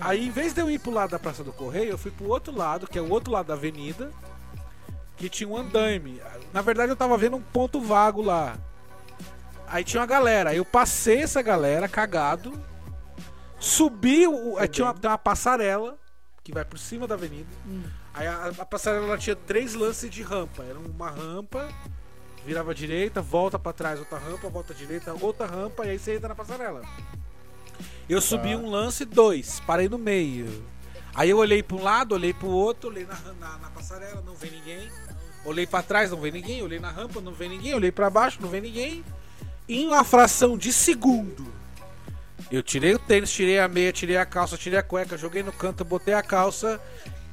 Aí, em vez de eu ir pro lado da Praça do Correio, eu fui pro outro lado, que é o outro lado da avenida, que tinha um andaime. Na verdade, eu tava vendo um ponto vago lá. Aí tinha uma galera. Eu passei essa galera, cagado. Subi, o, tinha uma, tem uma passarela que vai por cima da avenida. Aí a, a passarela ela tinha três lances de rampa. Era uma rampa, virava direita, volta pra trás, outra rampa, volta à direita, outra rampa, e aí você entra na passarela. Eu subi um lance, dois, parei no meio. Aí eu olhei pra um lado, olhei pro outro, olhei na, na, na passarela, não vem ninguém. Olhei pra trás, não vem ninguém. Olhei na rampa, não vem ninguém. Olhei pra baixo, não vem ninguém. Em uma fração de segundo, eu tirei o tênis, tirei a meia, tirei a calça, tirei a cueca, joguei no canto, botei a calça,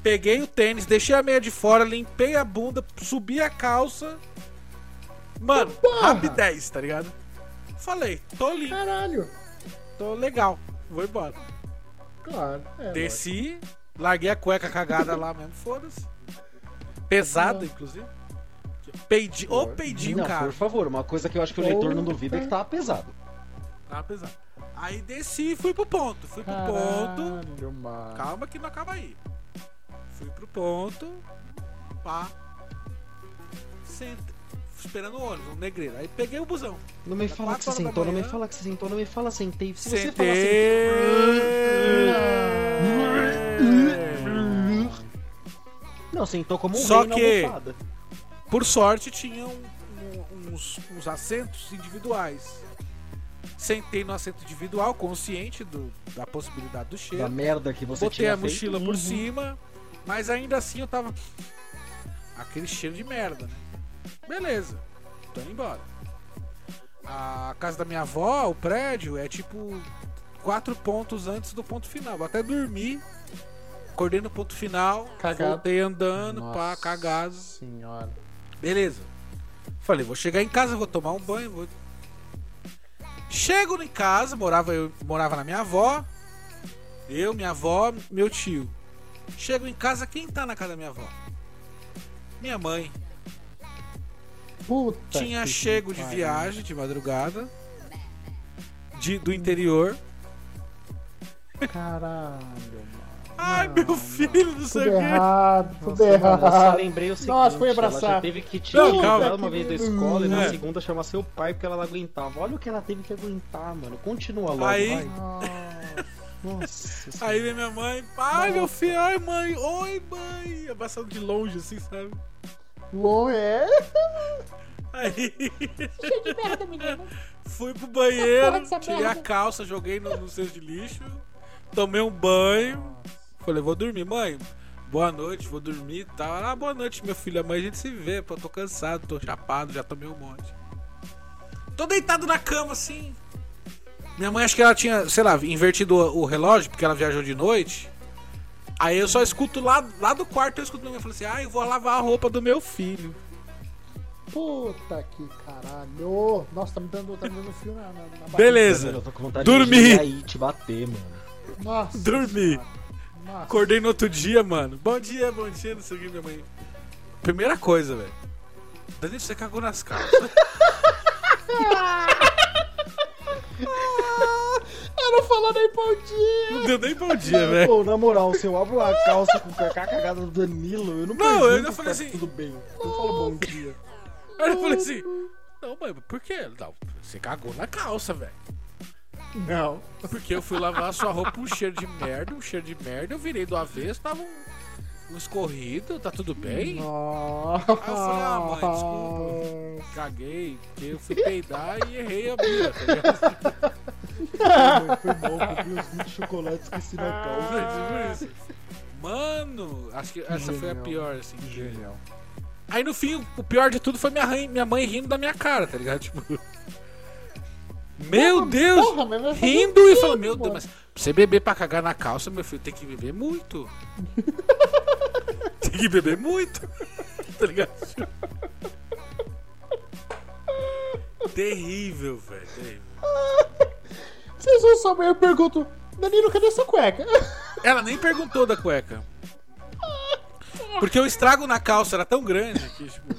peguei o tênis, deixei a meia de fora, limpei a bunda, subi a calça. Mano, Porra! rapidez, tá ligado? Falei, tô limpo, Caralho. tô legal, vou embora. Claro. É, Desci, larguei a cueca cagada lá mesmo, foda-se. Pesado, inclusive. Peidi, ô peidinho, Não, cara. por favor, uma coisa que eu acho que o leitor não duvida é que tava pesado. Tava pesado. Aí desci e fui pro ponto. Fui pro ponto. Caralho, mano. Calma que não acaba aí. Fui pro ponto. pá. Senta, esperando o ônibus, um negreiro. Aí peguei o busão. Não me Era fala que você da sentou, não me manhã. fala que você sentou, não me fala sentei. Se você Sentei. falar Não, sentou como um Só rei que-. Por sorte, tinham um- uns, uns assentos individuais. Sentei no assento individual, consciente do- da possibilidade do Da cheiro. merda que você Botei tinha a feito. mochila por Uhum. cima, mas ainda assim eu tava. Aquele cheiro de merda, né? Beleza, tô indo embora. A casa da minha avó, o prédio, é tipo quatro pontos antes do ponto final. Vou até dormir, acordei no ponto final, Cagado. voltei andando, pá, Nossa cagado. Senhora. Beleza. Falei, vou chegar em casa, vou tomar um banho. Vou... Chego em casa, morava, eu morava na minha avó. Eu, minha avó, meu tio. Chego em casa, quem tá na casa da minha avó? Minha mãe. Puta Tinha que chego de viagem de madrugada. De, do interior. Caralho, mano. Ai, Não, meu filho, não sei o quê. errado, tudo Nossa, mano, eu só errado. lembrei o seguinte, Nossa, foi ela abraçar. já teve que te Não, tirar calma. uma vez da escola e na É. segunda chamar seu pai porque ela não aguentava. Olha o que ela teve que aguentar, mano. Continua logo, Aí- vai. Nossa. Aí vem minha mãe, ai meu filho, ai mãe, oi mãe, abraçando de longe assim, sabe? Bom, é. Aí Cheio de merda, menino. fui pro banheiro, tirei a merda. calça, joguei no, no cesto de lixo, tomei um banho, falei, vou dormir, mãe. Boa noite, vou dormir e tal. Ah, boa noite, meu filho. Amanhã a gente se vê, pô. Tô cansado, tô chapado, já tomei um monte. Tô deitado na cama assim. Minha mãe acho que ela tinha, sei lá, invertido o relógio, porque ela viajou de noite. Aí eu só escuto lá, lá do quarto, eu escuto minha mãe falando assim: ah, eu vou lavar a roupa do meu filho. Puta que caralho. Nossa, tá me dando, tá me dando fio na, na, na barriga. Beleza. Eu tô com vontade Dormi. de aí te bater, mano. Nossa. Dormi. Nossa. Acordei no outro dia, mano. Bom dia, bom dia, não sei o que, minha mãe. Primeira coisa, velho. Danilo, você cagou nas calças. Eu não falou nem bom dia. Não deu nem bom dia, velho. Pô, na moral, se eu abro uma calça com a cagada do Danilo, eu não Não, eu ainda se falei tá assim- tudo bem. Eu falo bom dia. Aí eu falei assim: Não, mãe, por quê? Não, você cagou na calça, velho. Não. Porque eu fui lavar a sua roupa, um cheiro de merda, um cheiro de merda. Eu virei do avesso, tava um, um escorrido, tá tudo bem? Nossa. Aí eu falei, ah, mãe, desculpa. Caguei, porque eu fui peidar e errei a mira, tá ligado? Foi mal, comprei uns 20 chocolates, esqueci na calça. Mano, acho que essa foi a Genial. pior, assim. que- Genial. Aí no fim, o pior de tudo foi minha, mãe- minha mãe rindo da minha cara, tá ligado? Tipo. Meu Deus! Porra, rindo e falando, meu Deus, mas pra você beber pra cagar na calça, meu filho, tem que beber muito. tem que beber muito. tá ligado? terrível, velho. Terrível. Vocês vão saber, eu pergunto, Danilo, cadê sua cueca? Ela nem perguntou da cueca. Porque o estrago na calça era tão grande que, tipo,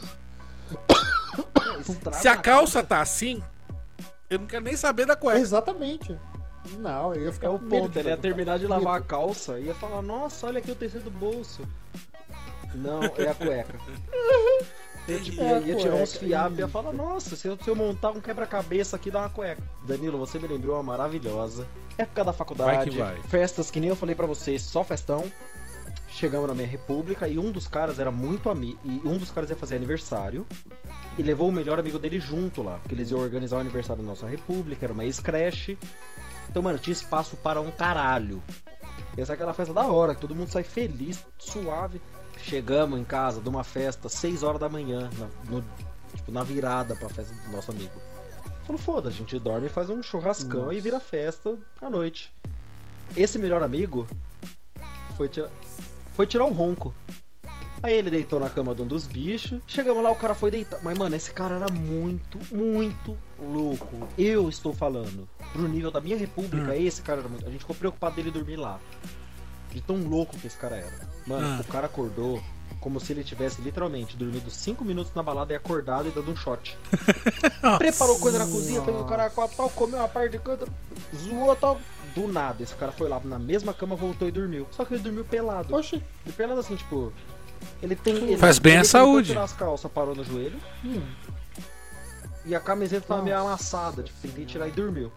se a calça tá assim, eu não quero nem saber da cueca. Exatamente. Não, eu ia ficar É o ponto, ele ia terminar de lavar a calça e ia falar, nossa, olha aqui o tecido do bolso. Não, é a cueca. Eu, tipo, É a ia tirar uns cueca, fiapos e ia falar, nossa, se eu, se eu montar um quebra-cabeça aqui, dá uma cueca. Danilo, você me lembrou uma maravilhosa. Época da faculdade, Vai que vai. festas que nem eu falei pra vocês, só festão. Chegamos na minha república e um dos caras era muito amigo. E um dos caras ia fazer aniversário. E levou o melhor amigo dele junto lá. Porque eles iam organizar o aniversário da nossa república, era uma ex-creche. Então, mano, tinha espaço para um caralho. Essa é aquela festa da hora, que todo mundo sai feliz, suave. Chegamos em casa de uma festa, 6 horas da manhã, na, no- tipo, na virada pra festa do nosso amigo. Falou, foda, a gente dorme e faz um churrascão e vira festa à noite. Esse melhor amigo foi, tira- foi tirar um ronco. Aí ele deitou na cama de um dos bichos. Chegamos lá, o cara foi deitar. Mas, mano, esse cara era muito, muito louco. Eu estou falando. Pro nível da minha república, esse cara era muito. A gente ficou preocupado dele dormir lá. De tão louco que esse cara era. Mano, Ah. o cara acordou como se ele tivesse literalmente dormido 5 minutos na balada e acordado e dando um shot. Preparou coisa na cozinha, pegou o cara com a tal, comeu uma parte de canto, zoou tal. Do nada, esse cara foi lá na mesma cama, voltou e dormiu. Só que ele dormiu pelado. Oxi, E pelado assim, tipo, Ele tem. ele- Faz bem ele tentou saúde. tirar as calças, parou no joelho. E a camiseta tava meio amassada, tipo, tentei tirar e dormiu.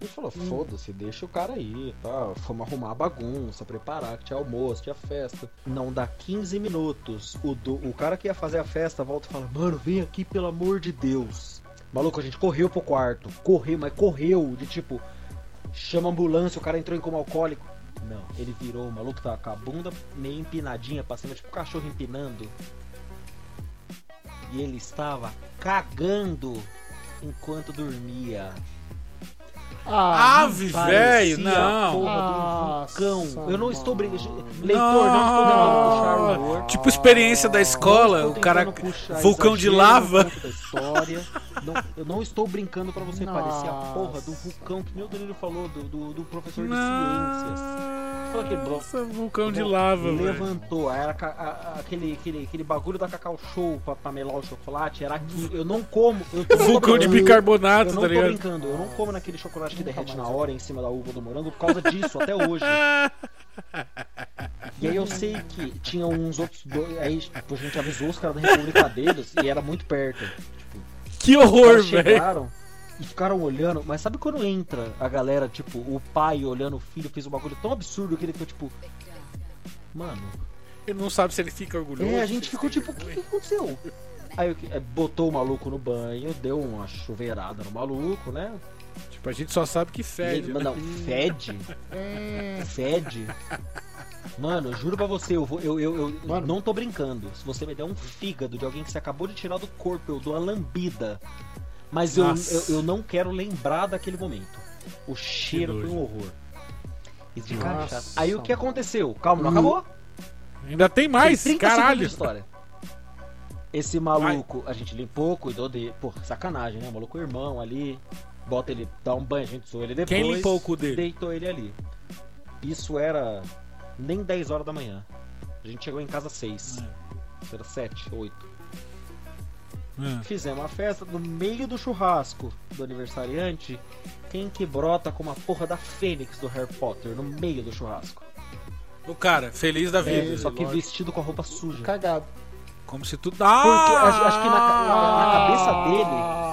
Ele falou, foda-se, deixa o cara aí, tá? Fomos arrumar a bagunça, preparar, que tinha almoço, tinha festa. Não dá 15 minutos. O, do, o cara que ia fazer a festa volta e fala, mano, vem aqui pelo amor de Deus. Maluco, a gente correu pro quarto. Correu, mas correu. De tipo, chama a ambulância, o cara entrou em coma alcoólico. Não, ele virou, o maluco tava com a bunda meio empinadinha pra cima, tipo cachorro empinando. E ele estava cagando enquanto dormia. Ah, Ave, velho, não. um Nossa, vulcão. Eu não estou brincando. Leitor, não estou tentando puxar Não. humor. Tipo experiência da escola, Não o estou cara vulcão de lava. história. Não, eu não estou brincando pra você parecer a porra do Nossa. vulcão que o Danilo falou, do, do, do professor de ciências. Fala aquele bloco. Nossa, vulcão de lava, velho. Levantou, era a- a- aquele, aquele, aquele bagulho da Cacau Show pra, pra melar o chocolate, era aquilo. Eu não como. Eu tô, Vulcão de eu- bicarbonato, Eu não tá tô ligado? brincando, eu não como naquele chocolate que derrete na hora em cima da uva do morango por causa disso, até hoje. E aí eu sei que tinha uns outros dois. Aí tipo, a gente avisou os caras da República deles e era muito perto. Que Os horror, velho. chegaram e ficaram olhando, mas sabe quando entra a galera, tipo, o pai olhando o filho, fez um bagulho tão absurdo que ele ficou tipo. Mano, Ele não sabe se ele fica orgulhoso. é, a gente ficou tipo, o que, que aconteceu? Aí é, botou o maluco no banho, deu uma chuveirada no maluco, né? Tipo, a gente só sabe que fede. ele, né? não, fede? É. Fede? Mano, juro pra você, eu, vou, eu, eu, eu Mano. não tô brincando. Se você me der um fígado de alguém que você acabou de tirar do corpo, eu dou uma lambida. Mas eu, eu, eu não quero lembrar daquele momento. O cheiro foi um horror. Isso de cara chato. Aí o que mano. aconteceu? Calma, não acabou? Ainda tem mais, Tem 30 segundos caralho. história. Esse maluco, a gente limpou, cuidou dele. Pô, sacanagem, né? O maluco irmão ali. Bota ele, dá um banho, a gente zoou ele depois. Quem limpou o cu dele? Deitou ele ali. Isso era nem 10 horas da manhã. A gente chegou em casa às 6. Isso era 7, 8. Ah. Fizemos uma festa no meio do churrasco do aniversariante. Quem que brota com uma porra da Fênix do Harry Potter no meio do churrasco? O cara, feliz da vida. É, Só que lógico. vestido com a roupa suja. Cagado. Como se tudo. Porque acho, acho que na, ca- na cabeça dele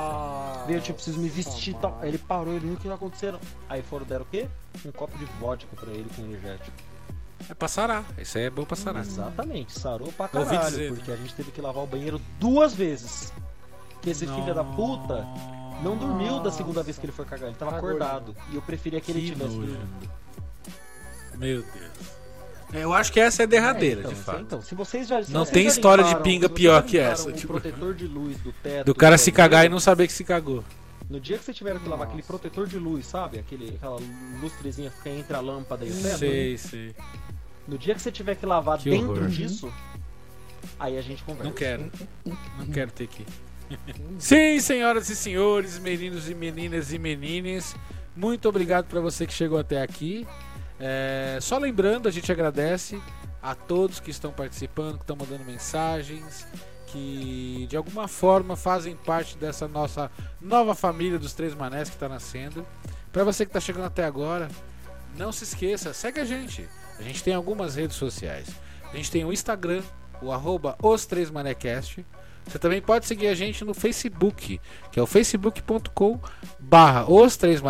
Ah. veio tipo, preciso me vestir e Nossa, tal. Aí ele parou, ele viu o que tá acontecendo. Aí foram, deram o quê? Um copo de vodka pra ele com energético. É pra sarar. Isso aí é bom pra sarar. Exatamente, sarou pra caralho, dizer, porque a gente teve que lavar o banheiro duas vezes. Que esse filho da puta não dormiu da segunda vez que ele foi cagar, ele tava Cagou, acordado. E eu preferia que, ele Que tivesse dormido. Meu Deus. É, Eu acho que essa é a derradeira, É, então, de fato. Então, se vocês já, se Não vocês tem já história de limparam- pinga se vocês pior que essa, tipo- protetor de luz do teto. Do cara do se cagar e não saber que se cagou. No dia que você tiver que lavar aquele protetor de luz, sabe? Aquele, aquela lustrezinha que fica entre a lâmpada e o teto. Sei, sei. No dia que você tiver que lavar Que dentro horror. disso, aí a gente conversa. Não quero. Não quero ter que. Sim, senhoras e senhores, meninos e meninas e menines, muito obrigado para você que chegou até aqui. É, só lembrando, a gente agradece a todos que estão participando, que estão mandando mensagens, que de alguma forma fazem parte dessa nossa nova família dos Três Manés que está nascendo. Para você que está chegando até agora, não se esqueça, segue a gente. A gente tem algumas redes sociais. A gente tem o Instagram, o arroba os três manecast. Você também pode seguir a gente no Facebook, que é o facebook.com barra os três.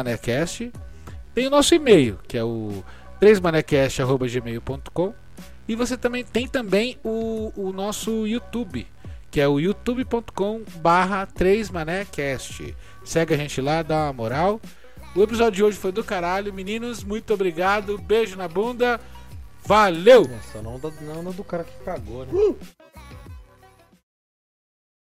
Tem o nosso e-mail, que é o 3manecast.gmail.com e você também tem também o, o nosso YouTube, que é o youtube.com barra 3manecast. Segue a gente lá, dá uma moral. O episódio de hoje foi do caralho. Meninos, muito obrigado. Beijo na bunda. Valeu! Só não, não, não do cara que cagou, né?